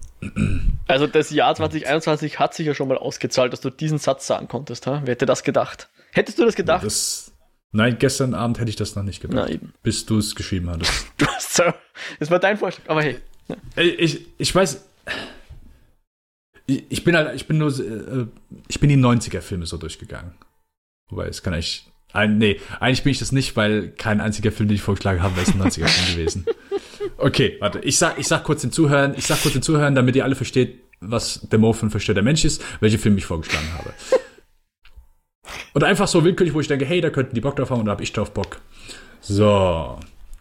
C: Also das Jahr 2021 hat sich ja schon mal ausgezahlt, dass du diesen Satz sagen konntest. Ha? Wer hätte das gedacht? Hättest du das gedacht?
A: Das, nein, gestern Abend hätte ich das noch nicht gedacht,
C: Na
A: bis du es geschrieben hattest.
C: Du hast das war dein Vorschlag. Aber hey,
A: Äh, Ich, ich weiß, ich, bin halt, ich bin nur, äh, ich bin die 90er-Filme so durchgegangen. Wobei, es kann eigentlich, nee, eigentlich bin ich das nicht, weil kein einziger Film, den ich vorgeschlagen habe, ist ein 90er-Film gewesen. Okay, warte, ich sag, ich sag kurz den Zuhörern, ich sag kurz den Zuhörern, damit ihr alle versteht, was der Mo für ein verstörter Mensch ist, welche Filme ich vorgeschlagen habe. Und einfach so willkürlich, wo ich denke, hey, da könnten die Bock drauf haben und da habe ich drauf Bock. So,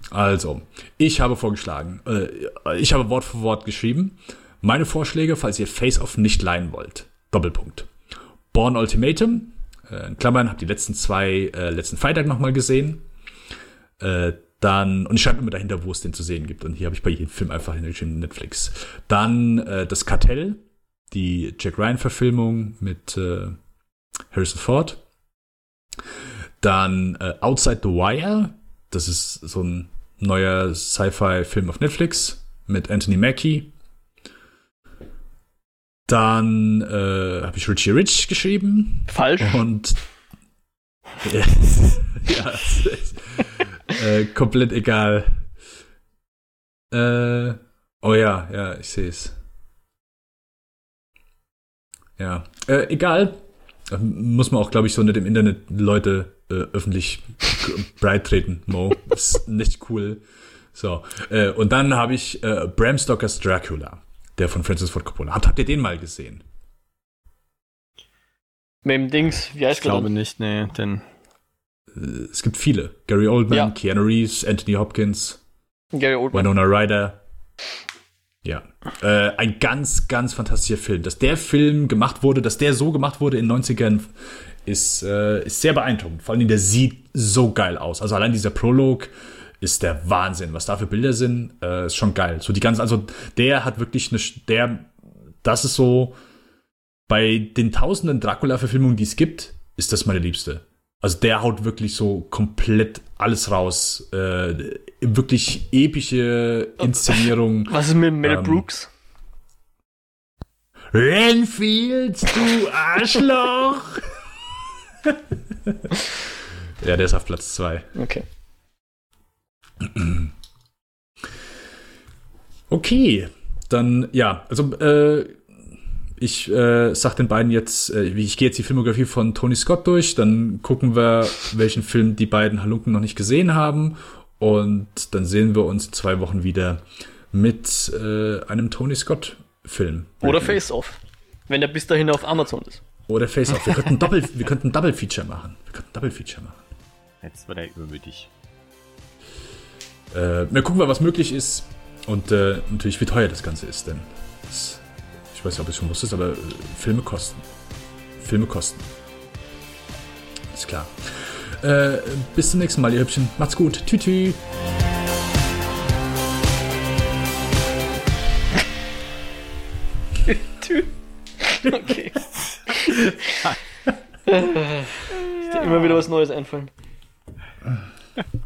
A: also, ich habe vorgeschlagen, äh, ich habe Wort für Wort geschrieben. Meine Vorschläge, falls ihr Face-Off nicht leihen wollt. Doppelpunkt. Born Ultimatum, äh, in Klammern, habe die letzten zwei, äh, letzten Freitag nochmal gesehen. Äh, dann, und ich schreibe immer dahinter, wo es den zu sehen gibt. Und hier habe ich bei jedem Film einfach hingeschrieben, Netflix. Dann äh, das Kartell, die Jack Ryan-Verfilmung mit äh, Harrison Ford. Dann äh, Outside the Wire, das ist so ein neuer Sci-Fi-Film auf Netflix mit Anthony Mackie. Dann äh, habe ich Richie Rich geschrieben
C: falsch.
A: und ja, es ist, äh, komplett egal. Äh, oh ja, ja, ich sehe es. Ja, äh, egal. Muss man auch, glaube ich, so nicht im Internet Leute äh, öffentlich breit treten, Mo. ist nicht cool. So, äh, und dann habe ich äh, Bram Stokers Dracula, der von Francis Ford Coppola. Habt, habt ihr den mal gesehen?
C: Mit dem Dings, wie heißt
B: Ich glaube nicht, nee, denn
A: Äh, Es gibt viele. Gary Oldman,
C: Ja.
A: Keanu Reeves, Anthony Hopkins?
C: Gary Oldman.
A: Winona Ryder. Ja. Äh, ein ganz, ganz fantastischer Film. Dass der Film gemacht wurde, dass der so gemacht wurde in den 90ern, ist, äh, ist sehr beeindruckend. Vor allem, der sieht so geil aus. Also allein dieser Prolog ist der Wahnsinn. Was da für Bilder sind, äh, ist schon geil. So die ganzen, also der hat wirklich eine, der, das ist so, bei den tausenden Dracula-Verfilmungen, die es gibt, ist das meine liebste. Also der haut wirklich so komplett alles raus. Äh, wirklich epische Inszenierung.
C: Was ist mit Mel
A: Ähm,
C: Brooks?
A: Renfield, du Arschloch! ja, der ist auf Platz zwei.
C: Okay.
A: Okay, dann ja, also äh, ich äh, sag den beiden jetzt, äh, ich gehe jetzt die Filmografie von Tony Scott durch, dann gucken wir, welchen Film die beiden Halunken noch nicht gesehen haben und dann sehen wir uns in zwei Wochen wieder mit äh, einem Tony Scott Film.
C: Oder Face Off. Wenn der bis dahin auf Amazon ist.
A: Oder Face Off. Wir könnten Doppel, wir könnten Double Feature machen. Wir könnten Double Feature machen.
B: jetzt wird er übermütig.
A: Äh, wir gucken mal, was möglich ist und äh, natürlich, wie teuer das Ganze ist, denn das, ich weiß nicht, ob es schon wusstest, aber äh, Filme kosten. Filme kosten. Ist klar. Äh, bis zum nächsten Mal, ihr Hübschen. Macht's gut. Tschüss.
C: Okay. Ist dir immer wieder was Neues einfallen.